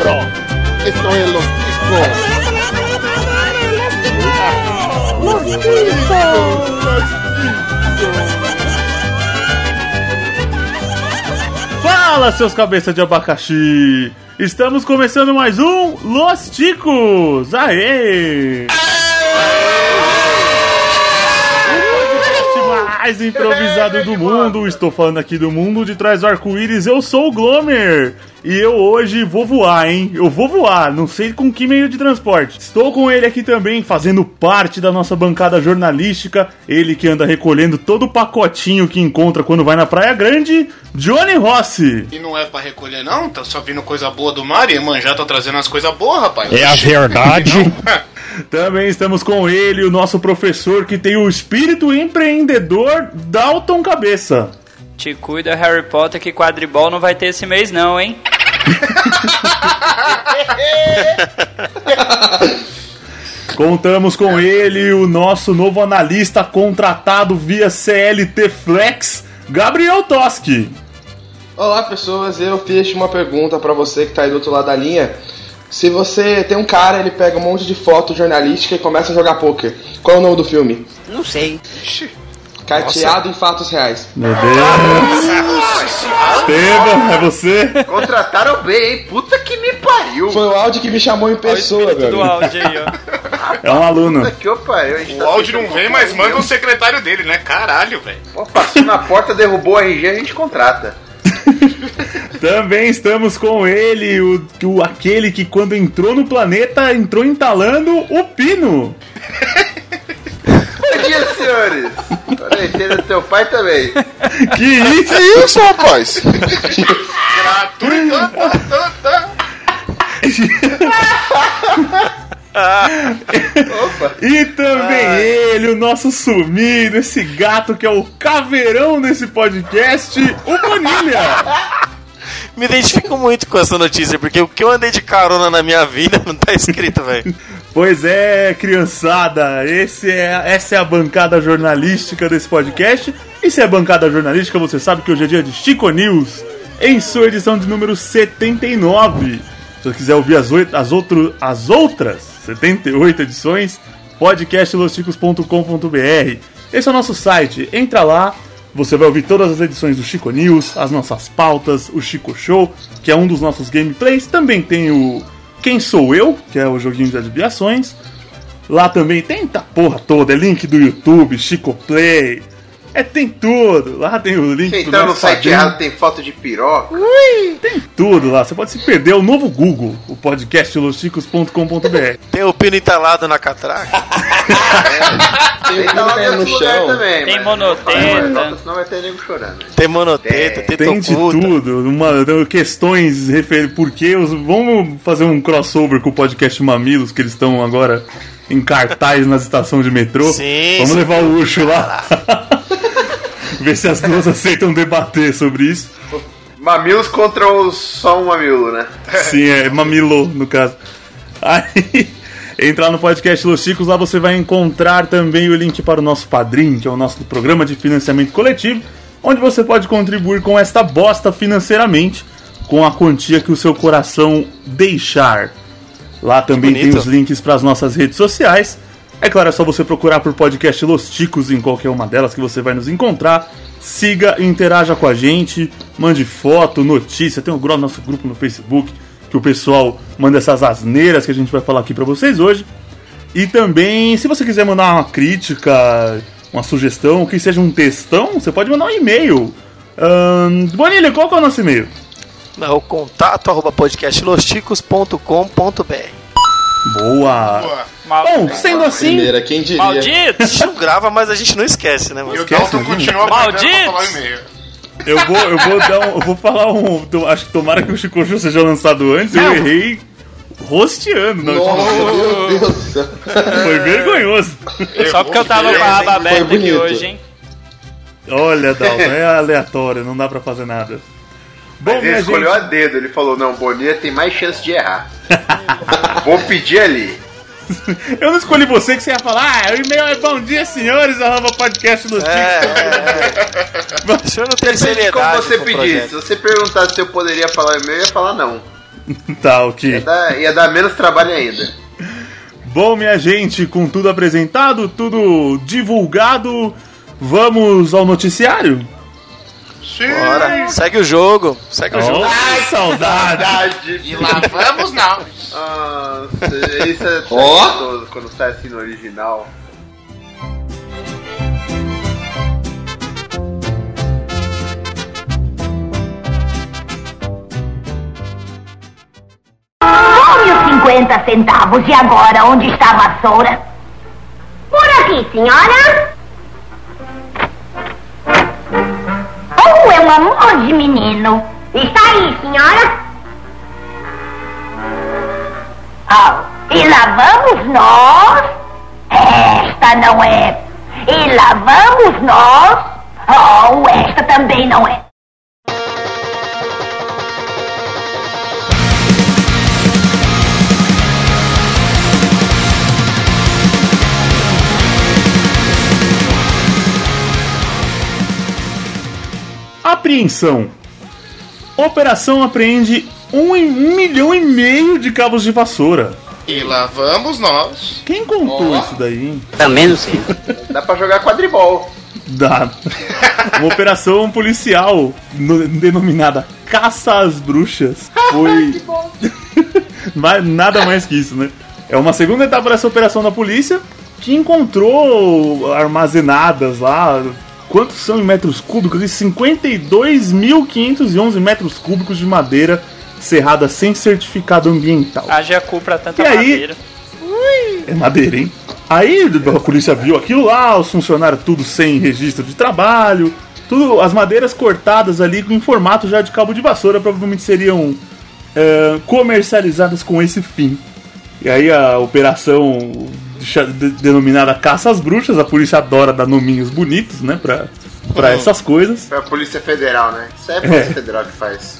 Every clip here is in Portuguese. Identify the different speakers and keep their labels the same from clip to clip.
Speaker 1: bro. Esto es Los Ticos. Los
Speaker 2: Fala, seus cabeças de abacaxi! Estamos começando mais um Los Ticos! Aê! Mais improvisado do mundo. Estou falando aqui do mundo de trás do arco-íris. Eu sou o Glomer. E eu hoje vou voar, hein? Eu vou voar, não sei com que meio de transporte. Estou com ele aqui também, fazendo parte da nossa bancada jornalística. Ele que anda recolhendo todo o pacotinho que encontra quando vai na Praia Grande, Johnny Rossi.
Speaker 3: E não é pra recolher, não? Tá só vindo coisa boa do mar e manjar tá trazendo as coisas boas, rapaz.
Speaker 4: É a verdade.
Speaker 2: Também estamos com ele, o nosso professor que tem o espírito empreendedor Dalton Cabeça.
Speaker 5: Te cuida, Harry Potter, que quadribol não vai ter esse mês, não, hein?
Speaker 2: Contamos com ele, o nosso novo analista contratado via CLT Flex, Gabriel Toski.
Speaker 6: Olá pessoas, eu fiz uma pergunta pra você que tá aí do outro lado da linha. Se você tem um cara, ele pega um monte de foto jornalística e começa a jogar poker. Qual é o nome do filme?
Speaker 7: Não sei.
Speaker 6: Carteado em fatos reais.
Speaker 2: Meu Deus. Esteban, é você?
Speaker 3: Contrataram bem, hein? Puta que me pariu.
Speaker 6: Foi o áudio que me chamou em pessoa,
Speaker 5: Olha o espírito do
Speaker 6: velho.
Speaker 5: áudio aí, ó.
Speaker 2: É um aluno.
Speaker 3: Puta que eu pariu. a gente
Speaker 8: O
Speaker 3: tá
Speaker 8: áudio não vem, mas manda o secretário dele, né? Caralho, velho.
Speaker 3: Passou na porta, derrubou a RG, a gente contrata.
Speaker 2: Também estamos com ele, o, o- aquele que quando entrou no planeta, entrou entalando o pino.
Speaker 3: Bom dia, senhores. Quarentena do teu pai também.
Speaker 2: Que isso?
Speaker 1: Que isso, rapaz?
Speaker 8: Gratuito.
Speaker 2: E também ele, o nosso sumido, esse gato que é o caveirão desse podcast, o Bonilha.
Speaker 4: Me identifico muito com essa notícia, porque o que eu andei de carona na minha vida não tá escrito, velho.
Speaker 2: Pois é, criançada, esse é, essa é a bancada jornalística desse podcast. E se é bancada jornalística, você sabe que hoje é dia de Chico News, em sua edição de número 79. Se você quiser ouvir as, oito, as, outro, as outras 78 edições, podcastlosticos.com.br. Esse é o nosso site, entra lá, você vai ouvir todas as edições do Chico News, as nossas pautas, o Chico Show, que é um dos nossos gameplays. Também tem o Quem Sou Eu, que é o joguinho de adivinhações. Lá também tem a porra toda, é link do YouTube, Chico Play. É, tem tudo. Lá tem o link
Speaker 3: Quem
Speaker 2: do
Speaker 3: tá no site
Speaker 2: padrinho.
Speaker 3: errado tem foto de piroca.
Speaker 2: Tem tudo lá. Você pode se perder. É o novo Google, o podcast loschicos.com.br.
Speaker 4: Tem o pino entalado na catraca.
Speaker 6: Tem um
Speaker 3: Tem lá
Speaker 6: pino
Speaker 3: no
Speaker 6: no chão.
Speaker 3: também.
Speaker 5: Tem monoteta.
Speaker 3: Senão vai ter nego chorando.
Speaker 4: Tem monoteta, tem,
Speaker 2: Tem de
Speaker 4: tocuta.
Speaker 2: tudo. Uma, tem questões refer... Porque os... Vamos fazer um crossover com o podcast Mamilos, que eles estão agora em cartaz nas estações de metrô.
Speaker 4: Sim,
Speaker 2: Vamos
Speaker 4: sim.
Speaker 2: levar o Ucho lá. Ver se as duas aceitam debater sobre isso.
Speaker 3: Mamilos contra os só um mamilo, né?
Speaker 2: Sim, é Mamilo, no caso. Aí, entrar no podcast Los Chicos, lá você vai encontrar também o link para o nosso padrinho, que é o nosso programa de financiamento coletivo, onde você pode contribuir com esta bosta financeiramente, com a quantia que o seu coração deixar. Lá também tem
Speaker 4: bonito.
Speaker 2: os links para as nossas redes sociais. É claro, é só você procurar por podcast Los Ticos em qualquer uma delas que você vai nos encontrar. Siga e interaja com a gente, mande foto, notícia, tem o gro- nosso grupo no Facebook, que o pessoal manda essas asneiras que a gente vai falar aqui pra vocês hoje. E também, se você quiser mandar uma crítica, uma sugestão, que seja um textão, você pode mandar um e-mail. Ahn, Bonilha, qual é o nosso e-mail?
Speaker 4: É o contato arroba podcastlosticos.com.br.
Speaker 2: Boa!
Speaker 5: Mal...
Speaker 2: Bom, sendo assim,
Speaker 6: Primeira, quem diria?
Speaker 4: A
Speaker 5: Maldito!
Speaker 4: gente não grava, mas a gente não esquece, né,
Speaker 8: E
Speaker 4: mano?
Speaker 8: o Dalton
Speaker 2: imagina.
Speaker 8: continua o e-mail.
Speaker 2: eu vou, eu vou dar um, eu vou falar um. Acho que tomara que o Chico Show seja lançado antes. Eu errei rosteando. na última vez.
Speaker 6: Meu Deus.
Speaker 2: Foi vergonhoso.
Speaker 5: Só porque eu tava com a aba aberta aqui hoje, hein?
Speaker 2: Olha, Dalton, é aleatório, não dá pra fazer nada. Bom,
Speaker 3: Mas ele escolheu
Speaker 2: gente,
Speaker 3: a dedo, ele falou, não, Bonilha tem mais chance de errar. Vou pedir ali.
Speaker 2: eu não escolhi você que você ia falar, ah, o e-mail é bom dia, senhores, arroba podcast do.
Speaker 4: É, é. O senhor não tem seriedade
Speaker 3: como você pedir. Se você perguntasse se eu poderia falar o e-mail, eu ia falar não.
Speaker 2: Tá,
Speaker 7: Ia
Speaker 2: ok.
Speaker 7: dar, ia dar menos trabalho ainda.
Speaker 2: Bom, minha gente, com tudo apresentado, tudo divulgado, vamos ao noticiário?
Speaker 3: Sim.
Speaker 4: Bora. Segue o jogo. Segue o jogo.
Speaker 2: Ai, saudade!
Speaker 3: E lá vamos nós.
Speaker 7: Ah, isso é
Speaker 6: Ó.
Speaker 7: gostoso quando sai assim no original.
Speaker 9: Tome os 50 centavos e agora onde está a vassoura? Por aqui, senhora. Oh, é um amor de menino. Está aí, senhora. Oh, e lá vamos nós. Esta não é. E lá vamos nós. Oh, esta também não é.
Speaker 2: Apreensão. Operação apreende um em- um milhão e meio de cabos de vassoura.
Speaker 3: E lá vamos nós.
Speaker 2: Quem contou
Speaker 6: Ó.
Speaker 2: isso daí, hein?
Speaker 10: Também não sei.
Speaker 7: Dá pra jogar quadribol.
Speaker 2: Da uma operação policial no- denominada Caça às Bruxas foi Mas nada mais que isso, né? É uma segunda etapa dessa operação da polícia que encontrou armazenadas lá. Quantos são em metros cúbicos? 52.511 metros cúbicos de madeira serrada sem certificado ambiental.
Speaker 5: Haja cu pra tanta
Speaker 2: E aí?
Speaker 5: madeira.
Speaker 2: É madeira, hein? Aí a polícia viu aquilo lá, os funcionários tudo sem registro de trabalho, tudo, as madeiras cortadas ali em formato já de cabo de vassoura provavelmente seriam é, comercializadas com esse fim. E aí a operação denominada Caça às Bruxas, a polícia adora dar nominhos bonitos, né, pra, pra essas coisas.
Speaker 7: Foi a Polícia Federal, né? Isso é a Polícia
Speaker 2: É.
Speaker 7: Federal que faz.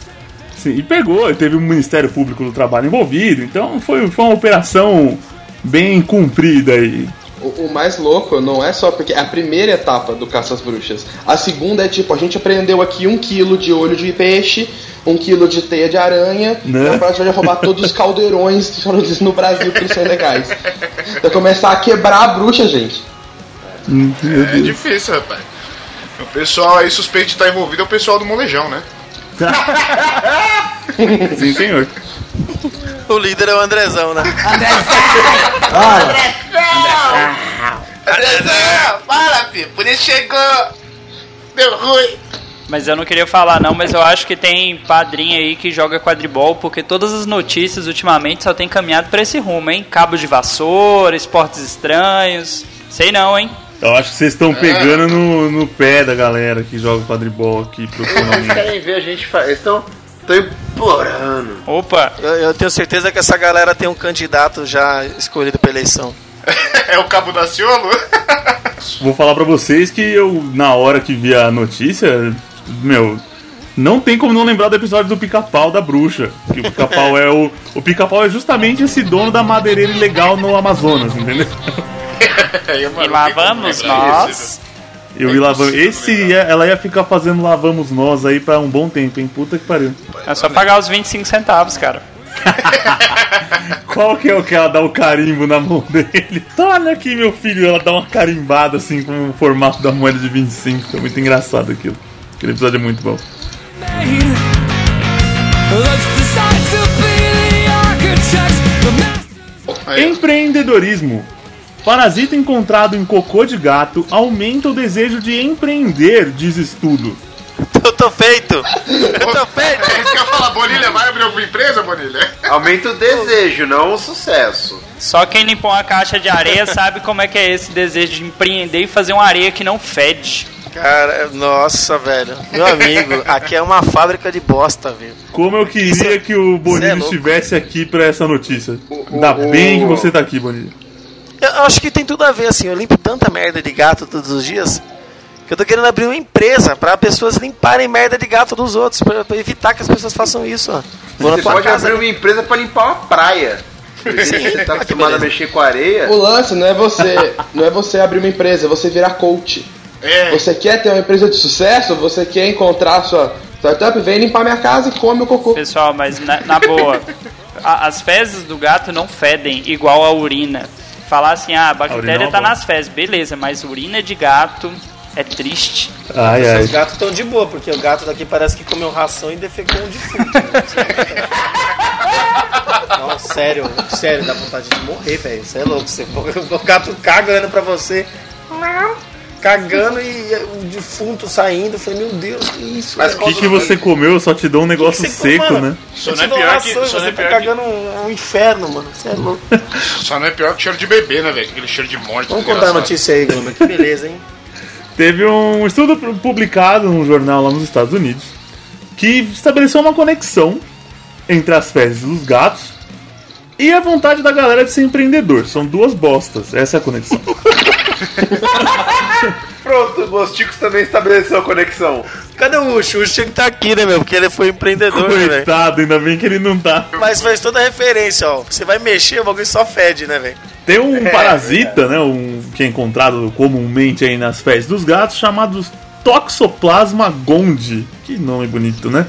Speaker 2: Sim, e pegou, teve o Ministério Público do Trabalho envolvido, então foi, foi uma operação bem cumprida aí.
Speaker 6: O, o mais louco não é só porque é a primeira etapa do Caça às Bruxas. A segunda é tipo, a gente apreendeu aqui um quilo de olho de peixe, um quilo de teia de aranha,
Speaker 2: Né?
Speaker 6: então a gente vai roubar todos os caldeirões que foram no Brasil que eles são legais. Vai começar a quebrar a bruxa, gente.
Speaker 3: É
Speaker 2: Deus.
Speaker 3: difícil, rapaz. O pessoal aí suspeito de estar envolvido é o pessoal do molejão, né?
Speaker 2: Sim, senhor.
Speaker 4: O líder é o Andrezão, né?
Speaker 3: Fala, filho. Por isso chegou. Deu ruim.
Speaker 5: Mas eu não queria falar não, mas eu acho que tem padrinho aí que joga quadribol, porque todas as notícias ultimamente só tem caminhado pra esse rumo, hein? Cabo de vassoura, esportes estranhos. Sei não, hein?
Speaker 2: Eu acho que vocês estão pegando no, no pé da galera que joga quadribol aqui
Speaker 7: Eles
Speaker 2: profissionalmente.
Speaker 7: querem ver a gente fazer. Eles estão implorando.
Speaker 5: Opa,
Speaker 4: Eu, eu tenho certeza que essa galera tem um candidato já escolhido pra eleição.
Speaker 3: É o Cabo da Ciolo?
Speaker 2: Vou falar pra vocês que eu, na hora que vi a notícia, meu, não tem como não lembrar do episódio do pica-pau da bruxa. Que o pica-pau é o. O pica-pau é justamente esse dono da madeireira ilegal no Amazonas, entendeu?
Speaker 5: E lá vamos nós.
Speaker 2: Eu e lavamos. Esse ia- ela ia ficar fazendo lavamos nós aí pra um bom tempo, hein? Puta que pariu.
Speaker 5: É só pagar os 25 centavos, cara.
Speaker 2: Qual que é o que ela dá o carimbo na mão dele? Olha aqui, meu filho, ela dá uma carimbada assim com o formato da moeda de 25. É muito engraçado aquilo. Aquele episódio é muito bom. Empreendedorismo. Parasita encontrado em cocô de gato aumenta o desejo de empreender, diz estudo.
Speaker 4: Eu tô feito! Eu tô feito!
Speaker 3: É isso que eu falar, Bonilha, vai abrir alguma empresa, Bonilha?
Speaker 7: Aumenta o desejo, não o sucesso.
Speaker 5: Só quem limpou uma caixa de areia sabe como é que é esse desejo de empreender e fazer uma areia que não fede.
Speaker 4: Cara, nossa, velho. Meu amigo, aqui é uma fábrica de bosta, viu?
Speaker 2: Como eu queria que o
Speaker 4: é
Speaker 2: Bonilha
Speaker 4: louco.
Speaker 2: estivesse aqui pra essa notícia.
Speaker 7: o-
Speaker 2: Ainda
Speaker 7: o-
Speaker 2: bem que você tá aqui, Bonilha.
Speaker 4: Eu acho que tem tudo a ver, assim. Eu limpo tanta merda de gato todos os dias que eu tô querendo abrir uma empresa pra pessoas limparem merda de gato dos outros, pra, pra evitar que as pessoas façam isso, ó. Vou
Speaker 7: Você pode
Speaker 4: casa.
Speaker 7: abrir uma empresa pra limpar uma praia. Você tá acostumado a mexer com areia?
Speaker 6: O lance não é você, não é você abrir uma empresa, é você virar coach.
Speaker 3: É.
Speaker 6: Você quer ter uma empresa de sucesso? Você quer encontrar sua Startup vem limpar minha casa e come o cocô.
Speaker 5: Pessoal, mas na, na boa, a- as fezes do gato não fedem igual a urina. Falar assim, ah, a bactéria tá
Speaker 2: boa.
Speaker 5: nas fezes, beleza, mas urina de gato é triste.
Speaker 2: Ai, ai.
Speaker 4: Os gatos estão de boa, porque o gato daqui parece que comeu ração e defecou um defunto. Não, sério, sério, dá vontade de morrer, velho. Você é louco. Você, o gato cagando pra você. Cagando e o defunto saindo. Eu falei, meu Deus, que isso?
Speaker 7: Mas
Speaker 2: O que, que você comeu? Eu só te dou um negócio
Speaker 4: Você-
Speaker 2: seco,
Speaker 4: mano,
Speaker 2: né?
Speaker 3: Só
Speaker 4: Você
Speaker 3: não é
Speaker 4: dá
Speaker 3: pior que- só
Speaker 4: você
Speaker 3: é
Speaker 4: tá
Speaker 3: pior que-
Speaker 4: cagando um, um inferno, mano. Você é louco.
Speaker 3: Só não é pior que cheiro de bebê, né, velho? Aquele cheiro de morte.
Speaker 4: Vamos contar a notícia aí, Glamba. Que beleza, hein?
Speaker 2: Teve um estudo publicado num jornal lá nos Estados Unidos que estabeleceu uma conexão entre as fezes dos gatos e a vontade da galera de ser empreendedor. São duas bostas, essa é a conexão.
Speaker 7: Pronto, o Gosticos também estabeleceu a conexão.
Speaker 4: Cadê o Ucho? O Ucho tinha que estar aqui, né, meu? Porque ele foi empreendedor, né, velho?
Speaker 2: Coitado, ainda bem que ele não tá.
Speaker 4: Mas faz toda a referência, ó. Você vai mexer, o bagulho só fede, né, velho?
Speaker 2: Tem um parasita, né, um, que é encontrado comumente aí nas fezes dos gatos, chamado Toxoplasma gondii. Que nome bonito, né?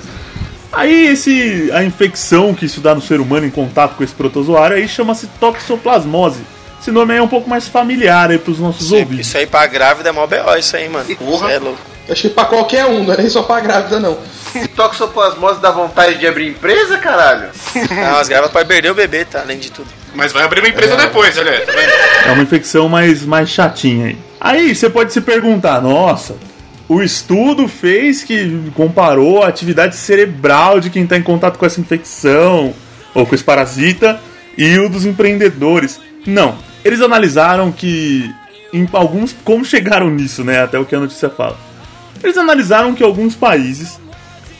Speaker 2: Aí esse a infecção que isso dá no ser humano em contato com esse protozoário aí chama-se toxoplasmose. Esse nome aí é um pouco mais familiar aí pros nossos ouvintes.
Speaker 4: Isso aí pra grávida é mó B.O. isso aí, mano.
Speaker 3: Porra.
Speaker 4: É louco.
Speaker 6: Acho que pra qualquer um, não é nem só pra grávida, não.
Speaker 7: E toxoplasmose dá vontade de abrir empresa, caralho?
Speaker 4: Não, as grávidas podem perder o bebê, tá? Além de tudo.
Speaker 3: Mas vai abrir uma empresa depois, olha. Vendo?
Speaker 2: É uma infecção mais, mais chatinha aí. Aí você pode se perguntar, nossa, o estudo fez que comparou a atividade cerebral de quem está em contato com essa infecção ou com esse parasita e o dos empreendedores. Não, eles analisaram que em alguns como chegaram nisso, né? Até o que a notícia fala. Eles analisaram que alguns países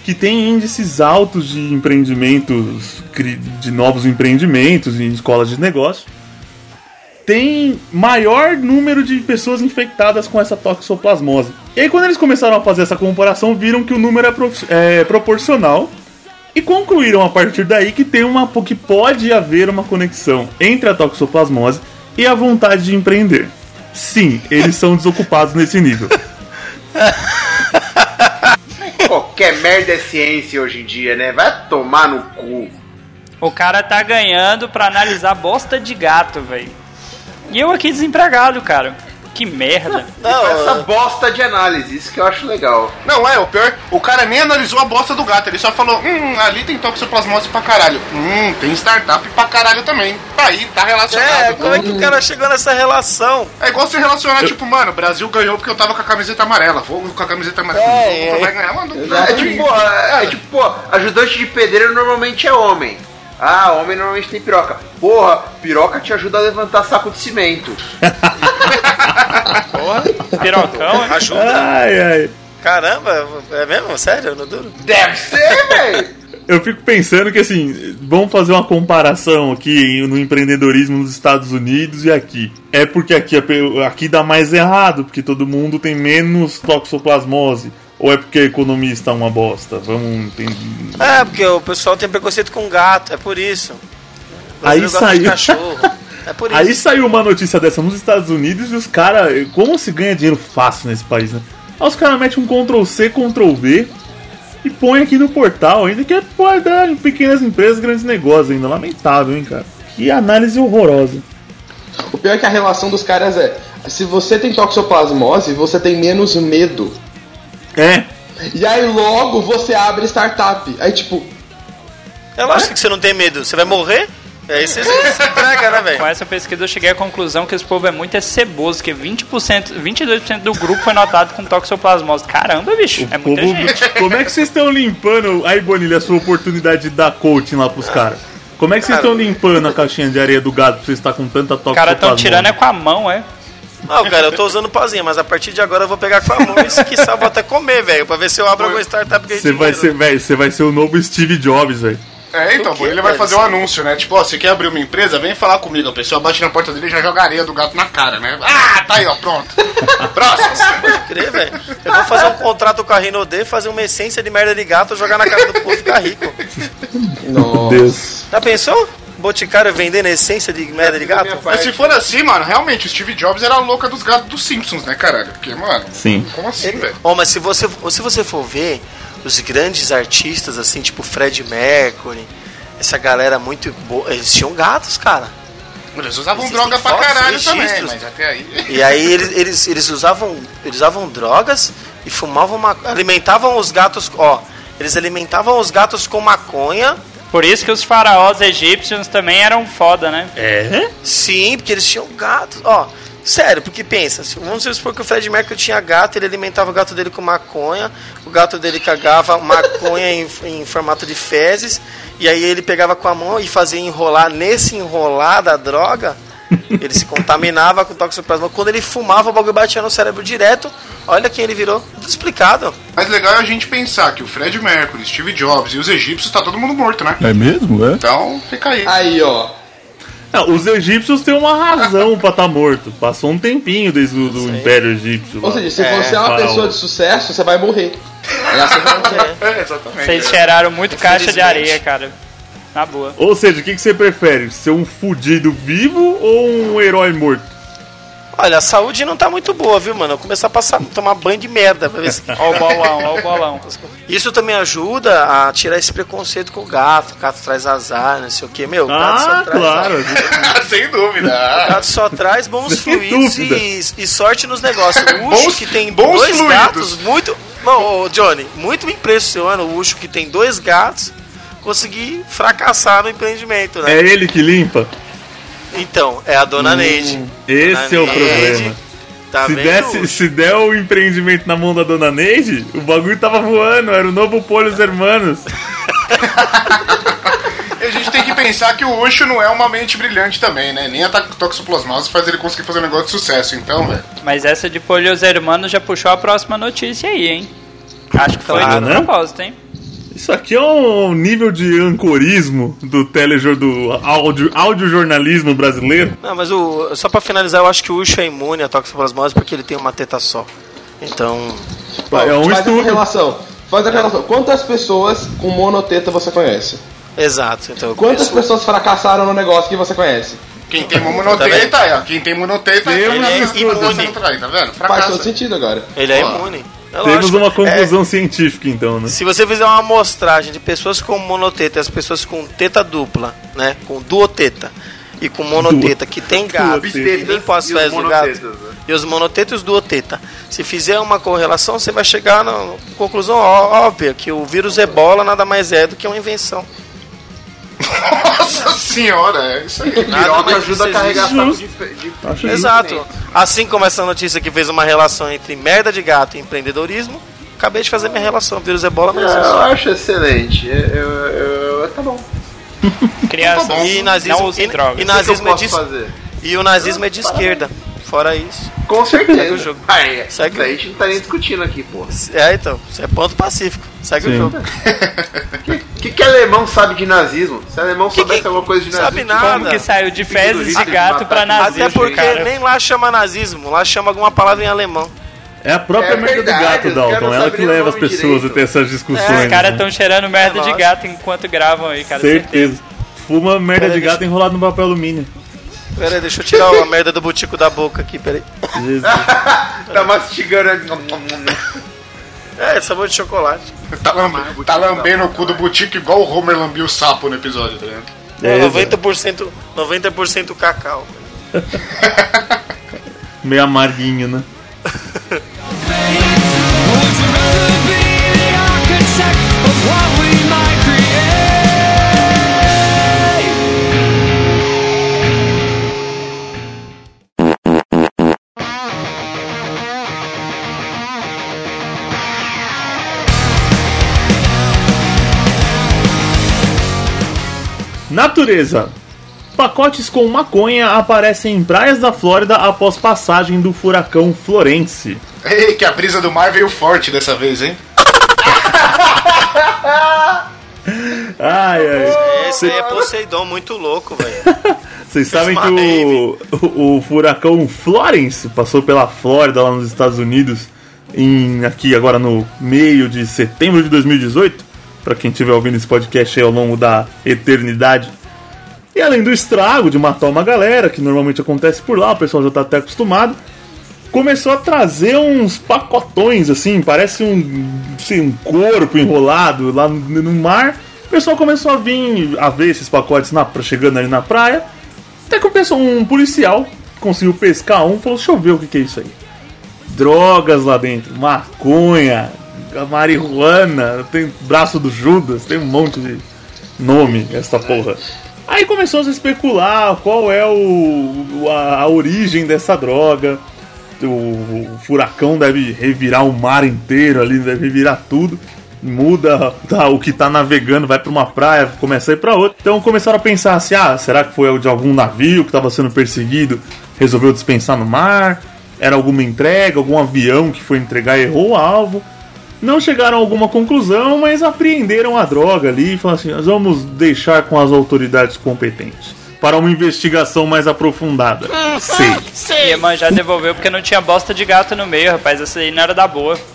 Speaker 2: que têm índices altos de empreendimentos, de novos empreendimentos em escolas de negócio, tem maior número de pessoas infectadas com essa toxoplasmose. E aí, quando eles começaram a fazer essa comparação, viram que o número é, prof- é proporcional e concluíram a partir daí que tem uma que pode haver uma conexão entre a toxoplasmose e a vontade de empreender. Sim, eles são desocupados nesse nível.
Speaker 7: Qualquer merda é ciência hoje em dia, né? Vai tomar no cu.
Speaker 5: O cara tá ganhando pra analisar bosta de gato, velho. E eu aqui desempregado, cara. Que merda.
Speaker 4: Não,
Speaker 7: Essa bosta de análise, isso que eu acho legal.
Speaker 3: Não, é, o pior, o cara nem analisou a bosta do gato, ele só falou, hum, ali tem toxoplasmose pra caralho. Hum, tem startup pra caralho também. Tá aí, tá relacionado.
Speaker 4: É, como é que o cara chegou nessa relação?
Speaker 3: É igual se relacionar, tipo, mano, o Brasil ganhou porque eu tava com a camiseta amarela. Vou com a camiseta amarela.
Speaker 4: É, é.
Speaker 3: vai ganhar, mano.
Speaker 7: É tipo, pô, é, tipo, pô, ajudante de pedreiro normalmente é homem. Ah, homem normalmente tem piroca. Porra, piroca te ajuda a levantar saco de cimento.
Speaker 5: Pirocão, hein?
Speaker 4: Ajuda.
Speaker 2: Ai, ai.
Speaker 4: Caramba, é mesmo? Sério? No duro?
Speaker 7: Deve ser, velho.
Speaker 2: Eu fico pensando que assim, vamos fazer uma comparação aqui no empreendedorismo nos Estados Unidos e aqui. É porque aqui, aqui dá mais errado, porque todo mundo tem menos toxoplasmose. Ou é porque a economia está uma bosta? Vamos entender.
Speaker 4: É, porque o pessoal tem preconceito com gato, é por isso. O
Speaker 2: Aí saiu.
Speaker 4: cachorro. É por isso.
Speaker 2: Aí saiu uma notícia dessa nos Estados Unidos e os caras. Como se ganha dinheiro fácil nesse país, né? Aí os caras metem um Ctrl C, Ctrl V e põe aqui no portal, ainda que é pode dar em pequenas empresas, grandes negócios ainda. Lamentável, hein, cara? Que análise horrorosa.
Speaker 6: O pior é que a relação dos caras é: se você tem toxoplasmose, você tem menos medo.
Speaker 2: É,
Speaker 6: E aí logo você abre startup. Aí tipo,
Speaker 4: É lógico que você não tem medo. Você vai morrer? Aí você se se entrega, né,
Speaker 5: Com
Speaker 4: velho?
Speaker 5: essa pesquisa eu cheguei à conclusão que esse povo é muito é ceboso, que 20%, 22% do grupo foi notado com toxoplasmose. Caramba, bicho, é muita
Speaker 2: Povo-
Speaker 5: gente.
Speaker 2: Como é que vocês estão limpando. Aí, Bonilha, a sua oportunidade de dar coaching lá pros caras. Como é que vocês estão limpando a caixinha de areia do gado pra você estar com tanta
Speaker 5: Os caras
Speaker 2: toxoplasmose?
Speaker 5: estão tirando é com a mão, é.
Speaker 4: Não, cara, eu tô usando pazinha, mas a partir de agora eu vou pegar com a mão e eu vou até comer, velho, pra ver se eu abro alguma startup que
Speaker 2: Você vai ser, velho, você vai ser o novo Steve Jobs, velho.
Speaker 3: É, então,
Speaker 4: quê,
Speaker 3: ele vai fazer um anúncio, né? Tipo, ó, você quer abrir uma empresa? Vem falar comigo. A pessoa bate na porta dele e já joga areia do gato na cara, né? Ah, tá aí, ó, pronto. Próximo.
Speaker 4: Pode crer, velho. Eu vou fazer um contrato com a Rinode, fazer uma essência de merda de gato, jogar na cara do povo e ficar rico.
Speaker 6: nossa.
Speaker 2: Deus.
Speaker 4: Já pensou? Boticário vendendo essência de merda de gato?
Speaker 3: Mas se for assim, mano, realmente, o Steve Jobs era a louca dos gatos dos Simpsons, né, caralho? Porque, mano,
Speaker 2: Sim.
Speaker 3: como assim, velho?
Speaker 4: Ó, mas se você, se você for ver os grandes artistas, assim, tipo Fred Mercury, essa galera muito boa, eles tinham gatos, cara.
Speaker 3: Eles usavam
Speaker 4: Existem
Speaker 3: droga pra caralho também,
Speaker 4: registros.
Speaker 3: mas até aí.
Speaker 4: E aí eles, eles, eles usavam eles usavam drogas e fumavam ma- alimentavam os gatos, ó, eles alimentavam os gatos com maconha.
Speaker 5: Por isso que os faraós egípcios também eram foda, né?
Speaker 2: É?
Speaker 4: Sim, porque eles tinham gatos. Ó, sério, porque pensa, se- vamos supor que o Fred Mercury tinha gato, ele alimentava o gato dele com maconha, o gato dele cagava maconha em, em formato de fezes, e aí ele pegava com a mão e fazia enrolar, nesse enrolar da droga, ele se contaminava com toxoplasma. Quando ele fumava, o bagulho batia no cérebro direto. Olha quem ele virou. Tudo explicado.
Speaker 3: Mas legal é a gente pensar que o Fred Mercury, Steve Jobs e os egípcios tá todo mundo morto, né?
Speaker 2: É mesmo? É?
Speaker 3: Então, fica aí.
Speaker 6: Aí, ó.
Speaker 2: Não, os egípcios têm uma razão pra estar morto. Passou um tempinho desde o do Império Egípcio.
Speaker 6: Ou seja, se
Speaker 4: É,
Speaker 6: você é uma
Speaker 2: faraó.
Speaker 6: pessoa de sucesso, você vai morrer. É assim morrer.
Speaker 3: É, exatamente.
Speaker 5: Vocês cheiraram muito caixa de areia, cara. Na boa.
Speaker 2: Ou seja, o que, que você prefere? Ser um fudido vivo ou um herói morto?
Speaker 4: Olha, a saúde não tá muito boa, viu, mano? Eu vou começar a passar, tomar banho de merda pra ver se.
Speaker 5: Ó o bolão, ó o bolão.
Speaker 4: Isso também ajuda a tirar esse preconceito com o gato. O gato traz azar, não sei o que. Meu, o gato
Speaker 2: Ah,
Speaker 4: só traz
Speaker 2: claro.
Speaker 3: Sem
Speaker 4: O
Speaker 3: dúvida.
Speaker 4: gato só traz bons
Speaker 2: Sem
Speaker 4: fluidos e, e sorte nos negócios. O Ucho
Speaker 3: Bons-
Speaker 4: que tem
Speaker 3: bons
Speaker 4: dois
Speaker 3: fluidos.
Speaker 4: gatos, muito. Não, ô, Johnny, muito me impressiona o Ucho que tem dois gatos conseguir fracassar no empreendimento, né?
Speaker 2: É ele que limpa?
Speaker 4: Então, é a dona Neide.
Speaker 2: Hum, Esse é o
Speaker 4: Dona
Speaker 2: problema.
Speaker 4: Neide, Tá
Speaker 2: se, desse, se der o empreendimento na mão da dona Neide, o bagulho tava voando, era o novo Polhos Hermanos.
Speaker 3: E a gente tem que pensar que o Ucho não é uma mente brilhante também, né? Nem a to- toxoplasmose faz ele conseguir fazer um negócio de sucesso, então, velho.
Speaker 5: Mas essa de Polios Hermanos já puxou a próxima notícia aí, hein? Acho que foi
Speaker 2: Claro,
Speaker 5: de
Speaker 2: né?
Speaker 5: propósito, hein?
Speaker 2: Isso aqui é um nível de ancorismo do telejor do áudio, audiojornalismo brasileiro.
Speaker 4: Não, mas o, só pra finalizar, eu acho que o Ucho é imune à toxoplasmose porque ele tem uma teta só. Então,
Speaker 2: É um
Speaker 6: Faz a
Speaker 2: estudo.
Speaker 6: relação. Faz a relação. Quantas pessoas com monoteta você conhece?
Speaker 4: exato. Então,
Speaker 6: Quantas
Speaker 4: conheço-
Speaker 6: pessoas fracassaram no negócio que você conhece?
Speaker 3: Quem tem monoteta, é, ó. Quem tem monoteta
Speaker 2: Temos
Speaker 3: é
Speaker 4: um estudo.
Speaker 3: Tá vendo?
Speaker 6: Faz todo sentido agora.
Speaker 4: Ele é
Speaker 3: Ó,
Speaker 4: imune. É
Speaker 2: Temos
Speaker 4: lógico.
Speaker 2: uma conclusão científica, então, né?
Speaker 4: É, se você fizer uma amostragem de pessoas com monoteta e as pessoas com teta dupla, né? Com duoteta e com monoteta que tem gato e
Speaker 7: Bitetas
Speaker 4: nem pós
Speaker 7: e os
Speaker 4: fez do gato
Speaker 7: né?
Speaker 4: e os monotetas e os duoteta. Se fizer uma correlação, você vai chegar na conclusão óbvia que o vírus ebola nada mais é do que uma invenção.
Speaker 3: Nossa senhora, é isso aí.
Speaker 4: Nada
Speaker 7: Piroca ajuda a carregar saco de, de,
Speaker 4: Exato. Assim como essa notícia que fez uma relação entre merda de gato e empreendedorismo, acabei de fazer minha relação. Vírus ebola não
Speaker 7: Eu
Speaker 4: existe.
Speaker 7: acho excelente. Eu, eu- eu- tá bom.
Speaker 5: Crianças
Speaker 3: Tá bom.
Speaker 4: E nazismo,
Speaker 5: não usem
Speaker 4: e,
Speaker 5: drogas.
Speaker 4: e
Speaker 7: eu
Speaker 4: nazismo é de,
Speaker 7: fazer?
Speaker 4: e o nazismo é de esquerda. Fora isso.
Speaker 7: Com
Speaker 4: Segue
Speaker 7: certeza.
Speaker 4: o jogo.
Speaker 7: Ah, é.
Speaker 4: Segue
Speaker 7: Isso aí a gente não tá nem discutindo aqui, pô.
Speaker 4: É, então. Isso é ponto pacífico. Segue
Speaker 2: Sim.
Speaker 4: o jogo.
Speaker 7: O que, que alemão sabe de nazismo? Se alemão
Speaker 4: Que
Speaker 7: soubesse
Speaker 4: que-
Speaker 7: alguma coisa de nazismo.
Speaker 4: sabe nada.
Speaker 5: Como que saiu de fezes de gato pra nazismo,
Speaker 4: Até porque
Speaker 5: cara?
Speaker 4: nem lá chama nazismo. Lá chama alguma palavra em alemão.
Speaker 2: É a própria
Speaker 7: É
Speaker 2: merda do gato, Dalton. Ela que leva as pessoas
Speaker 7: direito.
Speaker 2: a ter essas discussões.
Speaker 5: Os caras
Speaker 2: né?
Speaker 5: estão cheirando merda
Speaker 4: É
Speaker 5: de gato enquanto gravam aí, cara.
Speaker 2: Certeza. Fuma merda
Speaker 4: Pera,
Speaker 2: de
Speaker 4: deixa-
Speaker 2: gato enrolado no papel alumínio.
Speaker 4: Pera aí, deixa eu tirar a merda do butico da boca aqui, peraí.
Speaker 2: Jesus.
Speaker 7: Tá mastigando.
Speaker 4: É, sabor de chocolate.
Speaker 3: Tá, lambe- tá lambendo o cu do boutique igual o Homer lambia o sapo no episódio, tá vendo?
Speaker 2: É,
Speaker 4: 90%, 90% cacau.
Speaker 2: Meio amarguinho, né? Natureza. Pacotes com maconha aparecem em praias da Flórida após passagem do furacão Florence.
Speaker 3: Ei, que a brisa do mar veio forte dessa vez, hein?
Speaker 2: Ai, ai.
Speaker 4: Esse aí é Poseidon muito louco, velho.
Speaker 2: Vocês sabem que o, o, o furacão Florence passou pela Flórida, lá nos Estados Unidos, em, aqui agora no meio de setembro de 2018. Pra quem estiver ouvindo esse podcast aí ao longo da eternidade. E além do estrago de matar uma galera, que normalmente acontece por lá, o pessoal já tá até acostumado, começou a trazer uns pacotões assim, parece um, sei, um corpo enrolado lá no, no mar. O pessoal começou a vir a ver esses pacotes na, chegando ali na praia. Até que o pessoal, um policial conseguiu pescar um, falou: Deixa eu ver o que, que é isso aí. Drogas lá dentro, maconha, marihuana, tem braço do Judas, tem um monte de nome essa porra. Aí começou a se especular qual é o, a, a origem dessa droga. O, o furacão deve revirar o mar inteiro ali, deve revirar tudo. Muda tá, o que tá navegando, vai pra uma praia, começa a ir pra outra. Então começaram a pensar assim: ah, será que foi de algum navio que estava sendo perseguido, resolveu dispensar no mar? Era alguma entrega, algum avião que foi entregar e errou o alvo? Não chegaram a alguma conclusão, mas apreenderam a droga ali e falaram assim: nós vamos deixar com as autoridades competentes para uma investigação mais aprofundada. Sei.
Speaker 5: Ieman já devolveu porque não tinha bosta de gato no meio, rapaz. Essa aí não era da boa.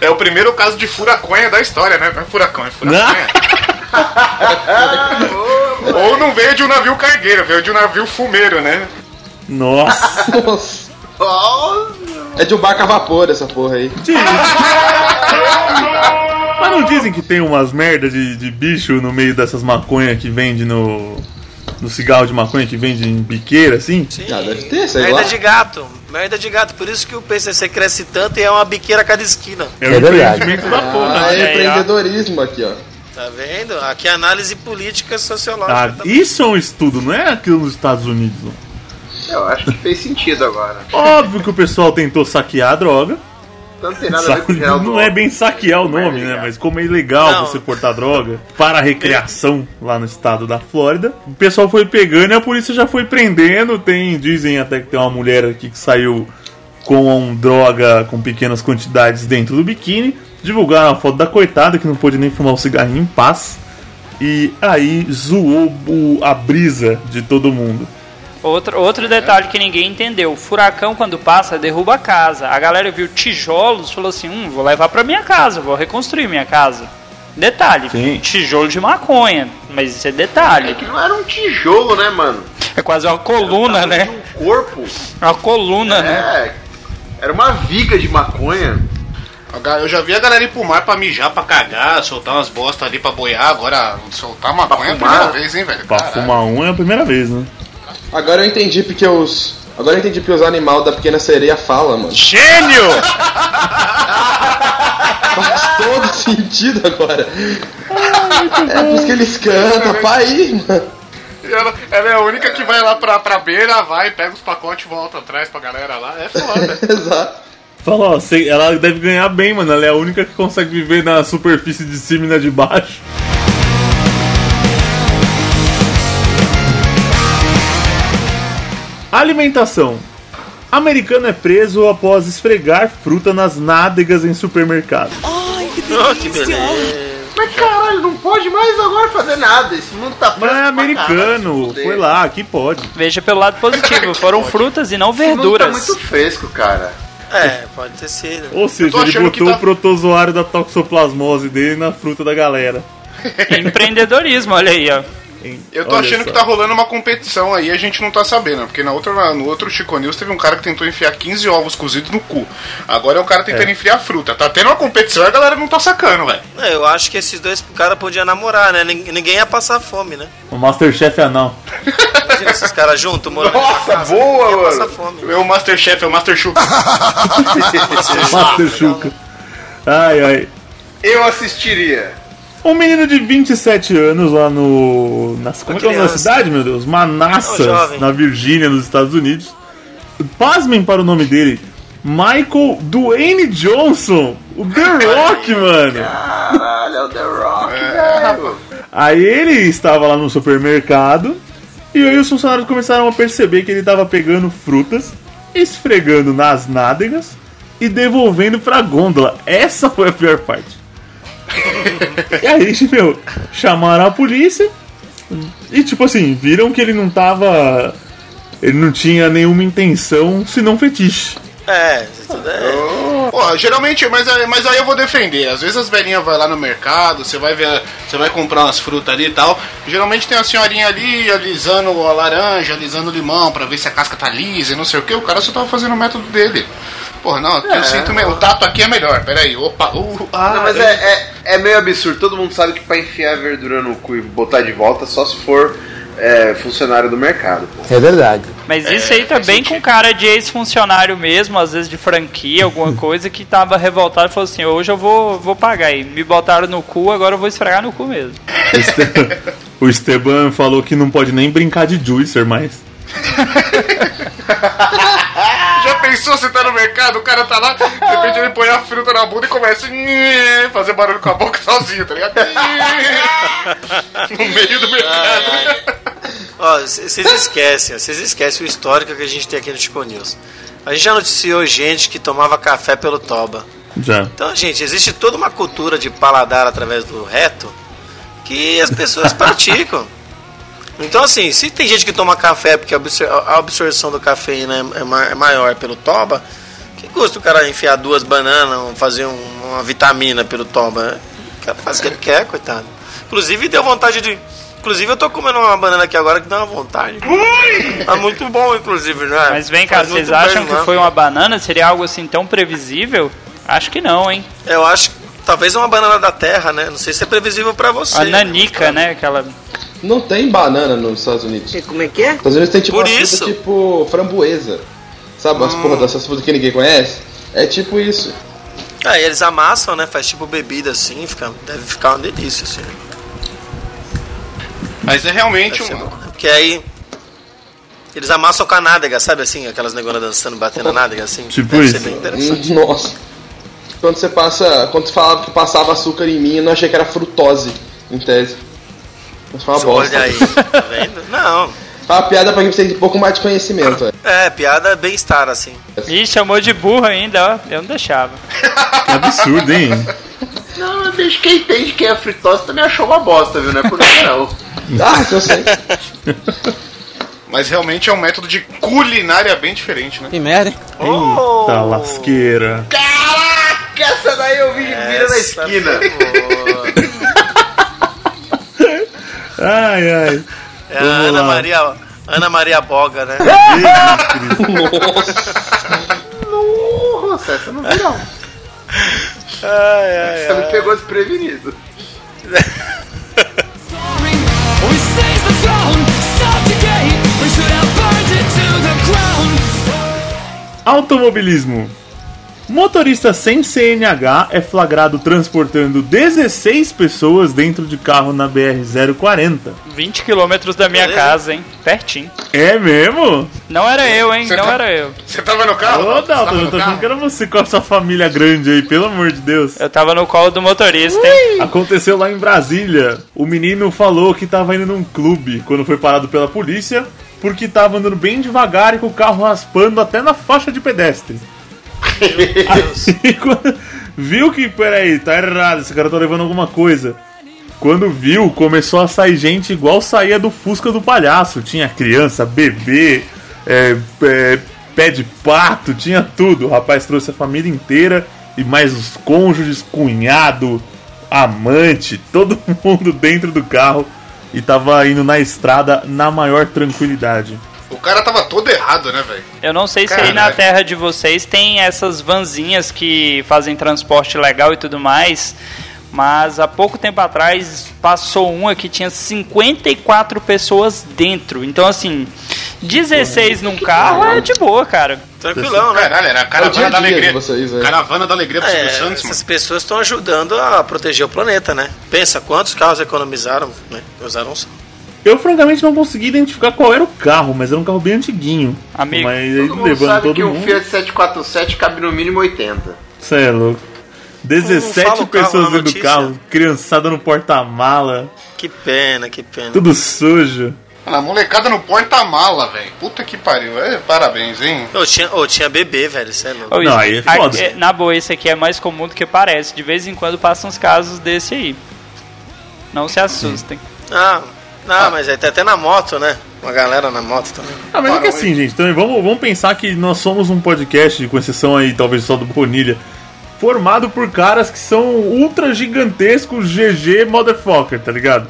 Speaker 3: É o primeiro caso de furaconha da história, né? Não é furacão, é furaconha. Ou não veio de um navio cargueiro, veio de um navio fumeiro, né?
Speaker 2: Nossa.
Speaker 6: Nossa. É de um barco a vapor essa porra aí.
Speaker 2: Mas não dizem que tem umas merda de, de bicho no meio dessas maconhas que vende no. No cigarro de maconha que vende em biqueira, assim?
Speaker 4: Sim.
Speaker 6: Ah, deve ter, sei
Speaker 4: merda
Speaker 6: lá.
Speaker 4: de gato. Merda de gato. Por isso que o PCC cresce tanto e é uma biqueira a cada esquina.
Speaker 2: É
Speaker 10: É verdade.
Speaker 2: da porra.
Speaker 6: Ah,
Speaker 5: Olha
Speaker 6: é empreendedorismo aqui, ó.
Speaker 4: Tá vendo? Aqui é análise política sociológica.
Speaker 2: Ah, isso é um estudo, não é aquilo nos Estados Unidos. não.
Speaker 7: Eu acho que fez sentido agora.
Speaker 2: Óbvio que o pessoal tentou saquear a droga.
Speaker 7: Então não tem nada a ver com o Geraldo
Speaker 2: não é bem saquear o
Speaker 7: é
Speaker 2: nome, né? Mas como é ilegal
Speaker 4: Não.
Speaker 2: você portar droga para recreação lá no estado da Flórida, o pessoal foi pegando e a polícia já foi prendendo. Tem, dizem até que tem uma mulher aqui que saiu com droga com pequenas quantidades dentro do biquíni. Divulgaram a foto da coitada que não pôde nem fumar um cigarrinho em paz. E aí zoou o- a brisa de todo mundo.
Speaker 5: Outro, outro detalhe que ninguém entendeu: o furacão, quando passa, derruba a casa. A galera viu tijolos falou assim: hum, vou levar pra minha casa, vou reconstruir minha casa. Detalhe:
Speaker 2: Sim.
Speaker 5: tijolo de maconha. Mas isso é detalhe.
Speaker 7: Que não era um tijolo, né, mano?
Speaker 5: É quase uma coluna, né?
Speaker 7: Um corpo.
Speaker 5: Uma coluna, né?
Speaker 7: É. Era uma viga de maconha.
Speaker 3: Eu já vi a galera ir pro mar pra mijar, pra cagar, soltar umas bostas ali pra boiar. Agora, soltar maconha é a primeira vez, hein, velho?
Speaker 2: Pra
Speaker 3: Caralho.
Speaker 2: fumar um é a primeira vez, né?
Speaker 6: Agora eu entendi porque os. Agora eu entendi porque os animais da pequena sereia falam, mano.
Speaker 3: Gênio!
Speaker 6: Faz todo sentido agora. É por isso que eles cantam, pai, mano.
Speaker 3: E Ela, ela é a única que vai lá pra, pra beira, vai, pega os pacotes e volta atrás pra galera lá. É foda.
Speaker 6: Exato.
Speaker 2: Fala, ó, ela deve ganhar bem, mano. Ela é a única que consegue viver na superfície de cima e na de baixo. Alimentação. Americano é preso após esfregar fruta nas nádegas em supermercado.
Speaker 4: Oh, que beleza.
Speaker 7: Mas caralho, não pode mais agora fazer nada. Esse mundo tá
Speaker 2: Mas é
Speaker 7: preso pra caralho,
Speaker 2: americano, foi lá, aqui pode.
Speaker 5: Veja pelo lado positivo: foram frutas e não
Speaker 7: Esse mundo tá
Speaker 5: verduras.
Speaker 7: muito fresco, cara.
Speaker 4: É, pode ter sido.
Speaker 2: Ou seja, ele
Speaker 3: que
Speaker 2: botou
Speaker 3: tá-
Speaker 2: o protozoário da toxoplasmose dele na fruta da galera.
Speaker 5: Empreendedorismo, olha aí, ó.
Speaker 2: Hein?
Speaker 3: Eu tô
Speaker 2: Olha
Speaker 3: achando
Speaker 2: só.
Speaker 3: que tá rolando uma competição aí, a gente não tá sabendo, porque na outra, no outro Chico News teve um cara que tentou enfiar 15 ovos cozidos no cu. Agora é o cara tentando enfiar fruta. Tá tendo uma competição e a galera não tá sacando, velho.
Speaker 4: É, eu acho que esses dois caras podiam namorar, né? Nin- Ninguém ia passar fome, né?
Speaker 2: O Masterchef é anão.
Speaker 4: Imagina esses caras juntos, morando
Speaker 7: Nossa,
Speaker 4: casa,
Speaker 7: boa, mano.
Speaker 4: passar fome.
Speaker 3: É o Masterchef, é o Master Chuca.
Speaker 2: Master Chuca. Ai, ai.
Speaker 7: Eu assistiria.
Speaker 2: Um menino de 27 anos lá no. Nas, como é que é o nome da
Speaker 4: criança.
Speaker 2: cidade, meu Deus?
Speaker 4: É
Speaker 2: Manassas, na Virgínia, nos Estados Unidos. Pasmem para o nome dele. Michael Dwayne Johnson. O The Rock, mano.
Speaker 7: Caralho, é o The Rock, velho.
Speaker 2: Aí ele estava lá no supermercado. E aí os funcionários começaram a perceber que ele estava pegando frutas, esfregando nas nádegas e devolvendo pra gôndola. Essa foi a pior parte. E aí, meu, chamaram a polícia e, tipo assim, viram que ele não tava. Ele não tinha nenhuma intenção senão fetiche.
Speaker 4: É, é.
Speaker 3: Pô, geralmente, mas, aí- mas aí eu vou defender. Às vezes as velhinhas vai lá no mercado, você vai ver, você vai comprar umas frutas ali e tal. Geralmente tem a senhorinha ali alisando a laranja, alisando o limão pra ver se a casca tá lisa e não sei o que. O cara só tava fazendo o método dele. Porra, não, eu sinto o tato aqui é melhor. Peraí, opa, uh, ah,
Speaker 7: Não, mas é, é, é meio absurdo. Todo mundo sabe que pra enfiar a verdura no cu e botar de volta só se for é, funcionário do mercado. Pô.
Speaker 10: É verdade.
Speaker 5: Mas isso aí também com cara de ex-funcionário mesmo, às vezes de franquia, alguma coisa, que tava revoltado e falou assim, hoje eu vou, vou pagar. aí me botaram no cu, agora eu vou esfregar no cu mesmo.
Speaker 2: O Esteban falou que não pode nem brincar de juicer mais.
Speaker 3: Pensou você tá no mercado, o cara tá lá, de repente ele põe a fruta na bunda e começa a fazer barulho com a boca sozinho, tá ligado? no meio do mercado.
Speaker 4: Vocês esquecem, vocês esquecem o histórico que a gente tem aqui no Chico News. A gente já noticiou gente que tomava café pelo toba.
Speaker 2: Já.
Speaker 4: Então, gente, existe toda uma cultura de paladar através do reto que as pessoas praticam. Então, assim, se tem gente que toma café porque a absor- a absorção do cafeína é, é é maior pelo toba, que custa o cara enfiar duas bananas, ou fazer um- uma vitamina pelo toba? O cara faz o que ele quer, coitado. Inclusive, deu vontade de. Inclusive, eu tô comendo uma banana aqui agora que dá uma vontade. Tá muito bom, inclusive, não é?
Speaker 5: Mas vem cá, vocês acham
Speaker 4: bem,
Speaker 5: que
Speaker 4: né?
Speaker 5: foi uma banana? Seria algo assim tão previsível? Acho que não, hein?
Speaker 4: Eu acho que talvez uma banana da terra, né? Não sei se é previsível pra você.
Speaker 5: A nanica, né? Aquela.
Speaker 6: Não tem banana nos Estados Unidos.
Speaker 11: Como é que é?
Speaker 6: Estados Unidos tem tipo
Speaker 4: Por
Speaker 6: uma fruta
Speaker 4: isso.
Speaker 6: tipo framboesa. Sabe, as porra dessas frutas que ninguém conhece? É tipo isso.
Speaker 4: Ah, e eles amassam, né? Faz tipo bebida assim, fica, deve ficar uma delícia, assim.
Speaker 3: Mas é realmente um.
Speaker 4: Porque aí. Eles amassam com a nádega, sabe assim? Aquelas negonas dançando, batendo a nádega assim.
Speaker 2: Tipo
Speaker 4: deve
Speaker 2: isso.
Speaker 4: Ser bem interessante.
Speaker 6: Hum, Nossa. Quando você passa. Quando você falava que passava açúcar em mim, eu não achei que era frutose, em tese. Mas foi uma bosta.
Speaker 4: Olha aí, tá vendo? Não.
Speaker 6: Foi uma piada pra quem precisa de um pouco mais de conhecimento. é.
Speaker 4: É, piada bem-estar, assim.
Speaker 5: Ih, chamou de burro ainda, ó. Eu não deixava.
Speaker 2: Que absurdo, hein?
Speaker 7: Não, mas desde quem entende que é fritose também achou uma bosta, viu? Não é por isso não.
Speaker 6: Ah, que eu sei.
Speaker 3: Mas realmente é um método de culinária bem diferente, né?
Speaker 10: Que merda, hein?
Speaker 4: Oh!
Speaker 2: Eita lasqueira.
Speaker 7: Caraca, essa daí eu vi vira na esquina.
Speaker 2: Ai, ai.
Speaker 4: É a Ana
Speaker 2: lá.
Speaker 4: Maria, Ana Maria Boga, né?
Speaker 7: Nossa, essa não vi não.
Speaker 4: Ai, ai,
Speaker 7: Essa me pegou desprevenido.
Speaker 2: Automobilismo. Motorista sem CNH é flagrado transportando 16 pessoas dentro de carro na BR-040.
Speaker 5: 20 quilômetros da minha
Speaker 4: Beleza.
Speaker 5: casa, hein? Pertinho.
Speaker 2: É mesmo?
Speaker 5: Não era eu, hein?
Speaker 3: Você
Speaker 5: Não
Speaker 3: tá-
Speaker 5: era eu.
Speaker 3: Você tava no carro?
Speaker 2: Ô, Dalton,
Speaker 3: no
Speaker 2: eu tô achando que era você com a sua família grande aí, pelo amor de Deus.
Speaker 5: Eu tava no colo do motorista, hein?
Speaker 2: Aconteceu lá em Brasília. O menino falou que tava indo num clube quando foi parado pela polícia, porque tava andando bem devagar e com o carro raspando até na faixa de pedestre. Aí, quando viu que, peraí, tá errado, esse cara tá levando alguma coisa. Quando viu, começou a sair gente igual saía do Fusca do palhaço. Tinha criança, bebê, é, é, pé de pato, tinha tudo. O rapaz trouxe a família inteira e mais os cônjuges, cunhado, amante, todo mundo dentro do carro e tava indo na estrada na maior tranquilidade.
Speaker 3: O cara tava todo errado, né, velho?
Speaker 5: Eu não sei se aí na terra de vocês tem essas vanzinhas que fazem transporte legal e tudo mais. Mas há pouco tempo atrás passou uma que tinha 54 pessoas dentro. Então, assim, 16 num carro é de boa, cara.
Speaker 4: Tranquilão, né?
Speaker 3: Caralho, era a
Speaker 6: É o dia
Speaker 3: caravana
Speaker 6: a
Speaker 3: da
Speaker 6: dia
Speaker 3: alegria.
Speaker 6: vocês, né?
Speaker 3: Caravana da alegria pro Silvio
Speaker 4: É,
Speaker 3: Santos, mano.
Speaker 4: essas pessoas estão ajudando a proteger o planeta, né? Pensa quantos carros economizaram, né? Usaram só.
Speaker 2: Eu francamente não consegui identificar qual era o carro, mas era um carro bem antiguinho.
Speaker 5: Amigo,
Speaker 2: mas aí
Speaker 7: Todo mundo
Speaker 2: levando
Speaker 7: sabe
Speaker 2: todo
Speaker 7: que um
Speaker 2: mundo.
Speaker 7: Fiat 747 cabe no mínimo 80.
Speaker 2: Cê é louco.
Speaker 4: Não
Speaker 2: 17
Speaker 4: fala o carro
Speaker 2: pessoas dentro do carro, criançada no porta-mala,
Speaker 4: Que pena, que pena.
Speaker 2: tudo sujo.
Speaker 3: A molecada no porta-mala, velho. Puta que pariu. É, parabéns, hein?
Speaker 4: Ô, tinha, ô, tinha bebê, velho, isso é louco.
Speaker 2: Não,
Speaker 5: isso-
Speaker 2: aí é
Speaker 5: a-
Speaker 2: foda.
Speaker 5: é, na boa, esse aqui é mais comum do que parece. De vez em quando passam uns casos desse aí. Não se assustem.
Speaker 4: Ah, não, mas aí tem até na moto, né? Uma galera na moto também.
Speaker 2: Ah, mas é que assim, gente, também vamos, vamos pensar que nós somos um podcast, com exceção aí, talvez só do Bonilha, formado por caras que são ultra gigantescos GG motherfucker, tá ligado?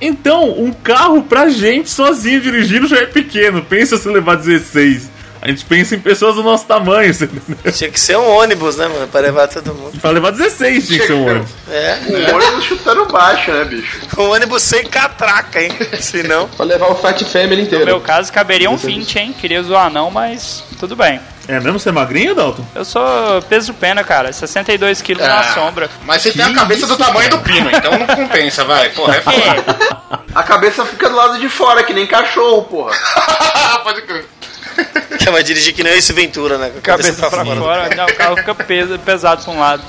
Speaker 2: Então, um carro pra gente sozinho dirigindo já é pequeno. Pensa se levar 16. A gente pensa em pessoas do nosso tamanho. você entendeu?
Speaker 4: Tinha que ser um ônibus, né, mano? Pra levar todo mundo.
Speaker 2: Pra levar 16 tinha que ser um ônibus.
Speaker 4: É.
Speaker 7: Um ônibus chutando baixo, né, bicho?
Speaker 4: Um ônibus sem catraca, hein? Senão.
Speaker 6: Pra levar o Fat Family
Speaker 5: No
Speaker 6: inteiro.
Speaker 5: meu caso, caberia um 20, hein? Queria zoar não, mas tudo bem.
Speaker 2: É mesmo ser magrinho, Dalton?
Speaker 5: Eu sou peso pena, cara. 62 quilos na
Speaker 3: Ah,
Speaker 5: sombra.
Speaker 3: Mas você tem a cabeça do tamanho do pino, então não compensa, vai. Porra, é foda.
Speaker 7: A cabeça fica do lado de fora, que nem cachorro, porra.
Speaker 3: Pode crer.
Speaker 4: Que vai dirigir que nem esse Ventura, né? Com a
Speaker 5: Cabeça pra fora. Não, o carro fica pesado pra um lado.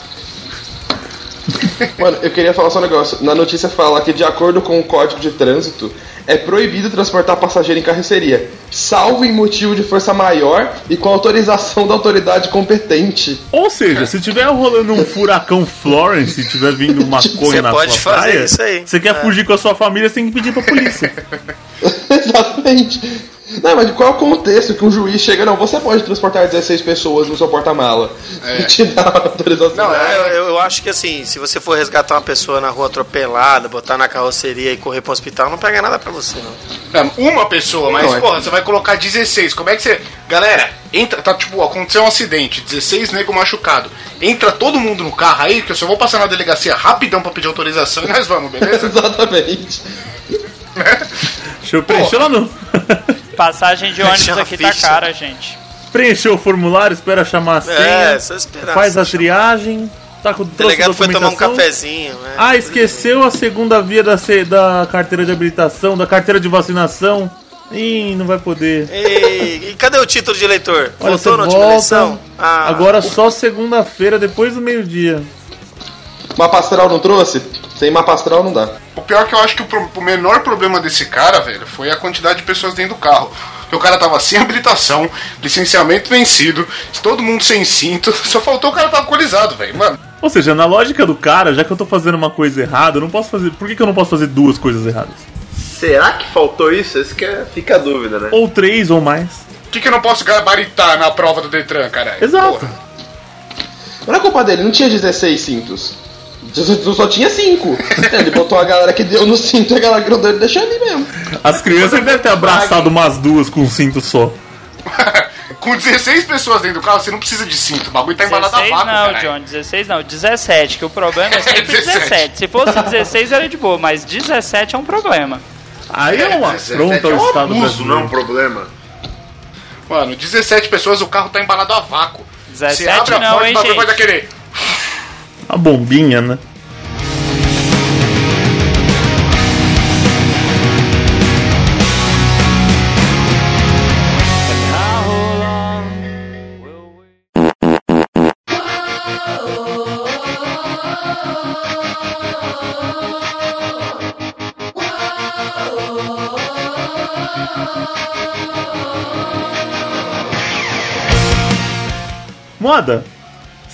Speaker 6: Mano, eu queria falar só um negócio. Na notícia fala que, de acordo com o Código de Trânsito, é proibido transportar passageiro em carroceria, salvo em motivo de força maior e com autorização da autoridade competente.
Speaker 2: Ou seja, se tiver rolando um furacão Florence e tiver vindo maconha
Speaker 4: Você
Speaker 2: na
Speaker 4: pode
Speaker 2: sua
Speaker 4: fazer
Speaker 2: praia,
Speaker 4: isso aí.
Speaker 2: você quer
Speaker 4: É.
Speaker 2: fugir com a sua família, você tem que pedir pra polícia.
Speaker 6: Exatamente. Não, mas qual é o contexto que um juiz chega? Não, você pode transportar 16 pessoas no seu porta-mala. E te dá autorização.
Speaker 3: Não, é-
Speaker 4: Eu, eu- eu acho que assim, se você for resgatar uma pessoa na rua atropelada, botar na carroceria e correr pro hospital, não pega nada pra você, não.
Speaker 3: É, Uma pessoa, mas,
Speaker 6: Não, é-
Speaker 3: porra, você vai colocar 16. Como é que você. Galera, entra. Tá tipo, aconteceu um acidente, 16 nego machucado. Entra todo mundo no carro aí, que eu só vou passar na delegacia rapidão pra pedir autorização e nós vamos, beleza?
Speaker 6: Exatamente.
Speaker 2: Deixa eu preencher lá no.
Speaker 5: Passagem de ônibus aqui tá
Speaker 4: ficha.
Speaker 5: cara, gente.
Speaker 2: Preencheu o formulário, espera chamar a senha.
Speaker 4: É, só esperar.
Speaker 2: faz a triagem. Tá com
Speaker 4: O delegado foi tomar um cafezinho, né?
Speaker 2: Ah, esqueceu a segunda via da, C- da carteira de habilitação, da carteira de vacinação. Ih, não vai poder.
Speaker 4: E, e cadê o título de eleitor?
Speaker 2: Olha,
Speaker 4: Voltou
Speaker 2: você
Speaker 4: na última
Speaker 2: volta.
Speaker 4: eleição? Ah,
Speaker 2: Agora só segunda-feira, depois do meio-dia.
Speaker 6: Mapa astral não trouxe? Sem mapa astral não dá.
Speaker 3: O pior é que eu acho que o, pro- o menor problema desse cara, velho, foi a quantidade de pessoas dentro do carro. Porque o cara tava sem habilitação, licenciamento vencido, todo mundo sem cinto, só faltou o cara estar alcoolizado, velho. Mano,
Speaker 2: Ou seja, na lógica do cara, já que eu tô fazendo uma coisa errada, eu não posso fazer. Por que, que eu não posso fazer duas coisas erradas?
Speaker 7: Será que faltou isso? Esse que é... fica a dúvida, né?
Speaker 2: Ou três ou mais.
Speaker 3: por que, que eu não posso gabaritar na prova do Detran, caralho?
Speaker 2: Exato.
Speaker 3: Porra.
Speaker 6: Não é culpa dele, não tinha 16 cintos. Só, só tinha 5. Ele botou a galera que deu no cinto e a galera que não deu, ele deixou ali mesmo.
Speaker 2: As crianças devem ter abraçado umas duas com um cinto só.
Speaker 3: Com 16 pessoas dentro do carro, você não precisa de cinto. O bagulho tá embalado a
Speaker 5: 16
Speaker 3: vácuo,
Speaker 5: não,
Speaker 3: caralho.
Speaker 5: John, 16 não, 17, que o problema é sempre
Speaker 3: 17.
Speaker 5: 17. Se fosse 16 era de boa, mas 17 é um problema.
Speaker 2: Aí é uma
Speaker 3: 17
Speaker 2: afronta
Speaker 7: é
Speaker 2: ao
Speaker 7: um
Speaker 2: Estado
Speaker 7: abuso, não é um
Speaker 2: brasileiro.
Speaker 7: problema.
Speaker 3: Mano, 17 pessoas, o carro tá embalado a vácuo.
Speaker 5: 17
Speaker 3: você abre a
Speaker 5: não,
Speaker 3: porta,
Speaker 5: hein,
Speaker 3: o bagulho vai querer.
Speaker 2: A bombinha, né? Moda.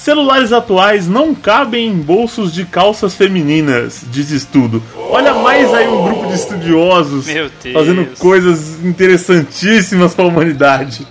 Speaker 2: Celulares atuais não cabem em bolsos de calças femininas, diz estudo. Olha mais aí um grupo de estudiosos fazendo coisas interessantíssimas para a humanidade.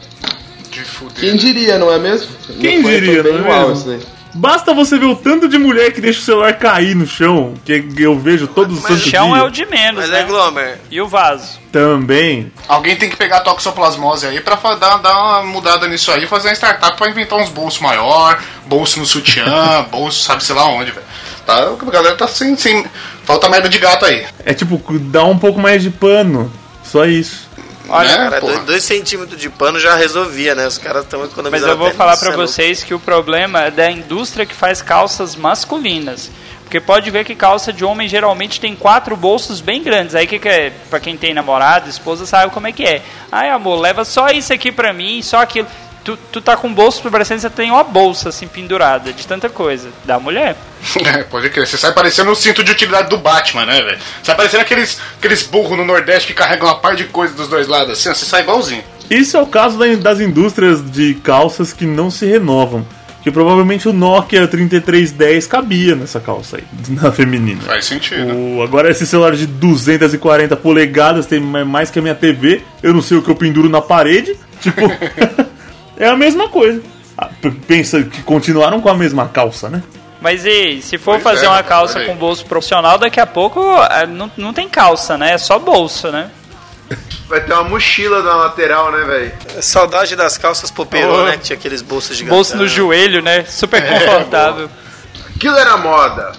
Speaker 6: Quem diria, não é mesmo?
Speaker 2: Quem diria, não é mesmo? Basta você ver o tanto de mulher que deixa o celular cair no chão, que eu vejo todos os
Speaker 5: Mas o
Speaker 2: santos
Speaker 5: chão
Speaker 2: dias.
Speaker 5: é o de menos,
Speaker 4: Mas
Speaker 5: né?
Speaker 4: é Glomer.
Speaker 5: E o vaso?
Speaker 2: Também.
Speaker 3: Alguém tem que pegar a toxoplasmose aí pra dar, dar uma mudada nisso aí, fazer uma startup pra inventar uns bolsos maior, bolso no sutiã, bolso sabe sei lá onde, velho. Tá, a galera tá sem, sem. Falta merda de gato aí.
Speaker 2: É tipo, dá um pouco mais de pano. Só isso.
Speaker 4: Olha,
Speaker 3: Né,
Speaker 4: cara, dois, dois centímetros de pano já resolvia, né? Os caras estão economizando.
Speaker 5: Mas eu vou falar
Speaker 4: né, não?
Speaker 5: vocês que o problema é da indústria que faz calças masculinas. Porque pode ver que calça de homem geralmente tem quatro bolsos bem grandes. Aí que, que é, pra quem tem namorado, esposa, sabe como é que é. Ai, amor, leva só isso aqui pra mim, só aquilo. Tu, tu tá com um bolso parecendo que você tem uma bolsa assim pendurada de tanta coisa. Da mulher.
Speaker 3: É, pode crer. Você sai parecendo o cinto de utilidade do Batman, né, velho? Sai parecendo aqueles, aqueles burros no Nordeste que carregam uma par de coisa dos dois lados assim, ó, você sai igualzinho.
Speaker 2: Isso é o caso da- das indústrias de calças que não se renovam. Que provavelmente o Nokia 3310 cabia nessa calça aí, na feminina.
Speaker 3: Faz sentido.
Speaker 2: O, agora esse celular de 240 polegadas tem ma- mais que a minha TV. Eu não sei o que eu penduro na parede. Tipo, é a mesma coisa. ah, p- pensa que continuaram com a mesma calça, né?
Speaker 5: Mas e se for
Speaker 3: Pois
Speaker 5: fazer
Speaker 3: é,
Speaker 5: uma calça com bolso profissional, daqui a pouco ah, não, não tem calça, né? É só bolso, né?
Speaker 7: Vai ter uma mochila na lateral, né, velho?
Speaker 4: Saudade das calças poperô,
Speaker 5: Oh.
Speaker 4: né? Que tinha aqueles bolsos gigantes.
Speaker 5: Bolso no joelho, né? Super confortável.
Speaker 7: Aquilo era moda.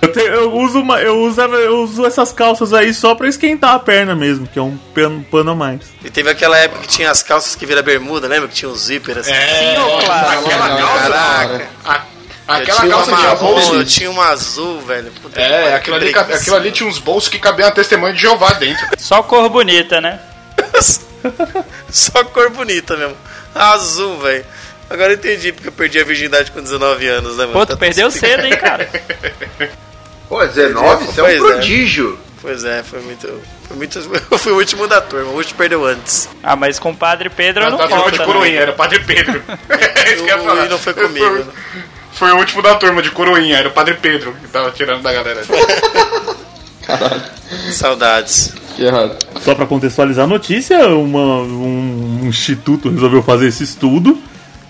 Speaker 2: Eu, te- eu uso uma, eu, uso, eu uso essas calças aí só pra esquentar a perna mesmo, que é um pano, pano a mais.
Speaker 4: E teve aquela época que tinha as calças que vira bermuda, lembra? Que tinha um zíper assim.
Speaker 3: É,
Speaker 5: claro.
Speaker 3: aquela calça.
Speaker 4: Caraca.
Speaker 3: a-
Speaker 4: Eu
Speaker 3: aquela
Speaker 4: tinha
Speaker 3: calça
Speaker 4: uma
Speaker 3: tinha
Speaker 4: marrom,
Speaker 3: bolso.
Speaker 4: eu tinha uma azul, velho. Puta
Speaker 3: É, aquilo ali, aquilo ali tinha uns bolsos que cabiam a testemunha de Jeová dentro.
Speaker 5: Só cor bonita, né?
Speaker 4: Só cor bonita mesmo. Azul, velho. Agora eu entendi porque eu perdi a virgindade com 19 anos, né, mano?
Speaker 5: Pô, tu
Speaker 4: Tá
Speaker 5: perdeu cedo, hein, cara?
Speaker 7: Pô, 19, isso é um
Speaker 4: Pois é.
Speaker 7: prodígio.
Speaker 4: Pois é, foi muito. Foi muito. Eu fui o último da turma, o último perdeu antes.
Speaker 5: Ah, mas com o Padre Pedro eu
Speaker 3: Não,
Speaker 5: não
Speaker 3: tava
Speaker 5: conto
Speaker 3: de
Speaker 5: também.
Speaker 3: coroinha, era o Padre Pedro. É isso que eu ia falar.
Speaker 4: e não foi comigo,
Speaker 3: Foi,
Speaker 4: né?
Speaker 3: foi o último da turma de coroinha, era o Padre Pedro que tava tirando da galera.
Speaker 4: Saudades.
Speaker 6: Que errado.
Speaker 2: Só pra contextualizar a notícia, uma- um, um instituto resolveu fazer esse estudo.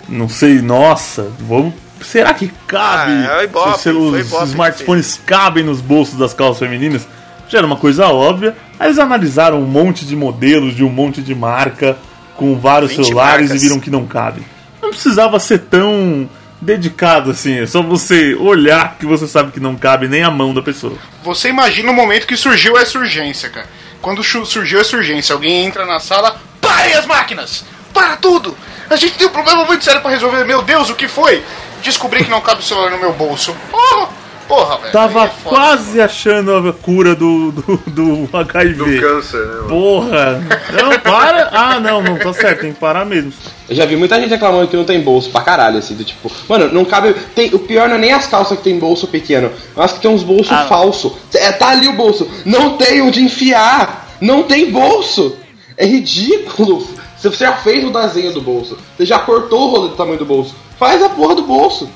Speaker 2: Não sei, nossa, vamos. Será que cabe?
Speaker 4: Ah, é Ibope,
Speaker 2: se os
Speaker 4: Ibope que
Speaker 2: smartphones cabem nos bolsos das calças femininas? Já era uma coisa óbvia. Aí eles analisaram um monte de modelos de um monte de marca com vários
Speaker 4: 20
Speaker 2: celulares
Speaker 4: marcas.
Speaker 2: e viram que não cabe. Não precisava ser tão dedicado assim, é só você olhar que você sabe que não cabe nem a mão da pessoa.
Speaker 3: Você imagina o momento que surgiu essa urgência, cara. Quando surgiu essa urgência, alguém entra na sala, parem as máquinas! Para tudo! A gente tem um problema muito sério pra resolver. Meu Deus, o que foi? Descobri que não cabe o celular no meu bolso. Porra, porra velho.
Speaker 2: Tava
Speaker 3: é foda.
Speaker 2: quase achando a cura do, do, do HIV.
Speaker 7: Do câncer, né, mano?
Speaker 2: Porra! Não, para! Ah, não, não, tá certo, tem que parar mesmo.
Speaker 6: Eu já vi muita gente reclamando que não tem bolso pra caralho, assim, do tipo, mano, não cabe. Tem, o pior não é nem as calças que tem bolso pequeno, mas que tem uns bolsos
Speaker 5: Ah,
Speaker 6: falsos. É, tá ali o bolso. Não tem onde enfiar! Não tem bolso! É ridículo! Se você já fez o desenho do bolso, você já cortou o rolê do tamanho do bolso, faz a porra do bolso.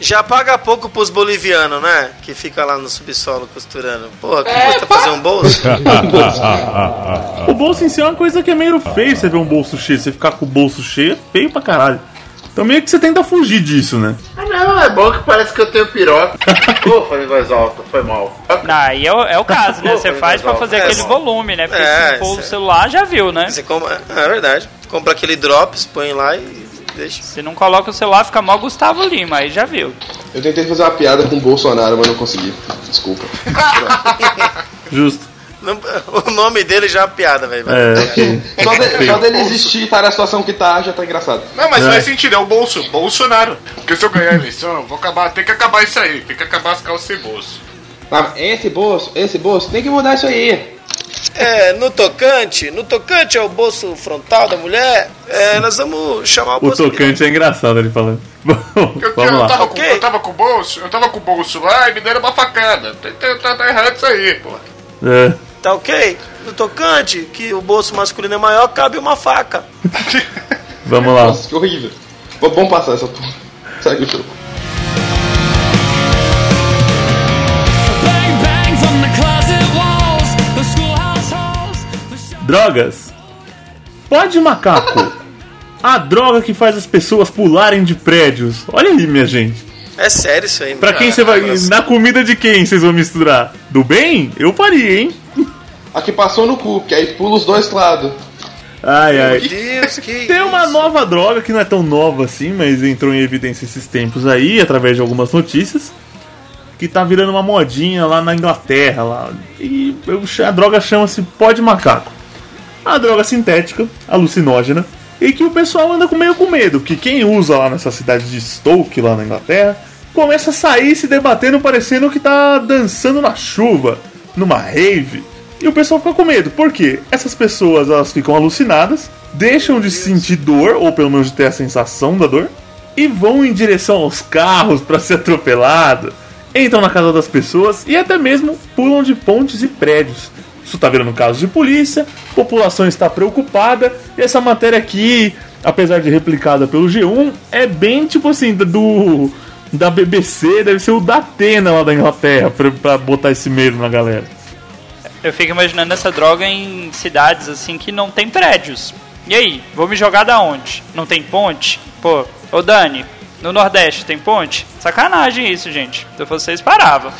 Speaker 4: Já paga pouco pros bolivianos, né? Que fica lá no subsolo costurando. Porra, que
Speaker 3: É,
Speaker 4: custa fazer um bolso?
Speaker 2: O bolso em si é uma coisa que é meio feio você ver um bolso cheio. Você ficar com o bolso cheio é feio pra caralho. Então meio que você tenta fugir disso, né?
Speaker 7: Ah, não, é bom que parece que eu tenho piroca. Pô, falei em voz alta, foi mal.
Speaker 5: Aí é o, é o caso, né? Você faz pra fazer
Speaker 4: é,
Speaker 5: aquele
Speaker 4: bom.
Speaker 5: volume, né? Porque
Speaker 4: É,
Speaker 5: se for o
Speaker 4: certo.
Speaker 5: celular, já viu, né?
Speaker 4: Você compra, é verdade. Compra aquele drops, põe lá e deixa.
Speaker 5: Se não coloca o celular, fica mal Gustavo Lima, aí já viu.
Speaker 6: Eu tentei fazer uma piada com o Bolsonaro, mas não consegui. Desculpa.
Speaker 2: Justo.
Speaker 4: Não- o nome dele já é uma piada, velho.
Speaker 2: É, ok.
Speaker 6: Só, de- só dele existir e estar na situação que tá, já tá engraçado.
Speaker 3: Não, mas
Speaker 2: É.
Speaker 3: faz sentido, é o bolso, Bolsonaro. Porque se eu ganhar a eleição, eu vou acabar, tem que acabar isso aí, tem que acabar as calças sem bolso.
Speaker 6: Ah, esse bolso, esse bolso, tem que mudar isso aí.
Speaker 4: É, no tocante, no tocante ao bolso frontal da mulher, é, nós vamos chamar o
Speaker 2: O
Speaker 4: bolso.
Speaker 2: tocante é engraçado ele falando. Bom,
Speaker 3: Eu, eu, tava com,
Speaker 4: Ok.
Speaker 3: eu tava com o bolso, eu tava com o bolso lá e me deram uma facada. Tá, tá- tá- tá errado isso aí, pô.
Speaker 2: É.
Speaker 4: Tá ok? No tocante, que o bolso masculino é maior, cabe uma faca.
Speaker 2: Vamos lá.
Speaker 6: Nossa, que horrível. Vamos passar essa porra. Segue o jogo.
Speaker 2: Drogas. Pode macaco. A droga que faz as pessoas pularem de prédios. Olha aí, minha gente.
Speaker 4: É sério isso aí,
Speaker 2: Pra quem você vai. Na comida de quem vocês vão misturar? Do bem? Eu faria, hein?
Speaker 6: A que passou no cu, que aí pula os dois lados.
Speaker 2: Ai, ai.
Speaker 4: Meu Deus, que
Speaker 2: Tem uma
Speaker 4: isso?
Speaker 2: nova droga que não é tão nova assim, mas entrou em evidência esses tempos aí, através de algumas notícias, que tá virando uma modinha lá na Inglaterra. Lá. E a droga chama-se pó de macaco. Uma droga sintética, alucinógena, e que o pessoal anda com meio com medo, porque quem usa lá nessa cidade de Stoke, lá na Inglaterra, começa a sair se debatendo parecendo que tá dançando na chuva, numa rave. E o pessoal fica com medo. Por quê? Essas pessoas elas ficam alucinadas, deixam de sentir dor, ou pelo menos de ter a sensação da dor, e vão em direção aos carros para ser atropelado, entram na casa das pessoas e até mesmo pulam de pontes e prédios. Isso tá virando caso de polícia, a população está preocupada, e essa matéria aqui, apesar de replicada pelo G1, é bem tipo assim, do. da BBC, deve ser o da Atena lá da Inglaterra, pra botar esse medo na galera.
Speaker 5: Eu fico imaginando essa droga em cidades assim que não tem prédios. E aí, vou me jogar da onde? Não tem ponte? Pô, ô Dani, No Nordeste tem ponte? Sacanagem isso, gente. Se vocês paravam.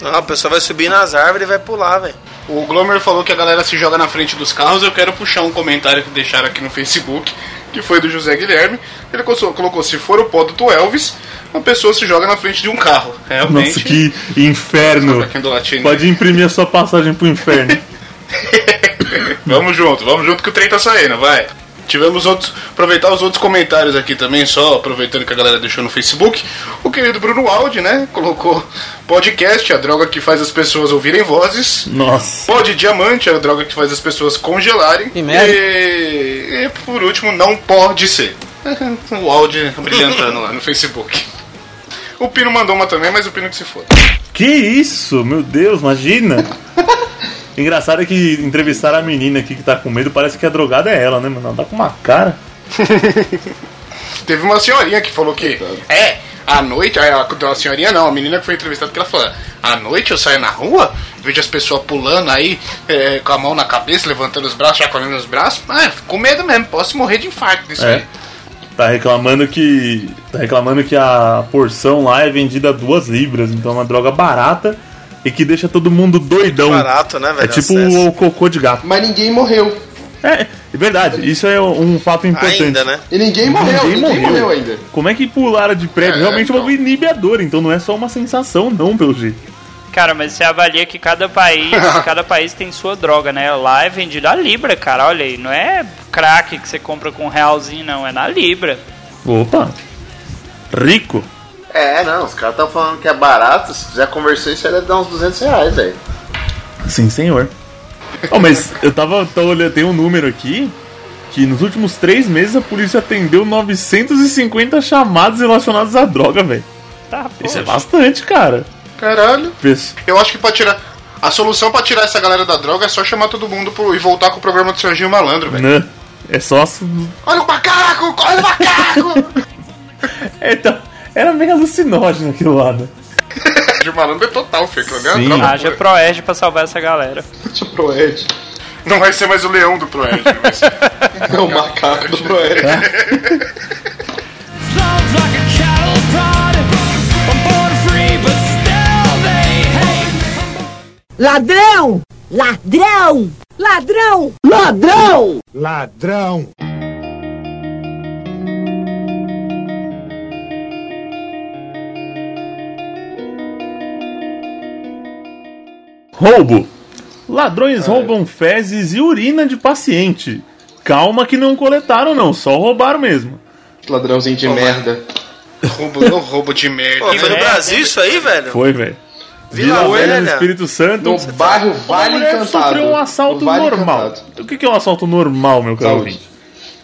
Speaker 4: Não, a pessoa vai subir nas árvores e vai pular, velho.
Speaker 3: O Glomer falou que a galera se joga na frente dos carros. Eu quero puxar um comentário que deixaram aqui no Facebook, que foi do José Guilherme. Ele colocou, colocou, se for o pódo do Elvis, a pessoa se joga na frente de um carro. Realmente.
Speaker 2: Nossa, que inferno. Pode imprimir a sua passagem pro inferno.
Speaker 3: Vamos junto, vamos junto que o trem tá saindo, vai. Tivemos outros. Aproveitar os outros comentários aqui também, só aproveitando que a galera deixou no Facebook. O querido Bruno Aldi, né? Colocou podcast, a droga que faz as pessoas ouvirem vozes.
Speaker 2: Nossa.
Speaker 3: Pode diamante, a droga que faz as pessoas congelarem.
Speaker 11: Merda.
Speaker 3: E, e por último, não pode ser. O Aldi brilhantando lá no Facebook. O Pino mandou uma também, mas o Pino que se foda.
Speaker 2: Que isso? Meu Deus, imagina. Engraçado é que entrevistaram a menina aqui que tá com medo, parece que a drogada é ela, né, mano? Ela tá com uma cara.
Speaker 3: Teve uma senhorinha que falou que. É, à noite. A, a, a senhorinha não, a menina que foi entrevistada que ela falou: à noite eu saio na rua, vejo as pessoas pulando aí, é, com a mão na cabeça, levantando os braços, chacoalhando os braços. Ah, fico com medo mesmo, posso morrer de infarto disso
Speaker 2: É.
Speaker 3: aí.
Speaker 2: Tá reclamando que. Tá reclamando que a porção lá é vendida a duas libras, então é uma droga barata e que deixa todo mundo doidão.
Speaker 4: Barato, né, velho?
Speaker 2: É tipo
Speaker 4: Acesso.
Speaker 2: o cocô de gato.
Speaker 6: Mas ninguém morreu.
Speaker 2: É, é verdade, isso é um fato importante.
Speaker 4: Ainda, né?
Speaker 6: E ninguém morreu, ninguém, morreu. ainda.
Speaker 2: Como é que pular de prédio?
Speaker 3: É,
Speaker 2: Realmente é
Speaker 3: então.
Speaker 2: um inibe a dor, então não é só uma sensação, não, pelo jeito.
Speaker 5: Cara, mas você avalia que cada país, cada país tem sua droga, né? Lá é vendido a libra, cara. Olha aí, não é crack que você compra com um realzinho, não. É na libra.
Speaker 2: Opa! Rico!
Speaker 7: É, não, os caras estão falando que é barato. Se fizer conversão, isso aí deve dar uns 200 reais, velho.
Speaker 2: Sim, senhor. Oh, mas eu tava, tava olhando, tem um número aqui que nos últimos três meses a polícia atendeu 950 chamados relacionados à droga, velho.
Speaker 5: Tá, pô.
Speaker 2: Isso é bastante, cara.
Speaker 3: Caralho.
Speaker 2: Pes-
Speaker 3: Eu acho que pra tirar. A solução pra tirar essa galera da droga é só chamar todo mundo pro, e voltar com o programa do Serginho Malandro, velho.
Speaker 2: Né? É só.
Speaker 3: Olha o macaco! Olha o macaco!
Speaker 2: É, então, era meio alucinógeno aquilo lá, né?
Speaker 3: Serginho Malandro é total, é uma
Speaker 2: Sim.
Speaker 3: droga
Speaker 5: Haja
Speaker 3: pura.
Speaker 5: Proerd pra salvar essa galera.
Speaker 6: Deixa pro Ed.
Speaker 3: Não vai ser mais o leão do Proerd. vai ser-
Speaker 6: É o macaco do
Speaker 10: they hate.
Speaker 12: Ladrão! Ladrão! Ladrão! Ladrão!
Speaker 1: Ladrão.
Speaker 2: Roubo! Ladrões roubam fezes e urina de paciente. Calma que não coletaram, não, só roubaram mesmo.
Speaker 6: Ladrãozinho de merda.
Speaker 3: roubo, não roubo de merda.
Speaker 4: Pô, foi no Brasil isso aí, velho?
Speaker 2: Foi, velho.
Speaker 4: Vila
Speaker 2: Vila Velha, no. Espírito Santo.
Speaker 6: No bairro Vale
Speaker 2: mulher
Speaker 6: Encantado.
Speaker 2: sofreu um assalto
Speaker 6: Vale
Speaker 2: normal.
Speaker 6: Encantado.
Speaker 2: O que que é um assalto normal, meu caro ouvinte?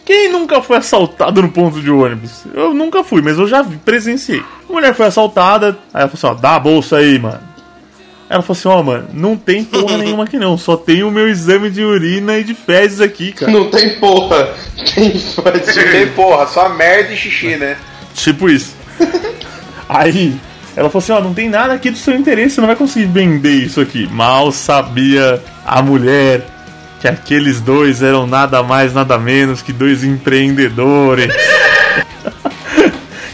Speaker 2: Quem nunca foi assaltado no ponto de ônibus? Eu nunca fui, mas eu já vi, presenciei. A mulher foi assaltada, aí ela falou assim, ó, dá a bolsa aí, mano. Ela falou assim, ó, mano, não tem porra nenhuma aqui não, só tem o meu exame de urina e de fezes aqui, cara.
Speaker 6: Não tem porra. Tem
Speaker 7: Tem porra, só merda e xixi, né?
Speaker 2: Tipo isso. Aí, ela falou assim, ó, não tem nada aqui do seu interesse, você não vai conseguir vender isso aqui. Mal sabia a mulher que aqueles dois eram nada mais, nada menos que dois empreendedores.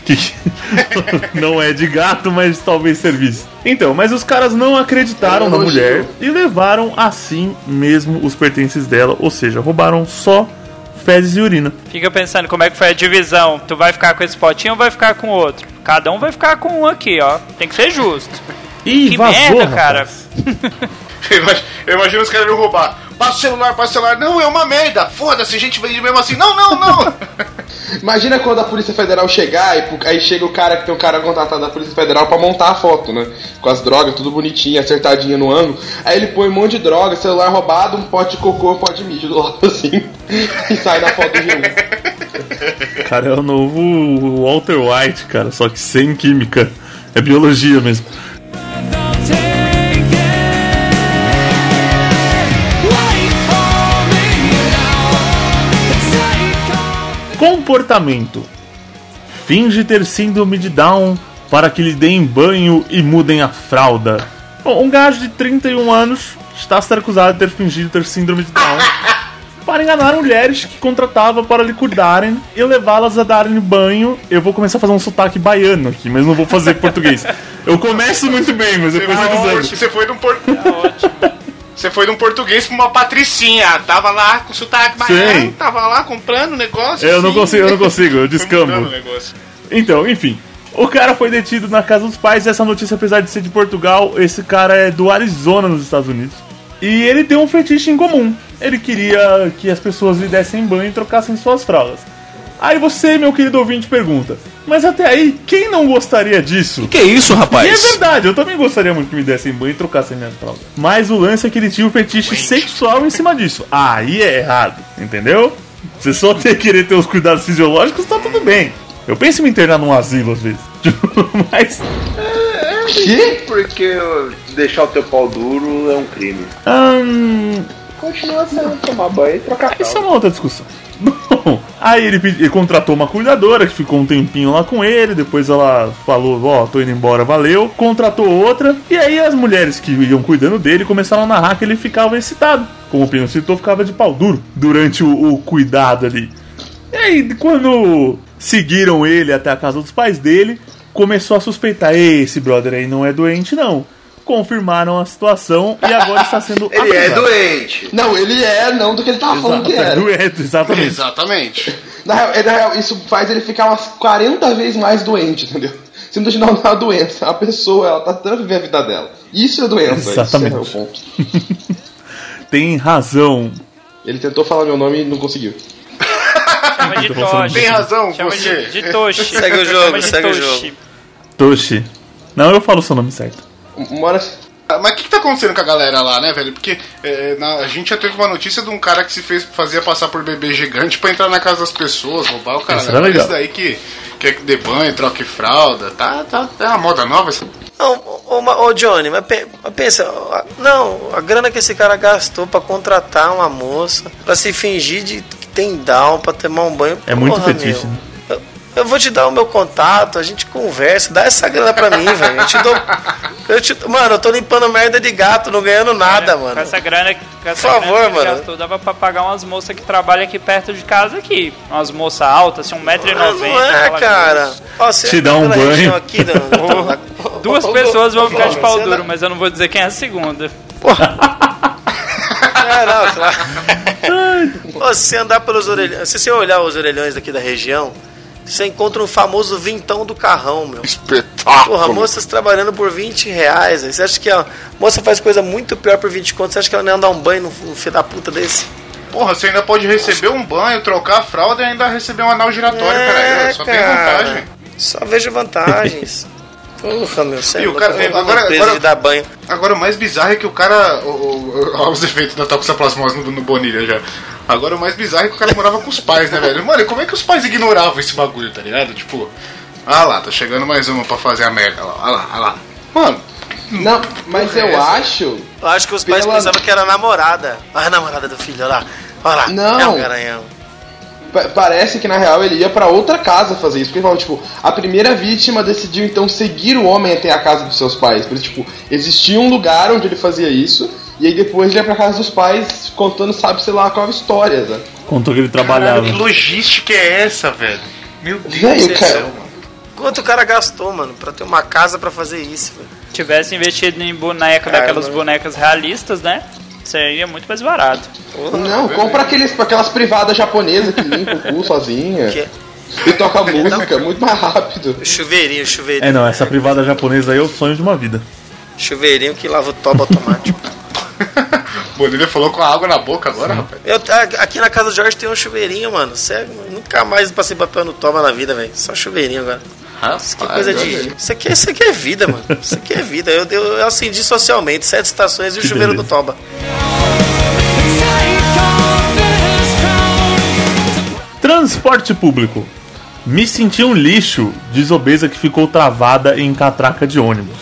Speaker 2: que não é de gato, mas talvez serviço. Então, mas os caras não acreditaram na mulher e levaram assim mesmo os pertences dela, ou seja, roubaram só fezes e urina.
Speaker 5: Fica pensando como é que foi a divisão. Tu vai ficar com esse potinho ou vai ficar com outro? Cada um vai ficar com um aqui, ó. Tem que ser justo.
Speaker 2: Ih,
Speaker 5: Que
Speaker 2: vazou,
Speaker 5: merda,
Speaker 2: rapaz.
Speaker 5: cara.
Speaker 3: Eu imag- Eu imagino os caras iam roubar. Passa o celular, passa o celular. Não, é uma merda. Foda-se, a gente vende mesmo assim. Não, não, não.
Speaker 6: Imagina quando a Polícia Federal chegar e aí chega o cara que tem um cara contratado da Polícia Federal pra montar a foto, né? Com as drogas, tudo bonitinho, acertadinho no ângulo. Aí ele põe um monte de droga, celular roubado, um pote de cocô, um pote de mijo do lado assim. E sai na foto de um.
Speaker 2: Cara, é o novo Walter White, cara, só que sem química. É biologia mesmo. Comportamento. Finge ter síndrome de Down para que lhe deem banho e mudem a fralda. Bom, um gajo de 31 anos está sendo acusado de ter fingido ter síndrome de Down para enganar mulheres que contratava para lhe cuidarem e levá-las a darem banho. Eu vou começar a fazer um sotaque baiano aqui, mas não vou fazer português. Eu começo muito bem, mas depois eu desando.
Speaker 3: você foi de um por... Você foi de um português pra uma patricinha. Tava lá com sotaque baiano, tava lá comprando negócio.
Speaker 2: Eu não consigo, eu não consigo, eu descambo. Então, enfim. O cara foi detido na casa dos pais. Essa notícia, apesar de ser de Portugal, esse cara é do Arizona, nos Estados Unidos. E ele tem um fetiche em comum. Ele queria que as pessoas lhe dessem banho e trocassem suas fraldas. Aí você, meu querido ouvinte, pergunta: Mas até aí, quem não gostaria disso?
Speaker 11: Que isso, rapaz?
Speaker 2: E é verdade, eu também gostaria muito que me dessem banho e trocassem minhas fraldas. Mas o lance é que ele tinha um fetiche sexual em cima disso. Aí é errado, entendeu? Você só ter querer ter os cuidados fisiológicos, tá tudo bem. Eu penso em me internar num asilo às vezes. Mas.
Speaker 7: Que? Porque deixar o teu pau duro é um crime.
Speaker 2: hum,
Speaker 7: Continua sendo tomar banho e trocar
Speaker 2: Isso é uma outra discussão. Bom, aí ele, ele contratou uma cuidadora que ficou um tempinho lá com ele. Depois ela falou: Ó, tô indo embora, valeu. Contratou outra. E aí as mulheres que iam cuidando dele começaram a narrar que ele ficava excitado. Como o Pino citou, ficava de pau duro durante o, o cuidado ali. E aí, quando seguiram ele até a casa dos pais dele, começou a suspeitar: Ei, esse brother aí não é doente, não. Confirmaram a situação e agora está sendo
Speaker 7: Ele é
Speaker 2: acusado.
Speaker 7: doente.
Speaker 6: Não, ele é não do que ele tava falando que
Speaker 2: Exato, é
Speaker 6: era.
Speaker 2: doente, exatamente.
Speaker 3: Exatamente.
Speaker 6: Na real, é, na real, isso faz ele ficar umas 40 vezes mais doente, entendeu? Simplesmente não é uma doença, é uma pessoa, ela tá tentando viver a vida dela. Isso é doença,
Speaker 2: Exatamente.
Speaker 6: esse é o ponto.
Speaker 2: Tem razão.
Speaker 6: Ele tentou falar meu nome e não conseguiu.
Speaker 5: Chama de Toshi.
Speaker 3: Tem razão,
Speaker 5: Chama
Speaker 3: você.
Speaker 5: de, de Toshi.
Speaker 4: Segue o jogo, segue o jogo.
Speaker 2: Toshi. Não, eu falo o seu nome certo.
Speaker 6: Uma hora.
Speaker 3: Ah, Mas o que, que tá acontecendo com a galera lá, né, velho? Porque é, na- a gente já teve uma notícia de um cara que se fez fazia passar por bebê gigante pra entrar na casa das pessoas, roubar o cara.
Speaker 2: Isso era legal.
Speaker 3: Esse daí que quer que dê banho, troque fralda. Tá, tá, é uma moda nova essa.
Speaker 4: Não, ô, ô, ô, Johnny, mas, pe- mas pensa, não, a grana que esse cara gastou pra contratar uma moça, pra se fingir de que tem down, pra tomar um banho.
Speaker 2: É muito
Speaker 4: porra,
Speaker 2: fetiche,
Speaker 4: meu.
Speaker 2: né?
Speaker 4: Eu, vou te dar o meu contato, a gente conversa, dá essa grana pra mim, velho. Eu te dou. Eu te, mano, eu tô limpando merda de gato, não ganhando nada,
Speaker 5: Com
Speaker 4: mano.
Speaker 5: essa grana, com essa
Speaker 4: Por favor,
Speaker 5: grana que
Speaker 4: mano.
Speaker 5: gastou, dava pra pagar umas moças que trabalham aqui perto de casa aqui. Umas moças altas, assim, 1,90m.
Speaker 4: Mas não é, cara. Ó, você
Speaker 2: Te dá um banho.
Speaker 4: Aqui, não, não, não,
Speaker 5: Duas pessoas vão ficar de pau duro, mas eu não vou dizer quem é a segunda.
Speaker 4: É, não, claro. Você andar pelos orelhões, se você olhar os orelhões daqui da região, você encontra um famoso vintão do carrão, meu.
Speaker 3: Espetáculo.
Speaker 4: Porra, moças trabalhando por 20 reais. velho. Você acha que a moça faz coisa muito pior por 20 contos? Você acha que ela não ia dar um banho num, filho da puta desse?
Speaker 3: Porra, você ainda pode receber um banho, trocar a fralda e ainda receber um anel giratório,
Speaker 4: É,
Speaker 3: cara. Só tem vantagem.
Speaker 4: Só vejo vantagens. Porra, meu, sério.
Speaker 3: E o cara-
Speaker 4: agora,
Speaker 3: agora-
Speaker 4: dar banho.
Speaker 3: Agora o mais bizarro é que o cara. Olha os efeitos da toxoplasmose no, no Bonilha já. Agora o mais bizarro é que o cara morava com os pais, né, velho? Mano, como é que os pais ignoravam esse bagulho, tá ligado? Tipo, ah lá, tá chegando mais uma pra fazer a merda lá, ah lá, ah lá. Mano,
Speaker 6: Não, mas
Speaker 3: é
Speaker 6: eu
Speaker 3: essa?
Speaker 6: acho.
Speaker 4: Eu acho que os pais
Speaker 6: Pela-
Speaker 4: pensavam que era a namorada. Olha a namorada do filho, olha lá. Olha lá.
Speaker 6: Não.
Speaker 4: É um garanhão.
Speaker 6: Pa- Parece que na real ele ia pra outra casa fazer isso. Porque ele tipo, a primeira vítima decidiu então seguir o homem até a casa dos seus pais. Por isso, tipo, existia um lugar onde ele fazia isso. E aí depois ele ia pra casa dos pais contando, sabe, sei lá, qual a história, né?
Speaker 2: Contou que ele
Speaker 3: caralho,
Speaker 2: trabalhava.
Speaker 3: que logística é essa, velho? Meu Deus do
Speaker 6: cara.
Speaker 3: céu, mano.
Speaker 4: Quanto o cara gastou, mano, pra ter uma casa pra fazer isso, velho?
Speaker 5: Tivesse investido em boneca,
Speaker 4: Cara,
Speaker 5: daquelas
Speaker 4: mano.
Speaker 5: bonecas realistas, né? Seria muito mais barato.
Speaker 6: Não, compra aqueles, aquelas privadas japonesas que limpam o cu sozinha.
Speaker 4: Que-
Speaker 6: E toca música, muito mais rápido.
Speaker 4: Chuveirinho, chuveirinho.
Speaker 2: É, não, essa privada japonesa aí é o sonho de uma vida.
Speaker 4: Chuveirinho que lava o toba automático.
Speaker 3: Bonilha falou com a água na boca agora, rapaz.
Speaker 4: Eu, aqui na casa do Jorge tem um chuveirinho, mano. Sério, mano, nunca mais passei papel no toba na vida, velho. Só chuveirinho agora. Isso aqui é coisa de. Isso aqui, isso aqui é vida, mano. Isso aqui é vida. Eu, eu, eu acendi socialmente, sete estações e o
Speaker 2: Que
Speaker 4: chuveiro
Speaker 2: beleza.
Speaker 4: do toba.
Speaker 2: Transporte público. Me senti um lixo, diz obesa que ficou travada em catraca de ônibus.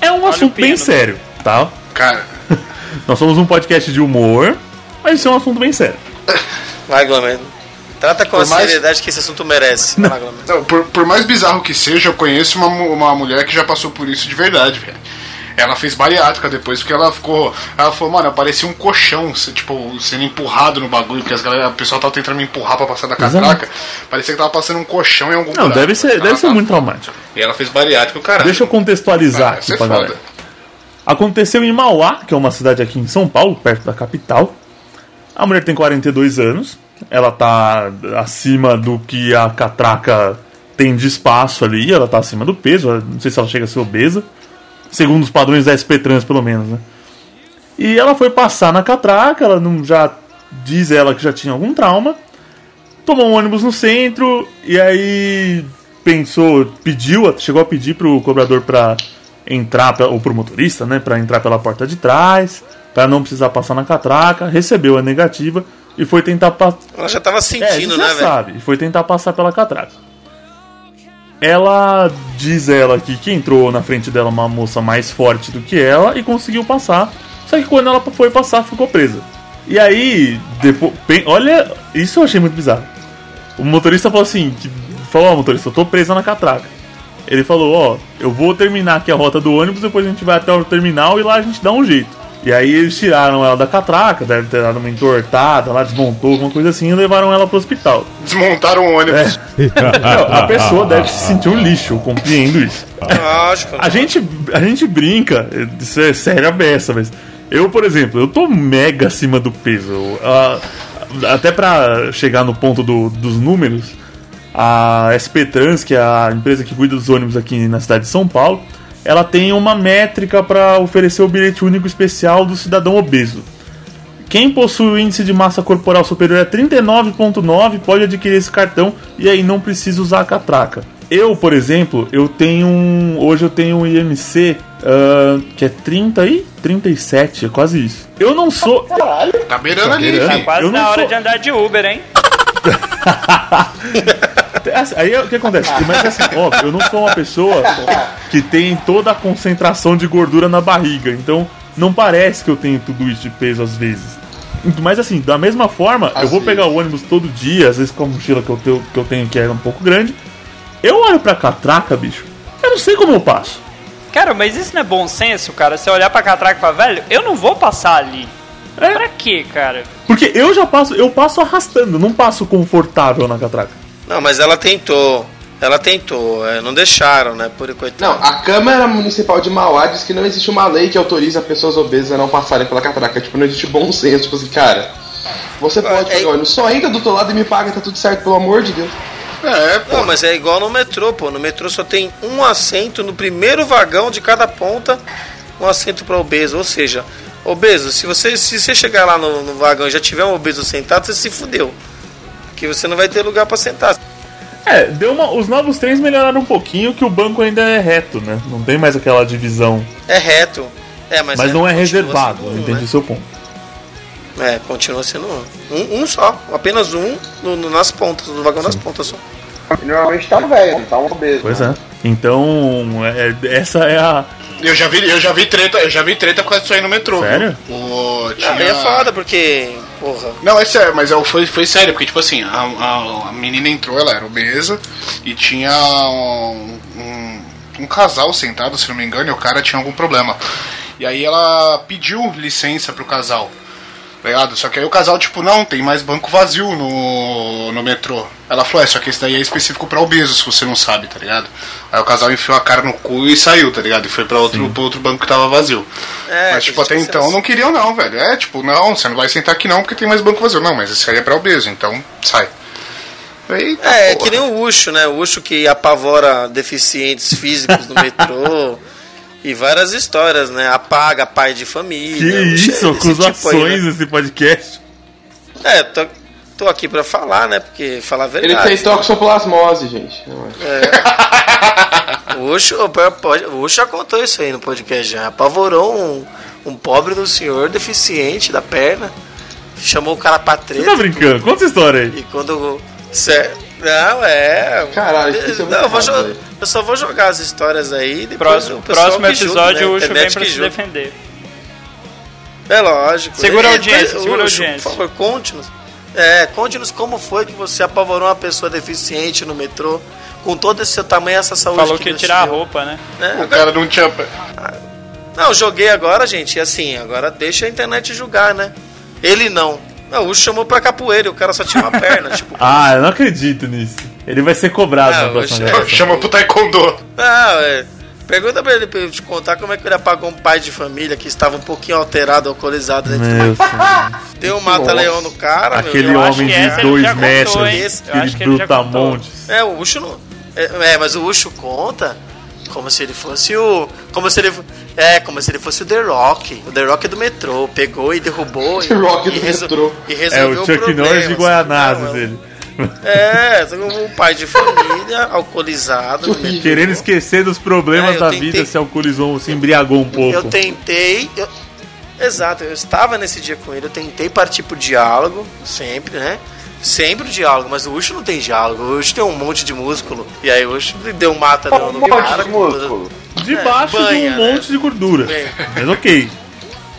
Speaker 2: É um assunto bem sério, tá?
Speaker 3: Cara,
Speaker 2: Nós somos um podcast de humor, mas isso é um assunto bem sério.
Speaker 4: Vai, Glomer. Trata com a
Speaker 3: Por mais-
Speaker 4: seriedade que esse assunto merece. Glomer.
Speaker 3: não, por, por mais bizarro que seja, eu conheço uma, uma mulher que já passou por isso de verdade, velho. Ela fez bariátrica depois, porque ela ficou. Ela falou, mano, parecia um colchão, tipo, sendo empurrado no bagulho, porque as galera, o pessoal tava tentando me empurrar pra passar da catraca. Parecia que tava passando um colchão em algum
Speaker 2: Não,
Speaker 3: buraco.
Speaker 2: deve ser,
Speaker 3: Ela
Speaker 2: deve ser
Speaker 3: tava-
Speaker 2: muito traumático.
Speaker 3: E ela fez bariátrica, o caralho.
Speaker 2: Deixa eu contextualizar
Speaker 3: Ah,
Speaker 2: aqui
Speaker 3: é
Speaker 2: pra
Speaker 3: foda.
Speaker 2: galera. Aconteceu em Mauá, que é uma cidade aqui em São Paulo, perto da capital. A mulher tem 42 anos. Ela tá acima do que a catraca tem de espaço ali. Ela tá acima do peso. Não sei se ela chega a ser obesa. Segundo os padrões da SP Trans, pelo menos, né? E ela foi passar na catraca. Ela não já diz ela que já tinha algum trauma. Tomou um ônibus no centro e aí pensou, pediu, chegou a pedir pro cobrador pra entrar, ou pro motorista, né, Pra entrar pela porta de trás, pra não precisar passar na catraca, recebeu a negativa e foi tentar passar.
Speaker 4: Ela já tava
Speaker 2: É,
Speaker 4: sentindo, né,
Speaker 2: já
Speaker 4: velho?
Speaker 2: sabe, e foi tentar passar pela catraca. Ela diz ela aqui que entrou na frente dela uma moça mais forte do que ela e conseguiu passar. Só que quando ela foi passar, ficou presa. E aí, depois, olha, isso eu achei muito bizarro. O motorista falou assim, que, falou, ó, motorista, eu tô presa na catraca. Ele falou, ó, eu vou terminar aqui a rota do ônibus, depois a gente vai até o terminal e lá a gente dá um jeito. E aí eles tiraram ela da catraca, deve ter dado uma entortada, lá desmontou, alguma coisa assim, e levaram ela pro hospital.
Speaker 3: Desmontaram o ônibus.
Speaker 2: Não, a pessoa deve se sentir um lixo, eu compreendo isso.
Speaker 4: Lógico.
Speaker 2: A gente, a gente brinca, isso é sério a beça, mas eu, por exemplo, eu tô mega acima do peso. Ah, até pra chegar no ponto do- dos números, a SP Trans, que é a empresa que cuida dos ônibus aqui na cidade de São Paulo, ela tem uma métrica para oferecer o bilhete único especial do cidadão obeso. Quem possui o índice de massa corporal superior a 39,9 pode adquirir esse cartão e aí não precisa usar a catraca. Eu, por exemplo, eu tenho um. Hoje eu tenho um IMC ah, que é 30 e 37, é quase isso. Eu não sou.
Speaker 3: Tá beirando ali,
Speaker 2: beirando.
Speaker 3: filho.
Speaker 5: Quase
Speaker 2: Eu não
Speaker 5: na hora
Speaker 2: sou-
Speaker 5: de andar de Uber, hein?
Speaker 2: Aí o que acontece? Mas assim, óbvio, eu não sou uma pessoa que tem toda a concentração de gordura na barriga, então não parece que eu tenho tudo isso de peso às vezes. Mas assim, da mesma forma, eu vou
Speaker 6: Às
Speaker 2: pegar o ônibus todo dia, às vezes com a mochila que eu tenho, que eu tenho que é um pouco grande. Eu olho pra catraca, bicho. Eu não sei como eu passo.
Speaker 5: Cara, mas isso não é bom senso, cara? Você olhar pra catraca e falar, velho, eu não vou passar ali.
Speaker 2: É.
Speaker 5: Pra quê, cara?
Speaker 2: Porque eu já passo, eu passo arrastando, não passo confortável na catraca.
Speaker 4: Não, mas ela tentou. Ela tentou, é, não deixaram, né? Por coitado.
Speaker 6: Não, a Câmara Municipal de Mauá diz que não existe uma lei que autoriza pessoas obesas a não passarem pela catraca. Tipo, não existe bom senso. Tipo assim, cara, você pode
Speaker 4: é-
Speaker 6: pegar o ônibus, só entra do outro lado e me paga, tá tudo certo, pelo amor de Deus.
Speaker 3: É, pô.
Speaker 4: Não, mas é igual no metrô, pô. No metrô só tem um assento no primeiro vagão de cada ponta, um assento para obeso. Ou seja, obeso, se você, se você chegar lá no, no vagão e já tiver um obeso sentado, você se fudeu. Que você não vai ter lugar para sentar.
Speaker 2: É, deu uma, os novos trens melhoraram um pouquinho, que o banco ainda é reto, né? Não tem mais aquela divisão.
Speaker 4: É reto. É, mas,
Speaker 2: Mas, não é reservado,
Speaker 4: sendo
Speaker 2: entendi
Speaker 4: né?
Speaker 2: o seu ponto.
Speaker 4: É, continua sendo um. Um, um só, apenas um no- no- nas pontas, no vagão das pontas só.
Speaker 7: Normalmente tá um velho, tá um obeso.
Speaker 2: Pois é. Então, é- essa é a.
Speaker 3: Eu já vi, eu já vi treta, eu já vi treta com isso aí no metrô.
Speaker 2: Sério?
Speaker 3: O,
Speaker 4: Ah,
Speaker 3: tinha...
Speaker 4: é foda, porque. Porra.
Speaker 3: Não, é sério, mas é- foi, foi sério, porque, tipo assim, a, a, a menina entrou, ela era obesa, e tinha um, um, um casal sentado, se não me engano, e o cara tinha algum problema. E aí ela pediu licença pro casal, tá ligado? Só que aí o casal, tipo, não, tem mais banco vazio no, no metrô. Ela falou, é, só que esse daí é específico pra obeso, se você não sabe, tá ligado? Aí o casal enfiou a cara no cu e saiu, tá ligado? E foi pra outro, pro outro banco que tava vazio.
Speaker 4: É,
Speaker 3: Mas, tipo, até
Speaker 4: ser
Speaker 3: então
Speaker 4: assim.
Speaker 3: não queriam, não, velho. É, tipo, não, você não vai sentar aqui não porque tem mais banco vazio. Não, mas esse aí é pra obeso, então sai. Eita,
Speaker 4: É, é
Speaker 3: porra.
Speaker 4: que nem o Ucho, né? O Ucho que apavora deficientes físicos no metrô. e várias histórias, né? Apaga pai de família.
Speaker 2: Que
Speaker 4: é
Speaker 2: isso,
Speaker 4: esse tipo aí,
Speaker 2: acusações
Speaker 4: né?
Speaker 2: nesse podcast.
Speaker 4: É, tô, tô aqui pra falar, né? Porque falar a
Speaker 6: Ele
Speaker 4: verdade.
Speaker 6: tem toxoplasmose, gente.
Speaker 4: O Ucho, o pior pode- o Ucho já contou isso aí no podcast já. Apavorou um, um pobre do senhor deficiente da perna. Chamou o cara pra
Speaker 2: Você
Speaker 4: treta.
Speaker 2: tá brincando? Conta essa história aí.
Speaker 4: E quando. Cê, não, é.
Speaker 6: Caralho, isso é muito
Speaker 4: não, eu, vou eu só vou jogar as histórias aí. Depois
Speaker 5: Próximo, próximo
Speaker 4: julgue,
Speaker 5: episódio
Speaker 4: né?
Speaker 5: o Ucho vem pra se defender.
Speaker 4: É lógico.
Speaker 5: Segura a audiência,
Speaker 4: Ucho,
Speaker 5: segura a audiência.
Speaker 4: Por favor, conte-nos. É, conte-nos como foi que você apavorou uma pessoa deficiente no metrô com todo esse seu tamanho e essa saúde
Speaker 5: Falou que ia tirar a roupa, né?
Speaker 4: Né?
Speaker 3: O cara não tinha.
Speaker 4: Não, joguei agora, gente, e assim, agora deixa a internet julgar, né? Ele não. Não, o Ucho chamou pra capoeira o cara só tinha uma perna, tipo.
Speaker 2: Ah, eu não acredito nisso. Ele vai ser cobrado
Speaker 4: Ah,
Speaker 2: na próxima gravação.
Speaker 3: Chama pro Taekwondo.
Speaker 4: Ah, é. Pergunta pra ele pra eu te contar como é que ele apagou um pai de família que estava um pouquinho alterado, alcoolizado dentro
Speaker 2: Meu
Speaker 4: do Deu um mata-leão no cara, meu.
Speaker 2: Aquele
Speaker 4: Eu acho
Speaker 2: homem
Speaker 4: que
Speaker 2: de
Speaker 4: ele
Speaker 2: dois metros, aquele brutamontes.
Speaker 4: É, o Ucho não. É, é, mas o Ucho conta como se ele fosse o. Como se ele. É, como se ele fosse o The Rock. O The Rock do metrô. Pegou e derrubou. e,
Speaker 6: The Rock
Speaker 4: e
Speaker 6: do
Speaker 4: resol-
Speaker 6: metrô.
Speaker 4: E
Speaker 2: É
Speaker 4: resolveu
Speaker 2: o Chuck
Speaker 4: problema,
Speaker 2: Norris de
Speaker 4: assim.
Speaker 2: Guaianazes,
Speaker 4: Não, é um-
Speaker 2: ele.
Speaker 4: É, um pai de família, alcoolizado. metrô.
Speaker 2: Querendo esquecer dos problemas
Speaker 4: É,
Speaker 2: da
Speaker 4: tentei-
Speaker 2: vida, se alcoolizou, se embriagou um pouco.
Speaker 4: Eu tentei. eu- Exato, eu estava nesse dia com ele, eu tentei partir pro diálogo, sempre, né? Sempre o diálogo, mas o Ucho não tem diálogo, o Ucho tem um monte de músculo. E aí o Ucho deu um mata no, no cara. com toda-
Speaker 2: Debaixo
Speaker 4: banha,
Speaker 2: de um monte de gordura.
Speaker 4: É.
Speaker 2: Mas ok.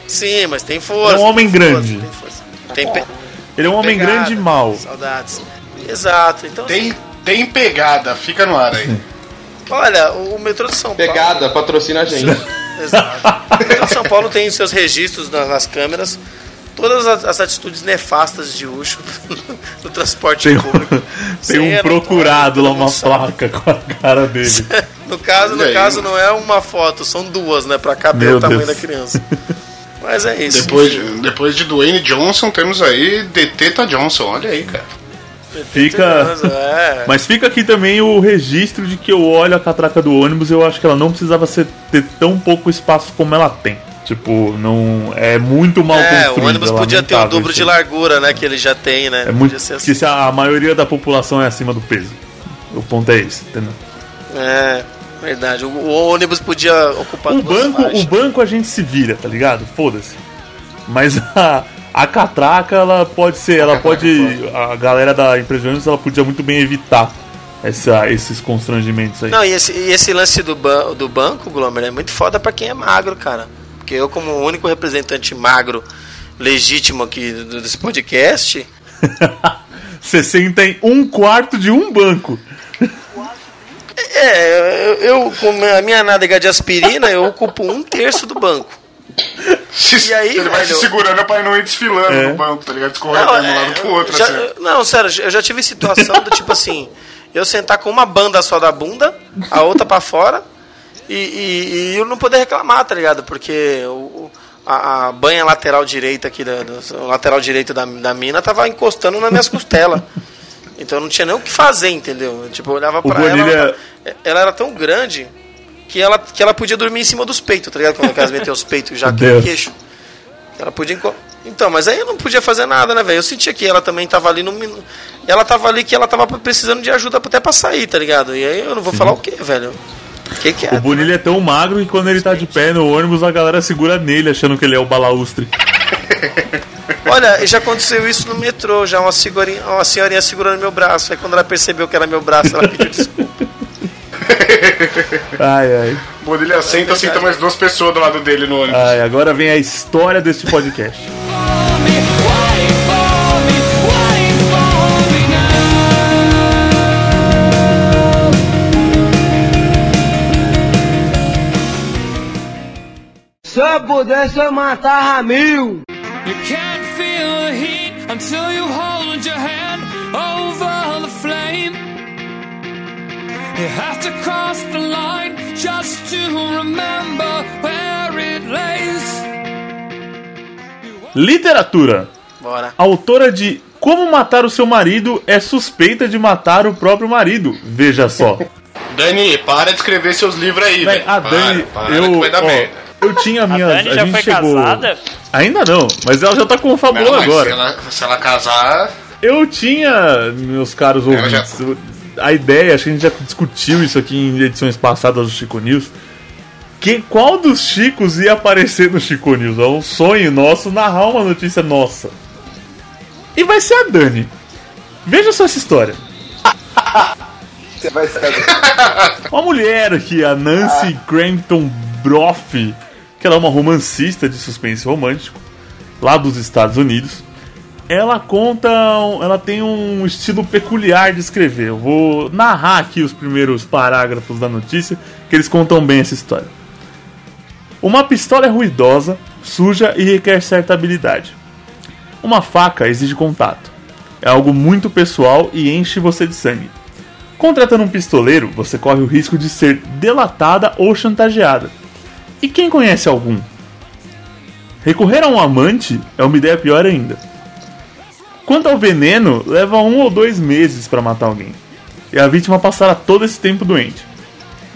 Speaker 4: Sim, mas tem força.
Speaker 2: É um homem
Speaker 4: tem força,
Speaker 2: grande.
Speaker 4: tem força. Tem pe-
Speaker 2: Ele é um homem
Speaker 4: pegada,
Speaker 2: grande e mau.
Speaker 4: Saudades. Exato, então.
Speaker 3: Tem, tem pegada, fica no ar aí.
Speaker 4: Olha, o metrô de São Paulo.
Speaker 6: Pegada, patrocina a gente.
Speaker 4: Exato. O metrô de São Paulo tem seus registros na- nas câmeras. Todas as, as atitudes nefastas de Ucho no transporte
Speaker 2: Tem,
Speaker 4: público.
Speaker 2: tem um procurado lá, uma placa com a cara dele.
Speaker 4: No caso, no caso não é uma foto, são duas, né? Pra caber
Speaker 2: Meu
Speaker 4: o tamanho
Speaker 2: Deus.
Speaker 4: da criança. Mas é isso.
Speaker 3: Depois, de- depois de Dwayne Johnson, temos aí Deteta Johnson. Olha aí, cara.
Speaker 2: Fica.
Speaker 4: É.
Speaker 2: Mas fica aqui também o registro de que eu olho a catraca do ônibus e eu acho que ela não precisava ser, ter tão pouco espaço como ela tem. Tipo, não. É muito mal
Speaker 4: É,
Speaker 2: construída.
Speaker 4: o ônibus podia ter o dobro de largura, né? Que ele já tem, né?
Speaker 2: É muito.
Speaker 4: Podia ser assim.
Speaker 2: Que se a maioria da população é acima do peso. O ponto é esse, entendeu?
Speaker 4: É, verdade. O, o ônibus podia ocupar
Speaker 2: O banco,
Speaker 4: faixas.
Speaker 2: o banco a gente se vira, tá ligado? Foda-se. Mas a, a catraca, ela pode ser, ela pode. A galera da empresa de ônibus, ela podia muito bem evitar essa, esses constrangimentos aí.
Speaker 4: Não, e esse, e esse lance do, ban do banco, Glomer, é muito foda pra quem é magro, cara. Porque eu, como o único representante magro legítimo aqui do- desse podcast,
Speaker 2: Você senta em um quarto de um banco.
Speaker 4: é, eu, com a minha nádega de aspirina, eu ocupo um terço do banco.
Speaker 3: Se-
Speaker 4: E aí,
Speaker 3: ele vai se
Speaker 4: velho?
Speaker 3: segurando pra não ir desfilando
Speaker 2: É.
Speaker 3: no banco, tá ligado? Escorregando de um lado pro outro,
Speaker 4: já-
Speaker 3: assim.
Speaker 4: não, sério, eu já tive situação do tipo assim, eu sentar com uma banda só da bunda, a outra pra fora, e, e- e eu não poder reclamar, tá ligado? Porque o, o- a, a banha lateral direita aqui, da, do- o lateral direito da, da mina tava encostando nas minhas costelas. Então eu não tinha nem o que fazer, entendeu? Tipo, eu olhava pra ela,
Speaker 2: Bonilha-
Speaker 4: ela, ela era tão grande que ela, que ela podia dormir em cima dos peitos, tá ligado? Quando elas metem os peitos já aqui no
Speaker 2: Deus.
Speaker 4: queixo. Ela podia. Então, mas aí eu não podia fazer nada, né, velho? Eu sentia que ela também tava ali no. Ela tava ali que ela tava precisando de ajuda até pra sair, tá ligado? E aí eu não vou falar o quê, velho? O que, que é?
Speaker 2: O Bonilha é tão magro que quando ele tá de pé no ônibus, a galera segura nele, achando que ele é o balaustre.
Speaker 4: Olha, já aconteceu isso no metrô, já uma senhorinha, uma senhorinha segurando meu braço. Aí quando ela percebeu que era meu braço, ela pediu desculpa.
Speaker 2: Ai, ai.
Speaker 3: Bonilha senta, senta mais duas pessoas do lado dele no ônibus.
Speaker 2: Ai, agora vem a história deste podcast.
Speaker 12: Se eu pudesse, eu matava mil.
Speaker 10: You can't feel the heat until you hold your hand over the flame. You have to cross the line just to remember where it lays.
Speaker 2: Literatura.
Speaker 4: Bora.
Speaker 2: Autora de Como Matar o Seu Marido é suspeita de matar o próprio marido. Veja só.
Speaker 3: Dani, para de escrever seus livros aí, velho.
Speaker 2: a
Speaker 3: Para,
Speaker 2: Dani,
Speaker 3: para
Speaker 2: eu,
Speaker 3: que vai dar
Speaker 2: ó,
Speaker 3: merda.
Speaker 2: Eu tinha a minha.
Speaker 5: Dani já
Speaker 2: gente
Speaker 5: foi
Speaker 2: chegou...
Speaker 5: casada?
Speaker 2: Ainda não, mas ela já tá com o
Speaker 3: Não, mas
Speaker 2: agora.
Speaker 3: Se ela, se ela casar,
Speaker 2: Eu tinha, meus caros
Speaker 3: Ela já-
Speaker 2: ouvintes, a ideia, acho que a gente já discutiu isso aqui em edições passadas do Chico News. Que, qual dos Chicos ia aparecer no Chico News? É um sonho nosso narrar uma notícia nossa. E vai ser a Dani. Veja só essa história.
Speaker 7: Você vai saber.
Speaker 2: Uma mulher aqui, a Nancy Crampton Broff, que ela é uma romancista de suspense romântico, lá dos Estados Unidos. Ela conta, ela tem um estilo peculiar de escrever. Eu vou narrar aqui os primeiros parágrafos da notícia, que eles contam bem essa história. Uma pistola é ruidosa, suja e requer certa habilidade. Uma faca exige contato. É algo muito pessoal e enche você de sangue. Contratando um pistoleiro, você corre o risco de ser delatada ou chantageada. E quem conhece algum? Recorrer a um amante é uma ideia pior ainda. Quanto ao veneno, leva um ou dois meses para matar alguém. E a vítima passará todo esse tempo doente.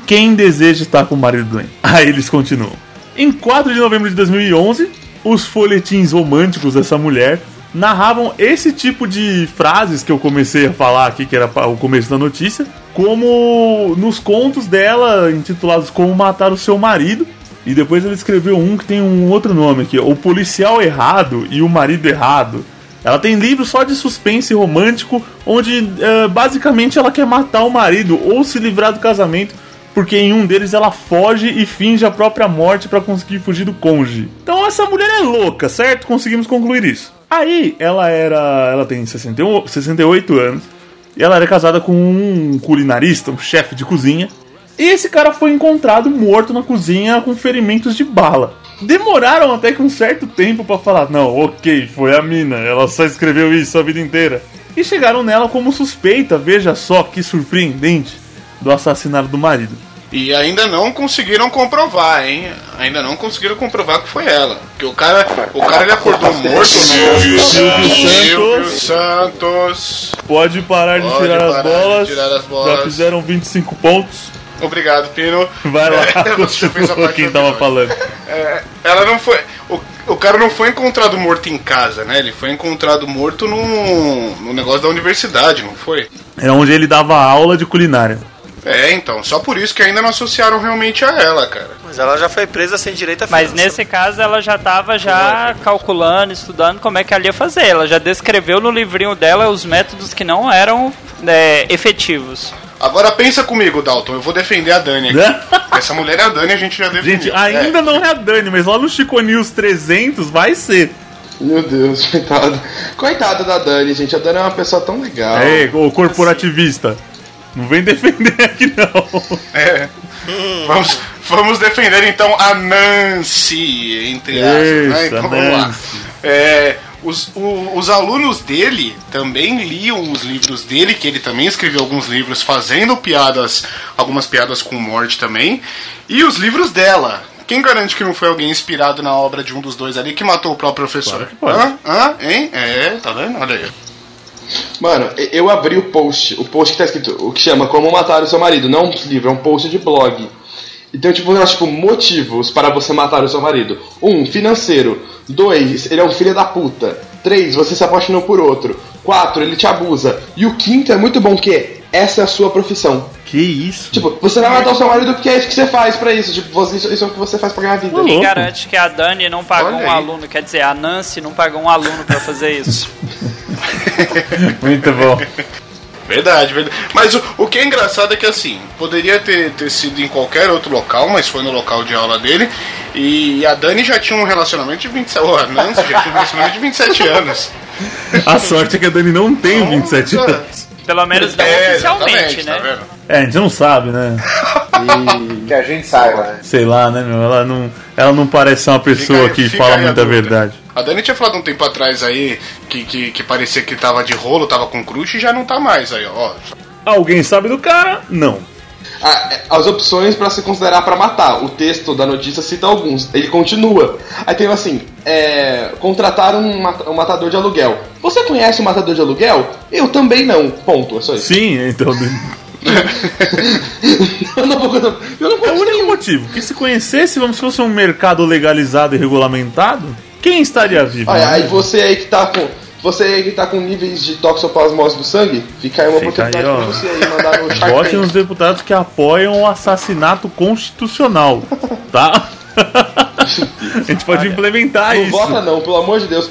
Speaker 2: Quem deseja estar com o marido doente? Aí eles continuam. Em 4 de novembro de 2011, os folhetins românticos dessa mulher narravam esse tipo de frases que eu comecei a falar aqui, que era o começo da notícia, como nos contos dela, intitulados Como Matar o Seu Marido. E depois ela escreveu um que tem um outro nome aqui, O Policial Errado e o Marido Errado. Ela tem livros só de suspense romântico, onde eh, basicamente ela quer matar o marido ou se livrar do casamento, porque em um deles ela foge e finge a própria morte para conseguir fugir do cônjuge. Então essa mulher é louca, certo? Conseguimos concluir isso. Aí ela era. Ela tem 61, 68 anos. E ela era casada com um culinarista, um chefe de cozinha. E esse cara foi encontrado morto na cozinha com ferimentos de bala. Demoraram até que um certo tempo pra falar: não, ok, foi a mina, ela só escreveu isso a vida inteira. E chegaram nela como suspeita, veja só que surpreendente, do assassinato do marido.
Speaker 3: E ainda não conseguiram comprovar, hein? Ainda não conseguiram comprovar que foi ela. Porque o cara, o cara ele acordou morto no
Speaker 2: Silvio
Speaker 3: Silvio
Speaker 2: Santos.
Speaker 3: Santos.
Speaker 2: Pode parar de
Speaker 3: Pode
Speaker 2: tirar,
Speaker 3: parar
Speaker 2: as
Speaker 3: de
Speaker 2: bolas.
Speaker 3: tirar as bolas.
Speaker 2: Já fizeram 25 pontos.
Speaker 3: Obrigado, Pino.
Speaker 2: Vai lá,
Speaker 3: Você fez a
Speaker 2: continua
Speaker 3: parte
Speaker 2: quem tava
Speaker 3: episódio.
Speaker 2: falando.
Speaker 3: É, ela não foi. O, o cara não foi encontrado morto em casa, né? Ele foi encontrado morto no, no negócio da universidade, não foi?
Speaker 2: É onde ele dava aula de culinária.
Speaker 3: É, então. Só por isso que ainda não associaram realmente a ela, cara.
Speaker 4: Mas ela já foi presa sem direito a
Speaker 5: Mas nesse caso ela já estava já calculando, estudando como é que ela ia fazer. Ela já descreveu no livrinho dela os métodos que não eram é, efetivos.
Speaker 3: Agora pensa comigo, Dalton. Eu vou defender a Dani aqui. Essa mulher é a Dani, a gente já defendeu.
Speaker 2: Gente, ainda não é a Dani, mas lá no Chico News 300 vai ser.
Speaker 6: Meu Deus, coitada. Coitada da Dani, gente. A Dani é uma pessoa tão legal.
Speaker 2: É, o corporativista. Não vem defender aqui não.
Speaker 3: É. Vamos, vamos defender então a Nancy, entre aspas. Né? Então vamos lá. É, os, o- os alunos dele também liam os livros dele, que ele também escreveu alguns livros fazendo piadas, algumas piadas com morte também, e os livros dela. Quem garante que não foi alguém inspirado na obra de um dos dois ali que matou o próprio professor?
Speaker 2: pode.
Speaker 3: Hã? Hã? Hein? É, tá vendo? Olha aí.
Speaker 6: Mano, eu abri o post, o post que tá escrito, o que chama Como Matar o Seu Marido, não um livro, é um post de blog. Então, tipo, acho, tipo, motivos para você matar o seu marido. Um, financeiro. Dois, ele é um filho da puta. Três, você se apaixonou por outro. Quatro, ele te abusa. E o quinto é muito bom que essa é a sua profissão.
Speaker 2: Que isso?
Speaker 6: Tipo, você vai matar o seu marido porque é isso que você faz pra isso. Tipo, você, isso, isso é o que você faz pra ganhar vida.
Speaker 5: Quem
Speaker 2: louco.
Speaker 5: garante que a Dani não pagou um aluno? Quer dizer, a Nancy não pagou um aluno pra fazer isso.
Speaker 2: Muito bom.
Speaker 3: Verdade, verdade. Mas o, o que é engraçado é que assim, poderia ter, ter sido em qualquer outro local, mas foi no local de aula dele. E a Dani já tinha um relacionamento de 27 oh, a Nancy já tinha um relacionamento de 27 anos.
Speaker 2: A sorte é que a Dani não tem 27 anos.
Speaker 5: Pelo menos não
Speaker 3: É,
Speaker 5: oficialmente,
Speaker 3: exatamente,
Speaker 5: né?
Speaker 3: tá vendo?
Speaker 2: É, a gente não sabe, né?
Speaker 7: E que a gente saiba, né?
Speaker 2: Sei lá, né, meu? Ela não, ela não parece ser uma pessoa
Speaker 3: Fica
Speaker 2: que
Speaker 3: fica
Speaker 2: fala
Speaker 3: a
Speaker 2: muita
Speaker 3: dúvida.
Speaker 2: verdade.
Speaker 3: A Dani tinha falado um tempo atrás aí que, que, que parecia que tava de rolo, tava com crush e já não tá mais aí, ó.
Speaker 2: Alguém sabe do cara? Não.
Speaker 6: Ah, é, as opções pra se considerar pra matar. O texto da notícia cita alguns. Ele continua. Aí tem assim: é, contratar um, mata- um matador de aluguel. Você conhece um matador de aluguel? Eu também não. Ponto. É só isso.
Speaker 2: Sim, então.
Speaker 6: Eu não vou. Eu não
Speaker 2: É o único motivo. Que se conhecesse, vamos se fosse um mercado legalizado e regulamentado, quem estaria vivo?
Speaker 6: Olha,
Speaker 2: né?
Speaker 6: aí você aí que tá com. Você aí que tá com níveis de toxoplasmose do sangue, fica aí uma
Speaker 2: Fica
Speaker 6: oportunidade
Speaker 2: aí,
Speaker 6: pra você aí mandar no Shark
Speaker 2: Votem
Speaker 6: Tank.
Speaker 2: os deputados que apoiam o assassinato constitucional, tá? A gente pode implementar
Speaker 6: Não
Speaker 2: isso.
Speaker 6: vota não, pelo amor de Deus.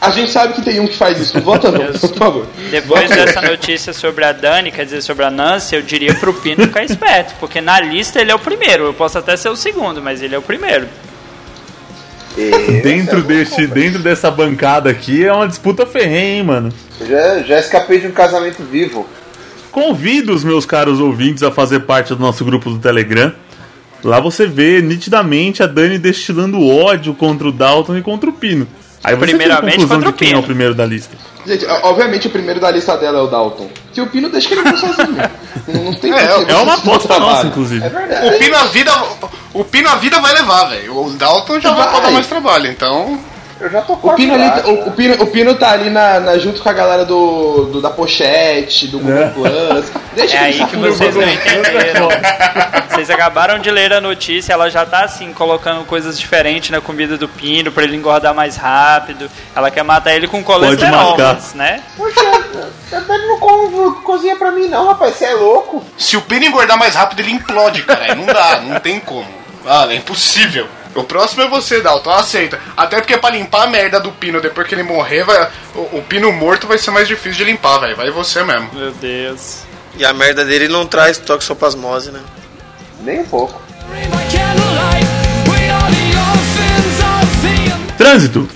Speaker 6: A gente sabe que tem um que faz isso. Vota não, por favor.
Speaker 5: Depois
Speaker 6: Vota não.
Speaker 5: dessa notícia sobre a Dani, quer dizer, sobre a Nancy, eu diria pro Pino ficar esperto, porque na lista ele é o primeiro. Eu posso até ser o segundo, mas ele é o primeiro.
Speaker 2: Dentro, deste, dentro dessa bancada aqui é uma disputa ferrenha, hein, mano?
Speaker 7: Eu já, já escapei de um casamento vivo.
Speaker 2: Convido os meus caros ouvintes a fazer parte do nosso grupo do Telegram. Lá você vê nitidamente a Dani destilando ódio contra o Dalton e contra o Pino. Aí você tem a
Speaker 5: Primeiramente contra
Speaker 2: de
Speaker 5: o
Speaker 2: quem é
Speaker 5: Pino.
Speaker 2: o primeiro da lista.
Speaker 6: Gente, obviamente o primeiro da lista dela é o Dalton. Que o Pino deixa que ele vai sozinho. Não, não tem
Speaker 3: É,
Speaker 6: como
Speaker 3: é
Speaker 2: uma aposta nossa, inclusive.
Speaker 6: É verdade.
Speaker 3: O Pino a vida. O Pino a vida vai levar, velho. O Dalton já vai,
Speaker 6: Vai.
Speaker 3: dar mais trabalho, então.
Speaker 7: Eu já tô
Speaker 6: O Pino, ali,
Speaker 7: lá.
Speaker 6: o, o Pino, o Pino tá ali na, na- junto com a galera do, do- da pochete, do Google
Speaker 2: É.
Speaker 6: Plus. Deixa
Speaker 5: É aí que vocês não entenderam. Vocês acabaram de ler a notícia, ela já tá assim, colocando coisas diferentes na comida do Pino pra ele engordar mais rápido. Ela quer matar ele com colesterol, mas, né?
Speaker 7: Poxa, ele não co- cozinha pra mim não, rapaz, você é louco.
Speaker 3: Se o Pino engordar mais rápido, ele implode, cara. Não dá, não tem como. Ah, é impossível. O próximo é você, Dalton, aceita. Até porque pra limpar a merda do Pino depois que ele morrer, vai, o, o Pino morto vai ser mais difícil de limpar, velho. Vai você mesmo.
Speaker 5: Meu Deus.
Speaker 4: E a merda dele não traz toxoplasmose, né?
Speaker 7: Nem um pouco.
Speaker 2: Trânsito.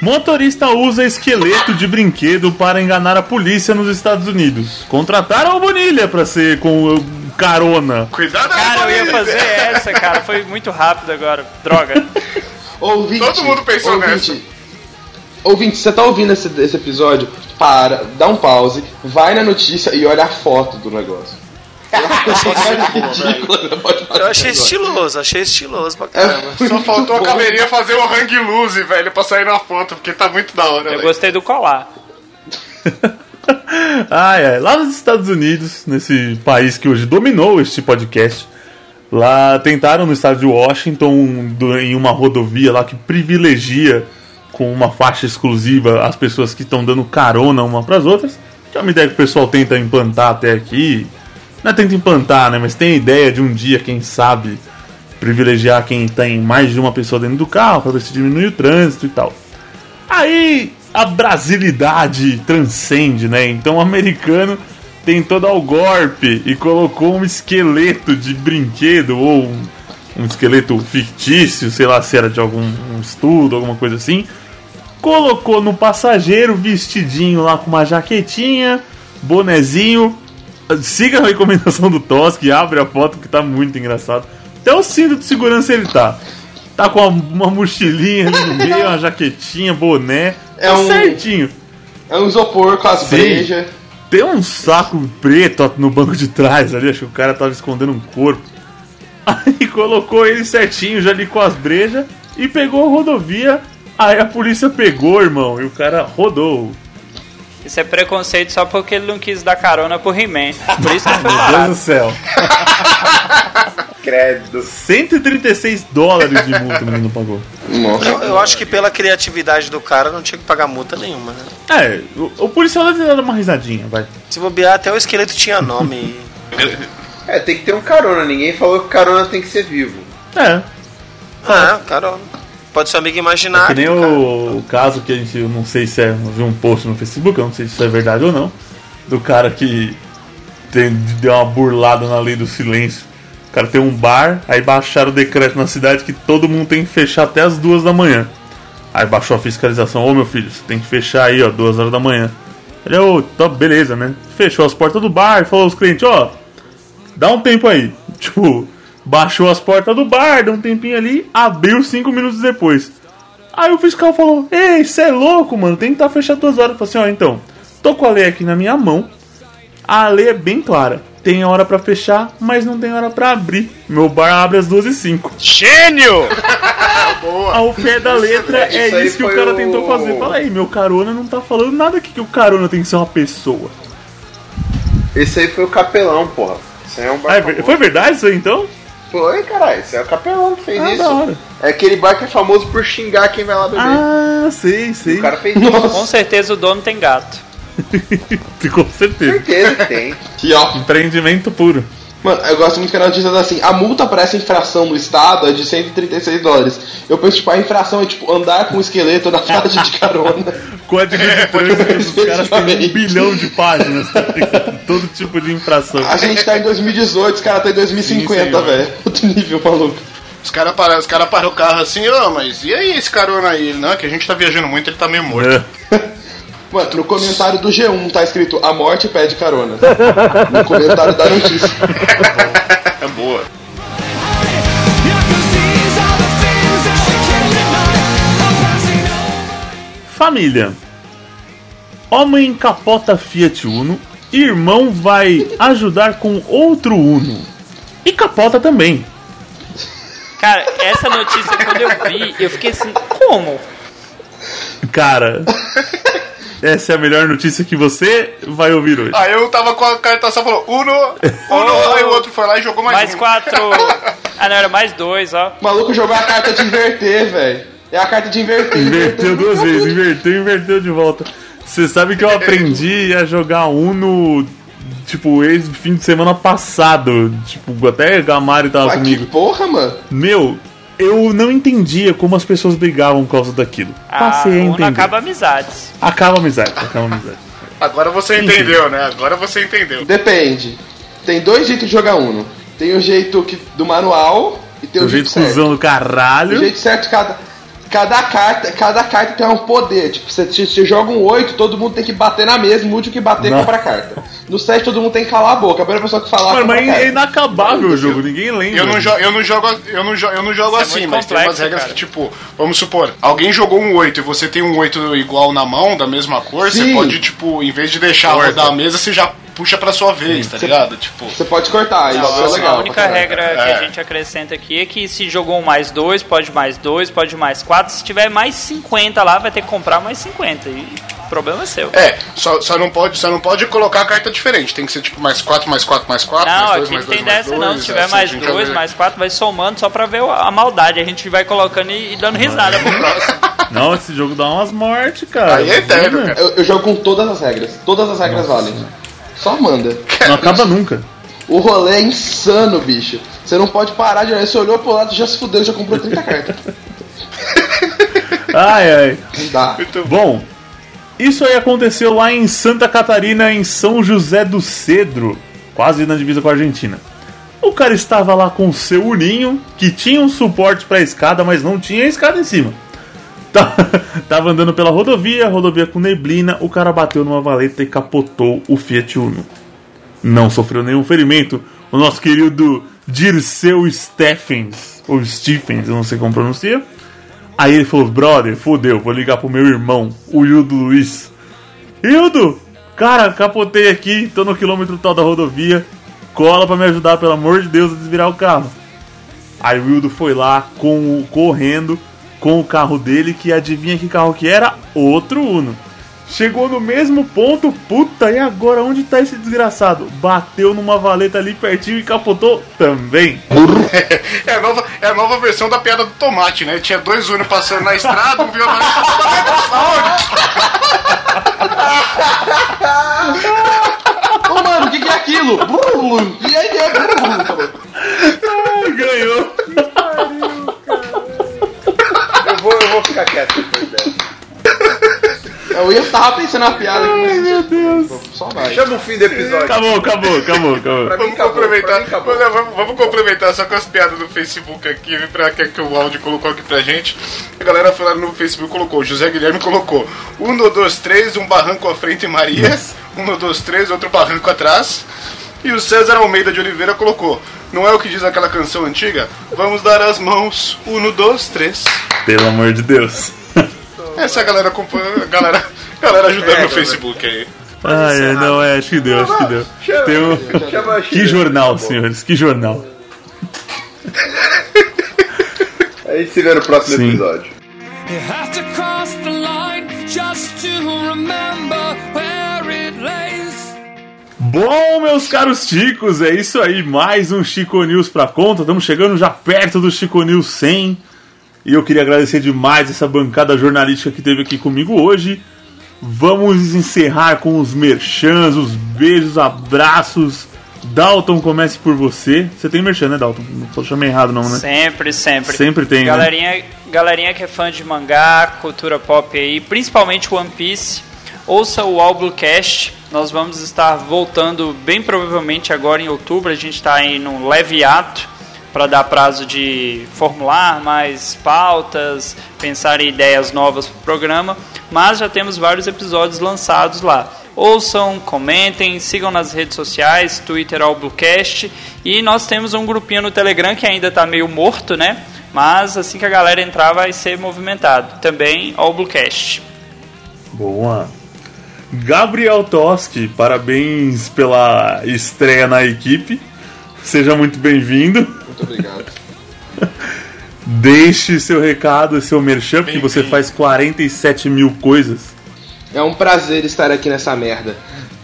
Speaker 2: Motorista usa esqueleto de brinquedo para enganar a polícia nos Estados Unidos. Contrataram o Bonilha para ser com carona.
Speaker 3: Cuidado aí,
Speaker 5: Cara, eu ia fazer essa, cara. Foi muito rápido agora. Droga.
Speaker 6: Ouvinte,
Speaker 3: Todo mundo pensou
Speaker 6: ouvinte, Ouvinte, você tá ouvindo esse, esse episódio? Para, dá um pause, vai na notícia e olha a foto do negócio.
Speaker 4: Eu achei estiloso, achei estiloso pra
Speaker 6: É
Speaker 4: caramba.
Speaker 3: Só faltou a caveirinha fazer o hang loose, velho, pra sair na foto, porque tá muito da hora,
Speaker 5: Eu
Speaker 3: velho.
Speaker 5: gostei do colar.
Speaker 2: Ah, é. Lá nos Estados Unidos, nesse país que hoje dominou este podcast, lá tentaram no estado de Washington, em uma rodovia lá que privilegia com uma faixa exclusiva as pessoas que estão dando carona uma para as outras. Que é uma ideia que o pessoal tenta implantar até aqui. Não é tenta implantar, né? Mas tem a ideia de um dia, quem sabe, privilegiar quem tem mais de uma pessoa dentro do carro para ver se diminui o trânsito e tal. Aí a brasilidade transcende, né? Então o americano tentou dar o golpe e colocou um esqueleto de brinquedo ou um, um esqueleto fictício, sei lá se era de algum um estudo, alguma coisa assim. Colocou no passageiro vestidinho lá com uma jaquetinha, bonezinho. Siga a recomendação do Tosk, abre a foto que tá muito engraçado. Até o cinto de segurança ele tá. Tá com uma, uma mochilinha ali no meio, uma jaquetinha, boné.
Speaker 6: É
Speaker 2: tá
Speaker 6: um-
Speaker 2: certinho.
Speaker 6: É um isopor com as brejas.
Speaker 2: Tem um saco preto no banco de trás ali, acho que o cara tava escondendo um corpo. Aí colocou ele certinho, já ali com as brejas, e pegou a rodovia. Aí a polícia pegou, irmão, e o cara rodou.
Speaker 5: Isso é preconceito só porque ele não quis dar carona pro He-Man. Por isso que foi
Speaker 2: Meu Deus do céu.
Speaker 7: Credo.
Speaker 2: 136 dólares de multa o menino pagou.
Speaker 6: Nossa.
Speaker 4: Eu, eu acho que pela criatividade do cara não tinha que pagar multa nenhuma, né?
Speaker 2: É, o, o policial deve dado uma risadinha, vai.
Speaker 4: Se bobear, até o esqueleto tinha nome.
Speaker 7: É, tem que ter um carona. Ninguém falou que carona tem que ser vivo.
Speaker 2: É,
Speaker 4: ah, cara. Pode ser um amigo
Speaker 2: que
Speaker 4: imaginário.
Speaker 2: nem
Speaker 4: do cara.
Speaker 2: o, caso que a gente, eu não sei se é, eu vi um post no Facebook, eu não sei se isso é verdade ou não, do cara que tem, deu uma burlada na lei do silêncio. O cara tem um bar, aí baixaram o decreto na cidade que todo mundo tem que fechar até as duas da manhã. Aí baixou a fiscalização, ô meu filho, você tem que fechar aí, ó, duas horas da manhã. Ele, ô, tá, beleza, né? Fechou as portas do bar, falou aos clientes, ó, dá um tempo aí. Tipo, baixou as portas do bar, deu um tempinho ali, abriu cinco minutos depois. Aí o fiscal falou: Ei, você é louco, mano, tem que estar fechado duas horas. Eu falei assim: Ó, então, tô com a lei aqui na minha mão. A lei é bem clara: tem hora pra fechar, mas não tem hora pra abrir. Meu bar abre às 12 e 05
Speaker 5: Gênio!
Speaker 2: Ao pé da letra
Speaker 7: Isso
Speaker 2: é isso que o cara
Speaker 7: o-
Speaker 2: tentou fazer. Fala aí, meu carona não tá falando nada aqui que o carona tem que ser uma pessoa.
Speaker 7: Esse aí foi o capelão, porra. Isso aí é um bar
Speaker 2: Ah, é foi verdade isso aí então?
Speaker 7: Foi, caralho. Esse é o capelão que fez
Speaker 2: Ah,
Speaker 7: isso.
Speaker 2: da hora.
Speaker 7: É aquele bar que é famoso por xingar quem vai lá beber.
Speaker 2: Ah, sei, sei.
Speaker 7: O cara fez isso.
Speaker 5: Com certeza o dono tem gato.
Speaker 2: Com certeza.
Speaker 7: certeza que tem.
Speaker 6: E ó,
Speaker 2: Empreendimento puro.
Speaker 6: Mano, eu gosto muito que a notícia tá assim: a multa para essa infração no estado é de 136 dólares. Eu penso, tipo, a infração é tipo andar com um esqueleto na faixa de carona.
Speaker 2: Código de trânsito, os caras têm um bilhão de páginas, tá? Todo tipo de infração.
Speaker 6: A gente tá em 2018, os caras tá em 2050,
Speaker 2: Sim, senhor.
Speaker 6: velho. Outro nível, maluco.
Speaker 3: Os caras param, os cara param o carro assim, ô, mas e aí esse carona aí? Não, é que a gente tá viajando muito, ele tá meio morto.
Speaker 2: É.
Speaker 6: Mano, no comentário do G1 tá escrito A morte pede carona. no comentário da notícia.
Speaker 3: é boa.
Speaker 2: Família. Homem capota Fiat Uno. Irmão vai ajudar com outro Uno. E capota também.
Speaker 5: Cara, essa notícia quando eu vi, eu fiquei assim, como?
Speaker 2: Cara essa é a melhor notícia que você vai ouvir hoje.
Speaker 3: Aí eu tava com a carta só falou, Uno, Uno, aí o outro foi lá e jogou mais,
Speaker 5: Mais
Speaker 3: um.
Speaker 5: quatro. Ah, não, era mais dois, ó.
Speaker 6: O maluco jogou a carta de inverter, velho. É a carta de inverter.
Speaker 2: Inverteu duas vezes, inverteu e inverteu de volta. Você sabe que eu aprendi a jogar Uno, tipo, esse fim de semana passado. Tipo, até a Gamari tava
Speaker 6: Mas que
Speaker 2: comigo.
Speaker 6: porra, mano.
Speaker 2: Meu, eu não entendia como as pessoas brigavam por causa daquilo.
Speaker 5: A
Speaker 2: Passei a entender.
Speaker 5: acaba amizades.
Speaker 2: Acaba amizade, acaba amizade.
Speaker 3: Agora você entendeu, né? Agora você entendeu.
Speaker 6: Depende. Tem dois jeitos de jogar Uno. Tem o jeito que, do manual e tem
Speaker 2: Do
Speaker 6: o jeito,
Speaker 2: jeito cuzão do
Speaker 6: O
Speaker 2: caralho.
Speaker 6: jeito certo, cada, cada, carta, cada carta tem um poder. Tipo, você, você você joga um 8, todo mundo tem que bater na mesa, o último que bater
Speaker 2: Não.
Speaker 6: compra a carta. No 7, todo mundo tem que calar a boca. A primeira pessoa que falar
Speaker 2: Mano, mas
Speaker 6: a carta.
Speaker 2: é inacabável o jogo, ninguém lembra.
Speaker 3: Eu não, jo eu não jogo, eu não, jo eu não jogo
Speaker 5: Isso é
Speaker 3: assim,
Speaker 5: muito
Speaker 3: mas tem umas
Speaker 5: complexo,
Speaker 3: regras
Speaker 5: cara.
Speaker 3: que, tipo, vamos supor, alguém jogou um 8 e você tem um 8 igual na mão, da mesma cor, você
Speaker 6: Sim.
Speaker 3: pode, tipo, em vez de deixar rodar a mesa, você já puxa pra sua vez, tá ligado? Tipo,
Speaker 6: Você pode cortar, isso
Speaker 5: Não,
Speaker 6: é legal.
Speaker 5: a única regra que
Speaker 3: É.
Speaker 5: a gente acrescenta aqui é que se jogou um mais dois, pode mais dois, pode mais quatro. Se tiver mais 50 lá, vai ter que comprar mais 50. E o problema é seu.
Speaker 3: é, só, só, não pode, só não pode colocar carta diferente, tem que ser tipo mais 4, mais 4, mais 4,
Speaker 5: Não,
Speaker 3: mais 2,
Speaker 5: aqui
Speaker 3: mais
Speaker 5: não
Speaker 3: 2,
Speaker 5: tem dessa
Speaker 3: 2.
Speaker 5: não. Se tiver
Speaker 3: assim,
Speaker 5: mais
Speaker 3: a
Speaker 5: dois,
Speaker 3: vê.
Speaker 5: mais quatro, vai somando só pra ver a maldade. A gente vai colocando e, e dando risada pro próximo.
Speaker 2: Não, esse jogo dá umas mortes, cara.
Speaker 3: Aí é eterno, cara.
Speaker 6: Eu, eu jogo com todas as regras. Todas as regras valem. Só manda.
Speaker 2: Não acaba nunca.
Speaker 6: O rolê é insano, bicho. Você não pode parar de olhar. Você olhou pro lado já se fudeu, já comprou 30 cartas.
Speaker 2: Ai, ai.
Speaker 6: Não dá.
Speaker 2: Bom, isso aí aconteceu lá em Santa Catarina, em São José do Cedro, quase na divisa com a Argentina. O cara estava lá com o seu uninho, que tinha um suporte para escada, mas não tinha a escada em cima. Tá- Tava andando pela rodovia, rodovia com neblina, o cara bateu numa valeta e capotou o Fiat Uno. Não sofreu nenhum ferimento. O nosso querido Dirceu Stephens, ou Stephens, eu não sei como pronuncia. Aí ele falou, brother, fodeu, vou ligar pro meu irmão, o Hildo Luiz. Hildo, cara, capotei aqui, tô no quilômetro tal da rodovia, cola pra me ajudar, pelo amor de Deus, a desvirar o carro. Aí o Hildo foi lá, com correndo, com o carro dele, que adivinha que carro que era? Outro Uno. Chegou no mesmo ponto, puta, e agora onde tá esse desgraçado? Bateu numa valeta ali pertinho e capotou também.
Speaker 3: É a, nova, é a nova versão da piada do tomate, né? Tinha dois Uno passando na estrada, um viu a
Speaker 6: Ô, mano, o que, que é aquilo? E aí é.
Speaker 2: Ai, ganhou.
Speaker 7: Eu vou, eu vou ficar quieto depois dessa.
Speaker 6: Eu ia tava pensando na piada mas.
Speaker 2: Meu Deus.
Speaker 6: Só vai.
Speaker 7: Chama o fim do episódio.
Speaker 2: Acabou, acabou, acabou, acabou.
Speaker 7: Mim
Speaker 3: Vamos
Speaker 7: acabou,
Speaker 3: complementar, vamos, vamos complementar só com as piadas do Facebook aqui, pra que, que o áudio colocou aqui pra gente. A galera foi lá no Facebook colocou, José Guilherme colocou um, dois, três, um barranco à frente Maria, um, dois, três, outro barranco atrás. E o César Almeida de Oliveira colocou, não é o que diz aquela canção antiga? Vamos dar as mãos, um, dois, três.
Speaker 2: Pelo amor de Deus.
Speaker 3: Essa é a galera, galera, galera ajudando
Speaker 7: É,
Speaker 3: no
Speaker 7: galera.
Speaker 3: Facebook aí.
Speaker 2: Ah, é, não, é, acho que deu, acho que deu.
Speaker 7: Chama,
Speaker 2: Tem um... Que jornal, senhores, que jornal.
Speaker 7: A gente se vê no próximo
Speaker 2: Sim.
Speaker 7: episódio.
Speaker 10: You have to cross the line just to remember.
Speaker 2: Bom, meus caros chicos, é isso aí, mais um Chico News pra conta. Estamos chegando já perto do Chico News 100. E eu queria agradecer demais essa bancada jornalística que teve aqui comigo hoje. Vamos encerrar com os merchans, os beijos, abraços. Dalton, comece por você. Você tem merchan, né, Dalton? Não chamei errado, não, né?
Speaker 5: Sempre, sempre.
Speaker 2: Sempre tem, né?
Speaker 5: galerinha, galerinha que é fã de mangá, cultura pop aí, principalmente One Piece, ouça o Alblucast. Nós vamos estar voltando bem provavelmente agora em outubro. A gente está aí num leve ato para dar prazo de formular mais pautas, pensar em ideias novas para o programa. Mas já temos vários episódios lançados lá. Ouçam, comentem, sigam nas redes sociais, Twitter ao Bluecast. E nós temos um grupinho no Telegram que ainda está meio morto, né? Mas assim que a galera entrar vai ser movimentado. Também ao Bluecast.
Speaker 2: Boa. Gabriel Toski, parabéns pela estreia na equipe. Seja muito bem-vindo.
Speaker 6: Muito obrigado.
Speaker 2: Deixe seu recado e seu merchan, porque você faz 47 mil coisas.
Speaker 6: É um prazer estar aqui nessa merda.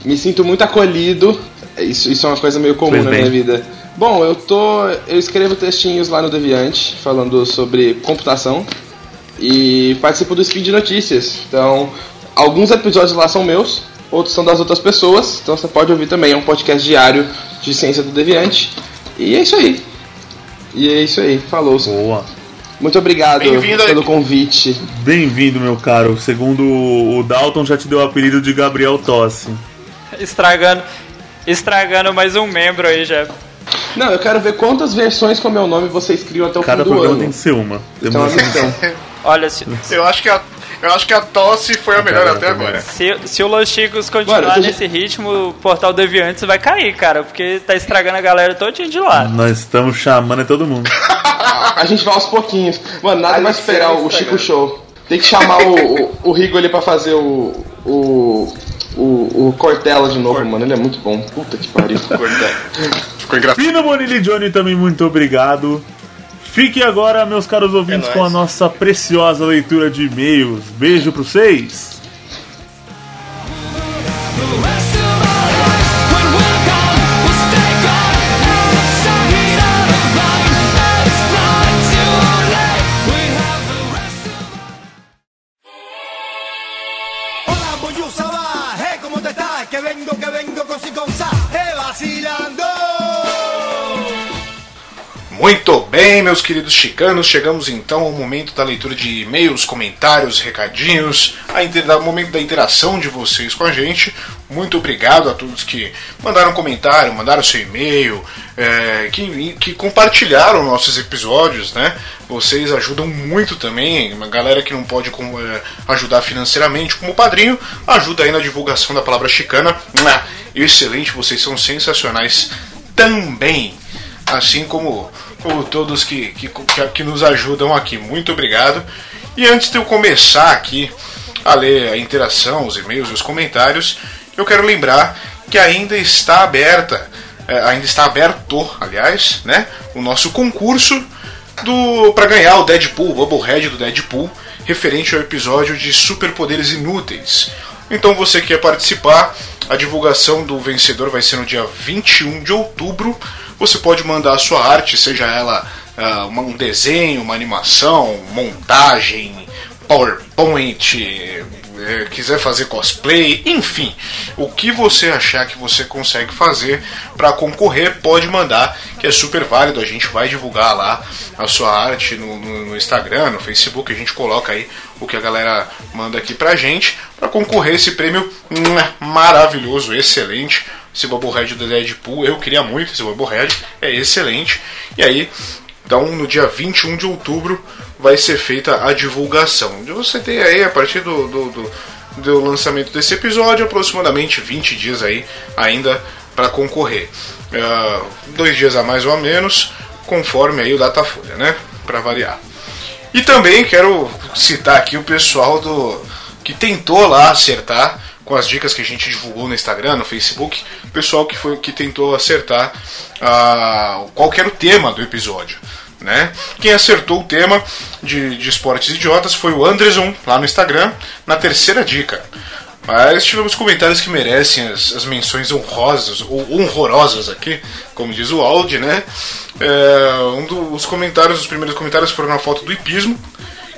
Speaker 6: Me sinto muito acolhido. Isso, isso é uma coisa meio comum
Speaker 2: Pois
Speaker 6: na
Speaker 2: bem.
Speaker 6: minha vida. Bom, eu tô. Eu escrevo textinhos lá no Deviante falando sobre computação e participo do Speed Notícias. Então, alguns episódios lá são meus, outros são das outras pessoas. Então você pode ouvir também. É um podcast diário de ciência do Deviante. E é isso aí. E é isso aí. Falou.
Speaker 2: Boa.
Speaker 6: Muito obrigado pelo convite.
Speaker 2: Bem-vindo, meu caro. Segundo o Dalton, já te deu o apelido de Gabriel Tosse.
Speaker 5: Estragando, estragando mais um membro aí já.
Speaker 6: Não, eu quero ver quantas versões com o meu nome vocês criam até o
Speaker 2: Cada
Speaker 6: fim do
Speaker 2: programa
Speaker 6: ano.
Speaker 2: tem que ser uma.
Speaker 6: Então,
Speaker 2: essa
Speaker 6: então,
Speaker 2: missão.
Speaker 5: Olha, se,
Speaker 3: Eu acho que a, eu acho que a tosse foi a melhor até agora.
Speaker 5: se, se o Los Chicos continuar
Speaker 6: Mano,
Speaker 5: nesse ritmo, o Portal Deviantes vai cair, cara, porque tá estragando a galera todinha de lá.
Speaker 2: Nós estamos chamando todo mundo.
Speaker 6: a gente vai aos pouquinhos. Mano, nada mais esperar o Chico. Show. Tem que chamar o, o, o Rigo ali pra fazer o. o. o, o Cortella de novo, mano. Ele é muito bom. Puta que pariu.
Speaker 3: Ficou engraçado.
Speaker 2: Pino Bonilli Johnny também, muito obrigado. Fique agora, meus caros ouvintes,
Speaker 4: É
Speaker 2: com a nossa preciosa leitura de e-mails. Beijo pra vocês.
Speaker 12: Vengo, que vengo con si con sa, hey, vacilando.
Speaker 3: Muito bem, meus queridos chicanos, chegamos então ao momento da leitura de e-mails, comentários, recadinhos, ao momento da interação de vocês com a gente. Muito obrigado a todos que mandaram comentário, mandaram seu e-mail, é, que, que compartilharam nossos episódios, né? Vocês ajudam muito também, uma galera que não pode com- é, ajudar financeiramente como padrinho, ajuda aí na divulgação da palavra chicana. Mua! Excelente, vocês são sensacionais também assim como, como todos que, que, que, nos ajudam aqui. Muito obrigado. E antes de eu começar aqui a ler a interação, os e-mails e os comentários, eu quero lembrar que ainda está aberta, é, ainda está aberto, aliás, né, o nosso concurso do para ganhar o Deadpool, o Bubblehead do Deadpool, referente ao episódio de Superpoderes Inúteis. Então você que quer participar, a divulgação do vencedor vai ser no dia 21 de outubro. Você pode mandar a sua arte, seja ela uma- um desenho, uma animação, montagem, PowerPoint, eh, quiser fazer cosplay, enfim, o que você achar que você consegue fazer para concorrer, pode mandar, que é super válido. A gente vai divulgar lá a sua arte no, no- no Instagram, no Facebook, a gente coloca aí o que a galera manda aqui pra gente para concorrer esse prêmio hum, maravilhoso, excelente. Esse Bubblehead do Deadpool, eu queria muito esse Bubblehead, é excelente. E aí, então, no dia 21 de outubro vai ser feita a divulgação. Você tem aí, a partir do, do, do, do lançamento desse episódio, aproximadamente 20 dias aí ainda para concorrer. Ah, dois dias a mais ou a menos, conforme aí o Datafolha, né? Para variar. E também quero citar aqui o pessoal do que tentou lá acertar com as dicas que a gente divulgou no Instagram, no Facebook, o pessoal que foi que tentou acertar ah, qual era o tema do episódio. Né? Quem acertou o tema de, de esportes idiotas foi o Anderson, lá no Instagram, na terceira dica. Mas tivemos comentários que merecem as, as menções honrosas ou honrorosas aqui, como diz o Audi, né? É, um dos comentários, os primeiros comentários foram na foto do hipismo.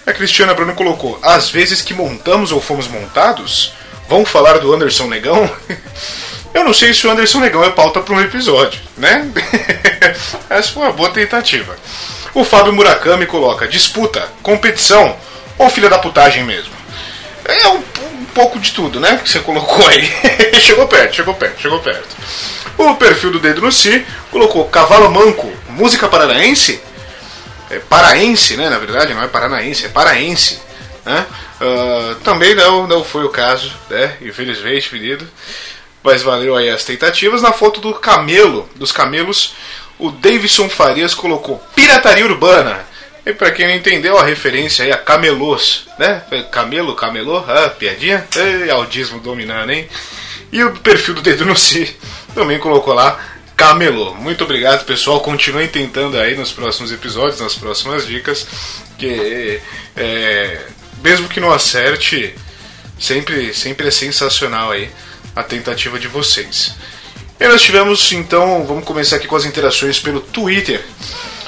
Speaker 3: A Cristiana Bruno colocou: Às vezes que montamos ou fomos montados, vão falar do Anderson Negão? Eu não sei se o Anderson Negão é pauta para um episódio, né? Essa foi uma boa tentativa. O Fábio Murakami coloca: disputa, competição ou filha da putagem mesmo? É um, um pouco de tudo, né? Que você colocou aí. chegou perto, chegou perto, chegou perto. O perfil do Dedo no Si colocou Cavalo Manco, música paranaense? É paraense, né? Na verdade, não é paranaense, é paraense. Né? Ah, também não, não foi o caso, né? Infelizmente, menino. Mas valeu aí as tentativas. Na foto do camelo, dos camelos, o Davidson Farias colocou pirataria urbana. E pra quem não entendeu a referência aí a camelôs, né? Camelo, camelô, ah, piadinha? Ei, audismo dominando, hein? E o perfil do Dedo no Si também colocou lá camelô. Muito obrigado, pessoal. Continuem tentando aí nos próximos episódios, nas próximas dicas, que é, mesmo que não acerte, sempre, sempre é sensacional aí a tentativa de vocês. E nós tivemos então, vamos começar aqui com as interações pelo Twitter.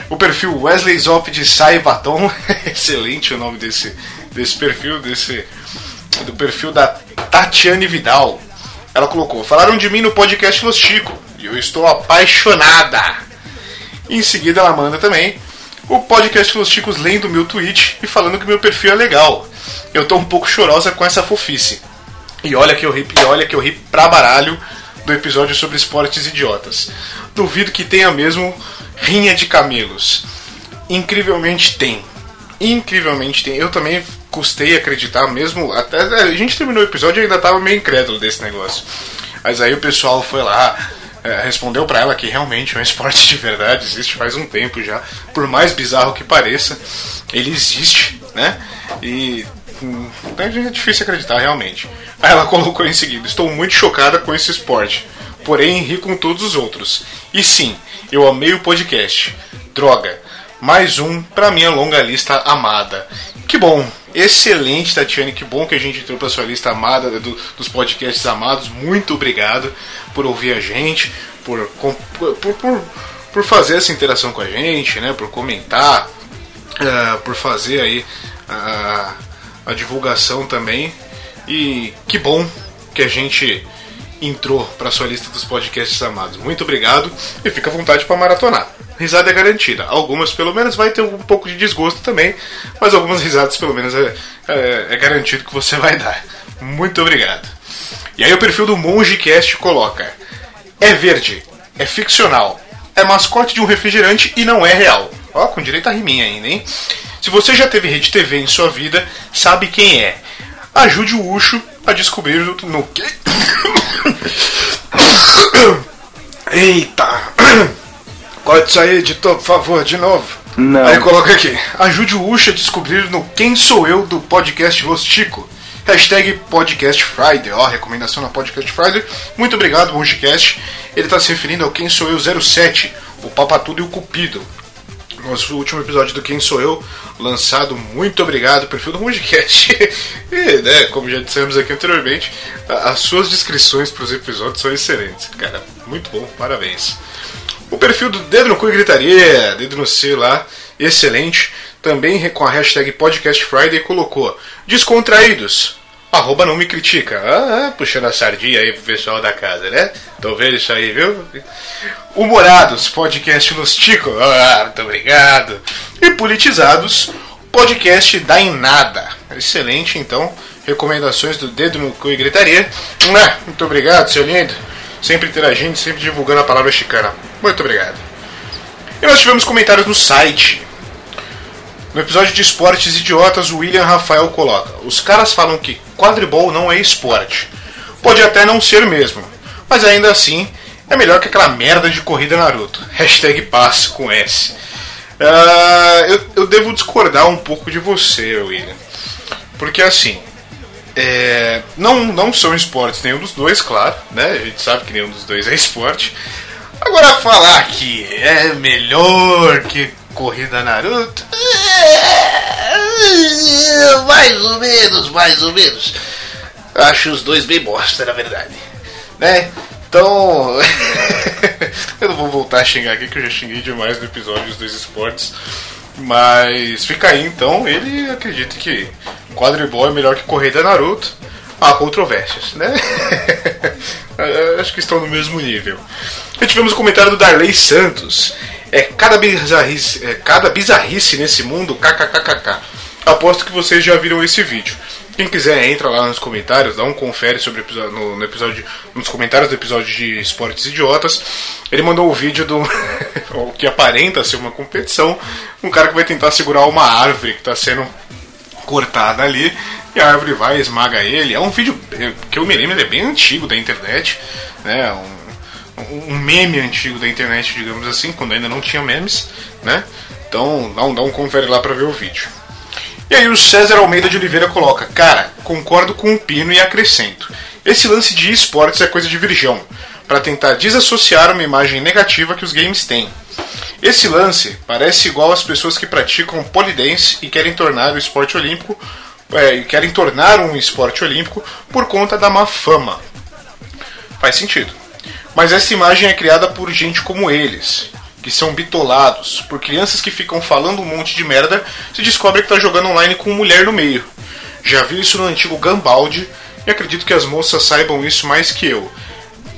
Speaker 3: O perfil Wesley Zop de Sai excelente o nome desse, desse perfil, desse do perfil da Tatiane Vidal. Ela colocou: Falaram de mim no podcast Los Chico e eu estou apaixonada. Em seguida, ela manda também o podcast Los Chicos lendo meu tweet e falando que meu perfil é legal. Eu tô um pouco chorosa com essa fofice. E olha que eu ri, e olha que eu ri pra baralho do episódio sobre esportes idiotas. Duvido que tenha mesmo rinha de camelos. Incrivelmente tem. Incrivelmente tem. Eu também custei acreditar mesmo. Até a gente terminou o episódio e ainda tava meio incrédulo desse negócio. Mas aí o pessoal foi lá, é, respondeu pra ela que realmente é um esporte de verdade, existe faz um tempo já. Por mais bizarro que pareça, ele existe, né? E hum, é difícil acreditar realmente. Aí ela colocou em seguida: Estou muito chocada com esse esporte, porém ri com todos os outros. E sim, eu amei o podcast. Droga, mais um pra minha longa lista amada. Que bom, excelente, Tatiane. Que bom que a gente entrou pra sua lista amada do- dos podcasts amados. Muito obrigado por ouvir a gente, por, por, por, por fazer essa interação com a gente, né? Por comentar, ah, por fazer aí a, a divulgação também. E que bom que a gente entrou para sua lista dos podcasts amados. Muito obrigado e fica à vontade para maratonar. Risada é garantida. Algumas, pelo menos, vai ter um pouco de desgosto também, mas algumas risadas, pelo menos, é, é, é garantido que você vai dar. Muito obrigado. E aí o perfil do MongeCast coloca: É verde, é ficcional, é mascote de um refrigerante e não é real. Ó, com direito a riminha ainda, hein? Se você já teve rede TV em sua vida, sabe quem é. Ajude o Ucho a descobrir no, quê? Eita! Pode aí, editor, por favor, de novo.
Speaker 6: Não.
Speaker 3: Aí coloca aqui. Ajude o Ucho a descobrir no Quem Sou Eu do podcast Los Chico. Hashtag Podcast Friday. Ó, recomendação na Podcast Friday. Muito obrigado, Mongecast. Ele está se referindo ao Quem Sou Eu 07, o Papatudo e o Cupido. Nosso último episódio do Quem Sou Eu, lançado. Muito obrigado, perfil do Mongecast. e, né, como já dissemos aqui anteriormente, as suas descrições para os episódios são excelentes. Cara, muito bom, parabéns. O perfil do Dedo no Cu e Gritaria, Dedo no C lá, excelente. Também com a hashtag Podcast Friday colocou Descontraídos, arroba não me critica. Ah, puxando a sardinha aí pro pessoal da casa, né? Tô vendo isso aí, viu? Humorados, podcast Los. Ah, muito obrigado. E Politizados, podcast em Nada. Excelente, então. Recomendações do Dedo no Cu e Gritaria. Ah, Muito obrigado, seu lindo. Sempre interagindo, sempre divulgando a palavra chicana. Muito obrigado. E nós tivemos comentários no site. No episódio de Esportes Idiotas, o William Rafael coloca: Os caras falam que quadribol não é esporte. Pode até não ser mesmo, mas ainda assim é melhor que aquela merda de corrida Naruto. Hashtag paz com S. Ah, eu, eu devo discordar um pouco de você, William. Porque assim, é, não, não são esportes nenhum dos dois, claro, né? A gente sabe que nenhum dos dois é esporte. Agora falar que é melhor que corrida Naruto. é, Mais ou menos, mais ou menos. Acho os dois bem bosta, na verdade. Né? Então. eu não vou voltar a xingar aqui, que eu já xinguei demais no episódio dos dois esportes. Mas fica aí então, ele acredita que quadribol é melhor que corrida Naruto. Há controvérsias, né? Acho que estão no mesmo nível. E tivemos o comentário do Darley Santos. É cada bizarrice, é cada bizarrice nesse mundo, kkkk. Aposto que vocês já viram esse vídeo. Quem quiser, entra lá nos comentários, dá um confere sobre episódio, no, no episódio, nos comentários do episódio de Esportes Idiotas. Ele mandou o vídeo do o que aparenta ser uma competição, um cara que vai tentar segurar uma árvore que está sendo cortada ali e a árvore vai e esmaga ele. É um vídeo eh, que eu me lembro, ele é bem antigo da internet, né? Um, um meme antigo da internet, digamos assim, quando ainda não tinha memes, né? Então, não, não confere lá pra ver o vídeo. E aí o César Almeida de Oliveira coloca: Cara, concordo com o Pino e acrescento. Esse lance de esportes é coisa de virgão, para tentar desassociar uma imagem negativa que os games têm. Esse lance parece igual às pessoas que praticam polidense e querem tornar o esporte olímpico é, querem tornar um esporte olímpico por conta da má fama. Faz sentido. Mas essa imagem é criada por gente como eles, que são bitolados, por crianças que ficam falando um monte de merda, se descobre que tá jogando online com mulher no meio. Já vi isso no antigo Gambaldi e acredito que as moças saibam isso mais que eu.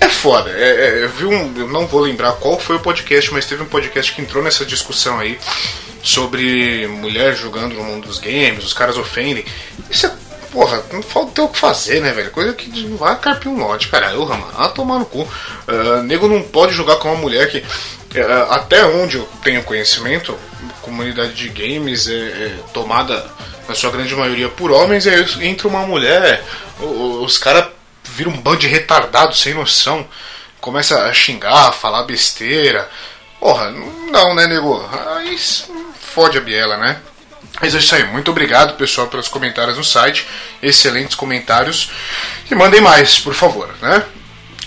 Speaker 3: É foda. É, é, eu vi um. Eu não vou lembrar qual foi o podcast, mas teve um podcast que entrou nessa discussão aí sobre mulher jogando no mundo dos games, os caras ofendem. Isso é. Porra, não falta o que fazer, né, velho? Coisa que vai carpir um lote, cara. Eu, mano, ah, tomar no cu. Uh, nego não pode jogar com uma mulher que. uh, até onde eu tenho conhecimento, comunidade de games é, é tomada, na sua grande maioria, por homens, e aí entra uma mulher, os caras viram um bando de retardados sem noção, começa a xingar, a falar besteira. Porra, não, né, nego? Aí fode a biela, né? Mas é isso aí. Muito obrigado, pessoal, pelos comentários no site. Excelentes comentários. E mandem mais, por favor, né?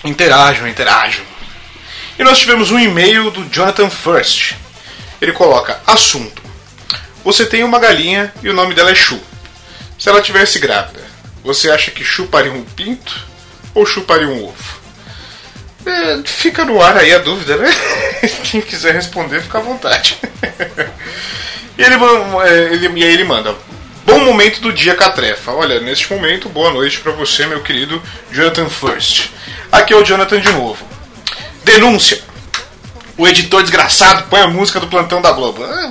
Speaker 3: Interajam, interajam. E nós tivemos um e-mail do Jonathan First. Ele coloca: Assunto. Você tem uma galinha e o nome dela é Chu. Se ela tivesse grávida, você acha que chuparia um pinto ou chuparia um ovo? É, fica no ar aí a dúvida, né? Quem quiser responder, fica à vontade. e, ele, é, ele- e aí ele manda. Bom momento do dia Catrefa. Olha, neste momento, boa noite pra você, meu querido Jonathan First. Aqui é o Jonathan de novo. Denúncia. O editor desgraçado põe a música do plantão da Globo. Ah,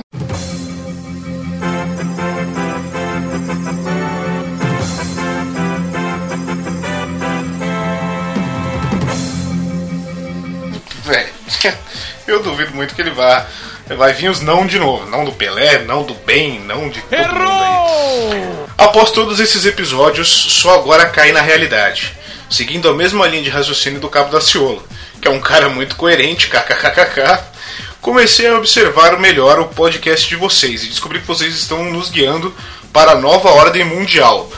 Speaker 3: eu duvido muito que ele vá. Vai vir os não de novo. Não do Pelé, não do bem, não de todo mundo aí. Após todos esses episódios, só agora cai na realidade. Seguindo a mesma linha de raciocínio do Cabo da Ciolo, que é um cara muito coerente, kkkk. Comecei a observar melhor o podcast de vocês e descobri que vocês estão nos guiando para a nova ordem mundial.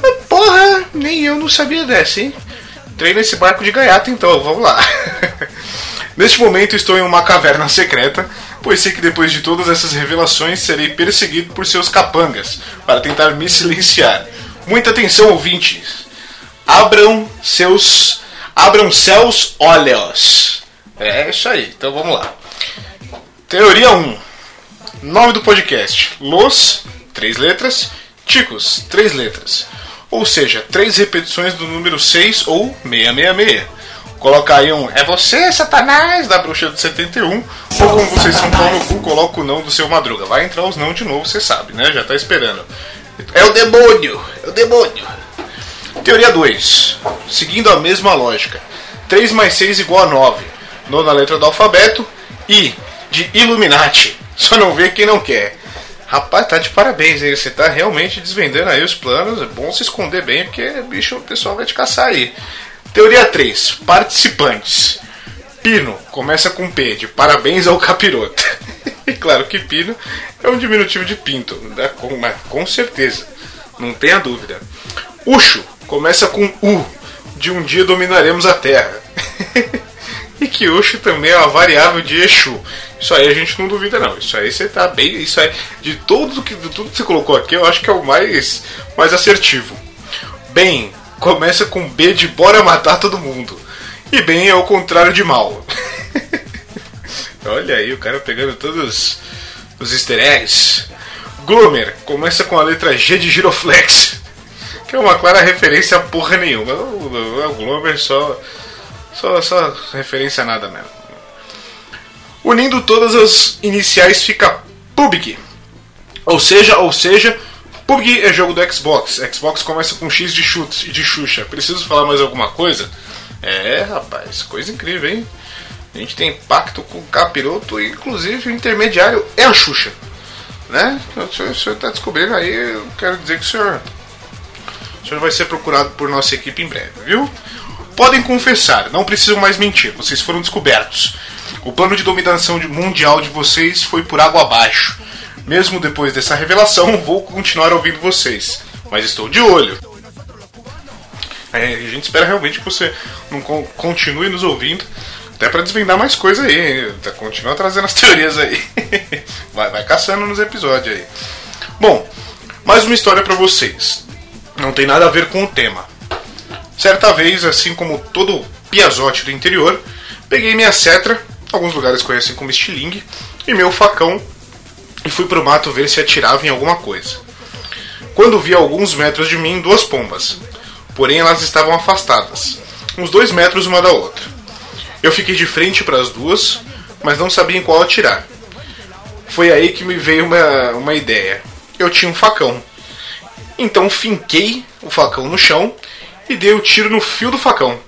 Speaker 3: Mas, Porra, nem eu não sabia dessa, hein? Entrei nesse barco de gaiato então, vamos lá. Neste momento estou em uma caverna secreta, pois sei que depois de todas essas revelações serei perseguido por seus capangas para tentar me silenciar. Muita atenção, ouvintes. Abram seus. Abram seus olhos. É isso aí, então vamos lá. Teoria 1. Nome do podcast: Los, três letras, Ticos, três letras. Ou seja, três repetições do número 6 ou 666. Coloca aí um É você, Satanás, da bruxa do 71. Ou como vocês são pau no cu, coloca o não do seu madruga. Vai entrar os não de novo, você sabe, né? Já tá esperando. É o demônio! É o demônio! Teoria 2. Seguindo a mesma lógica. 3 mais 6 igual a 9. Nona letra do alfabeto. I. De Illuminati. Só não vê quem não quer. Rapaz, tá de parabéns, hein? Você tá realmente desvendando aí os planos. É bom se esconder bem, porque, bicho, o pessoal vai te caçar aí. Teoria 3. Participantes. Pino, começa com P, de parabéns ao capiroto. e claro que Pino é um diminutivo de pinto, né? com, mas com certeza, não tenha dúvida. Ucho, começa com U, de um dia dominaremos a Terra. e que Ucho também é uma variável de Exu. Isso aí a gente não duvida não. Isso aí você tá bem. Isso aí. De tudo que, de tudo que você colocou aqui, eu acho que é o mais, mais assertivo. Bem, começa com B de bora matar todo mundo. E bem é o contrário de mal. Olha aí, o cara pegando todos os easter eggs. Gloomer começa com a letra G de Giroflex. Que é uma clara referência a porra nenhuma. O, o, Gloomer só, só, só referência a nada mesmo. Unindo todas as iniciais fica PUBG. Ou seja, ou seja, PUBG é jogo do Xbox. Xbox começa com X de chutes e de Xuxa. Preciso falar mais alguma coisa? É, rapaz, coisa incrível, hein? A gente tem pacto com o capiroto e inclusive o intermediário é a Xuxa. Né? O senhor, o senhor tá descobrindo aí, eu quero dizer que o senhor. O senhor vai ser procurado por nossa equipe em breve, viu? Podem confessar, não precisam mais mentir, vocês foram descobertos. O plano de dominação mundial de vocês foi por água abaixo. Mesmo depois dessa revelação, vou continuar ouvindo vocês. Mas estou de olho. É, a gente espera realmente que você não con- continue nos ouvindo. Até pra desvendar mais coisa aí. Continua trazendo as teorias aí. Vai, vai caçando nos episódios aí. Bom, mais uma história pra vocês. Não tem nada a ver com o tema. Certa vez, assim como todo piazote do interior, peguei minha cetra, alguns lugares conhecem como estilingue, e meu facão e fui pro mato ver se atirava em alguma coisa. Quando vi a alguns metros de mim duas pombas, porém elas estavam afastadas, uns dois metros uma da outra. Eu fiquei de frente para as duas, mas não sabia em qual atirar. Foi aí que me veio uma, uma ideia. Eu tinha um facão. Então finquei o facão no chão e dei o tiro no fio do facão.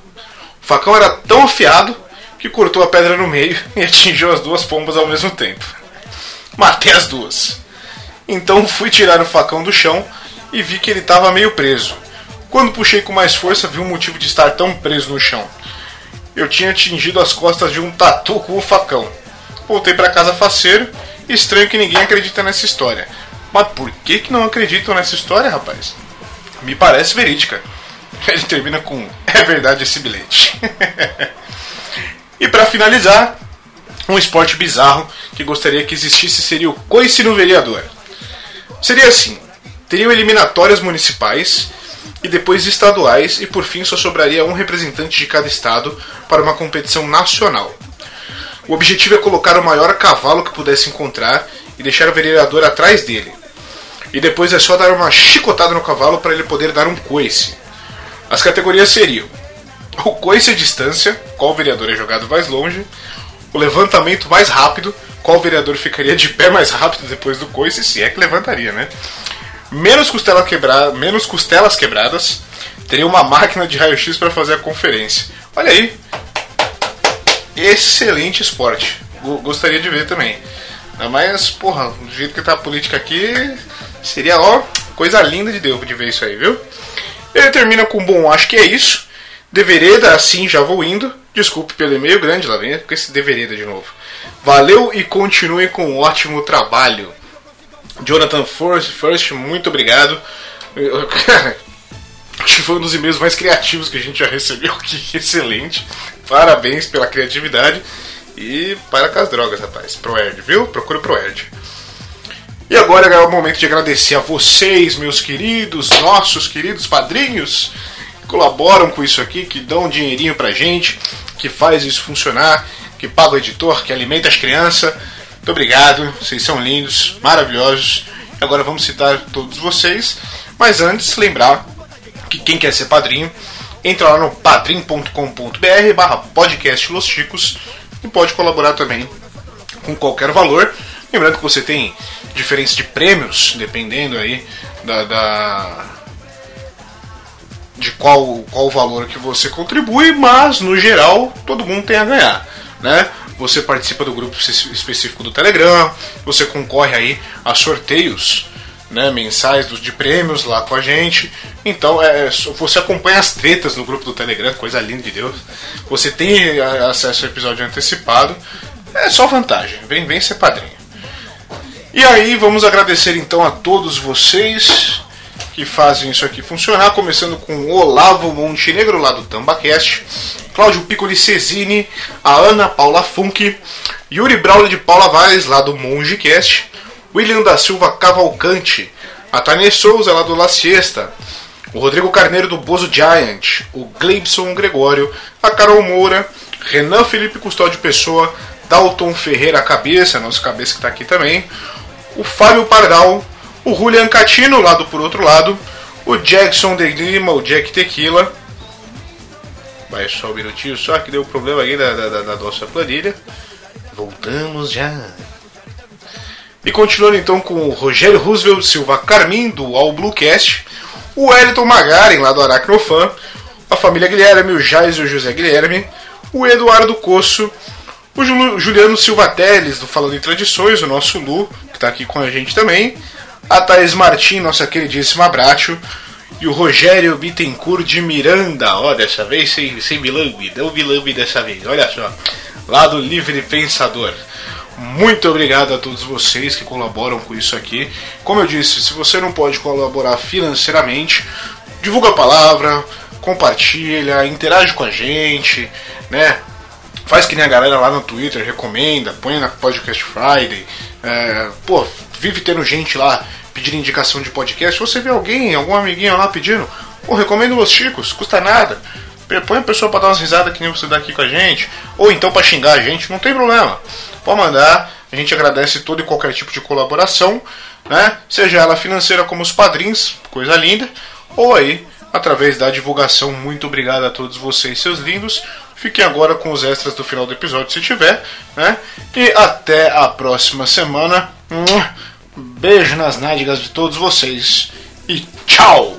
Speaker 3: O facão era tão afiado que cortou a pedra no meio e atingiu as duas pombas ao mesmo tempo. Matei as duas. Então fui tirar o facão do chão e vi que ele estava meio preso. Quando puxei com mais força, vi o motivo de estar tão preso no chão. Eu tinha atingido as costas de um tatu com o facão. Voltei para casa faceiro. Estranho que ninguém acredita nessa história. Mas por que, que não acreditam nessa história, rapaz? Me parece verídica. Ele termina com é verdade esse bilhete. e para finalizar, um esporte bizarro que gostaria que existisse seria o coice no vereador. Seria assim: teriam eliminatórias municipais e depois estaduais, e por fim só sobraria um representante de cada estado para uma competição nacional. O objetivo é colocar o maior cavalo que pudesse encontrar e deixar o vereador atrás dele. E depois é só dar uma chicotada no cavalo para ele poder dar um coice. As categorias seriam o coice à distância, qual vereador é jogado mais longe, o levantamento mais rápido, qual vereador ficaria de pé mais rápido depois do coice, se é que levantaria, né? Menos, costela quebra... Menos costelas quebradas, teria uma máquina de raio-x para fazer a conferência. Olha aí, excelente esporte. Go- Gostaria de ver também. Mais, porra, do jeito que tá a política aqui, seria, ó, coisa linda de Deus de ver isso aí, viu? Ele termina com bom, acho que é isso. Devereda, assim já vou indo. Desculpe pelo e-mail grande, lá vem com esse devereda de novo. Valeu e continue com um ótimo trabalho. Jonathan First, First muito obrigado. Cara, acho que foi um dos e-mails mais criativos que a gente já recebeu aqui. Excelente. Parabéns pela criatividade. E para com as drogas, rapaz. Pro Erd, viu? Procure pro Erd. E agora é o momento de agradecer a vocês, meus queridos, nossos queridos padrinhos, colaboram com isso aqui, que dão um dinheirinho pra gente, que faz isso funcionar, que paga o editor, que alimenta as crianças. Muito obrigado, vocês são lindos, maravilhosos. Agora vamos citar todos vocês. Mas antes, lembrar que quem quer ser padrinho, entra lá no padrim.com.br barra podcast Los Chicos e pode colaborar também com qualquer valor. Lembrando que você tem diferença de prêmios, dependendo aí da, da- de qual, qual valor que você contribui, mas no geral todo mundo tem a ganhar, né? Você participa do grupo espe- específico do Telegram, você concorre aí a sorteios né, mensais de prêmios lá com a gente. Então é, só- você acompanha as tretas no grupo do Telegram, coisa linda de Deus. Você tem a- acesso ao episódio antecipado. É só vantagem. Vem, vem ser padrinho. E aí vamos agradecer então a todos vocês que fazem isso aqui funcionar, começando com Olavo Montenegro lá do Tambacast, Cláudio Piccoli Cesini, a Ana Paula Funk, Yuri Braulio de Paula Vaz lá do Mongecast, William da Silva Cavalcante, a Tânia Souza lá do La Siesta, o Rodrigo Carneiro do Bozo Giant, o Gleibson Gregório, a Carol Moura, Renan Felipe Custódio Pessoa, Dalton Ferreira Cabeça, nosso cabeça que está aqui também, o Fábio Pardal, o Julian Catino, lá do por outro lado, o Jackson de Lima, o Jack Tequila. Vai só um minutinho só que deu problema aí da, da- da nossa planilha. Voltamos já. E continuando então com o Rogério Roosevelt Silva Carmin, do All Bluecast, o Wellington Magaren, lá do Aracnofan, a família Guilherme, o Jais e o José Guilherme, o Eduardo Coço, o Ju- Juliano Silva Teles, do Falando em Tradições, o nosso Lu, que está aqui com a gente também, a Thaís Martim, nossa queridíssima Abraço, e o Rogério Bittencourt de Miranda, ó, dessa vez sem, sem bilambe, não bilambe dessa vez, olha só. lá do Livre Pensador. Muito obrigado a todos vocês que colaboram com isso aqui. Como eu disse, se você não pode colaborar financeiramente, divulga a palavra, compartilha, interage com a gente, né? Faz que nem a galera lá no Twitter, recomenda, põe na Podcast Friday. É, pô, vive tendo gente lá pedindo indicação de podcast. Você vê alguém, algum amiguinho lá pedindo, pô, recomendo os Chicos, custa nada. Põe a pessoa pra dar umas risadas que nem você dá aqui com a gente. Ou então pra xingar a gente, não tem problema. Pode mandar. A gente agradece todo e qualquer tipo de colaboração, né? Seja ela financeira como os padrinhos, coisa linda, ou aí através da divulgação. Muito obrigado a todos vocês, seus lindos. Fiquem agora com os extras do final do episódio, se tiver, né? E até a próxima semana. Beijo nas nádegas de todos vocês e tchau!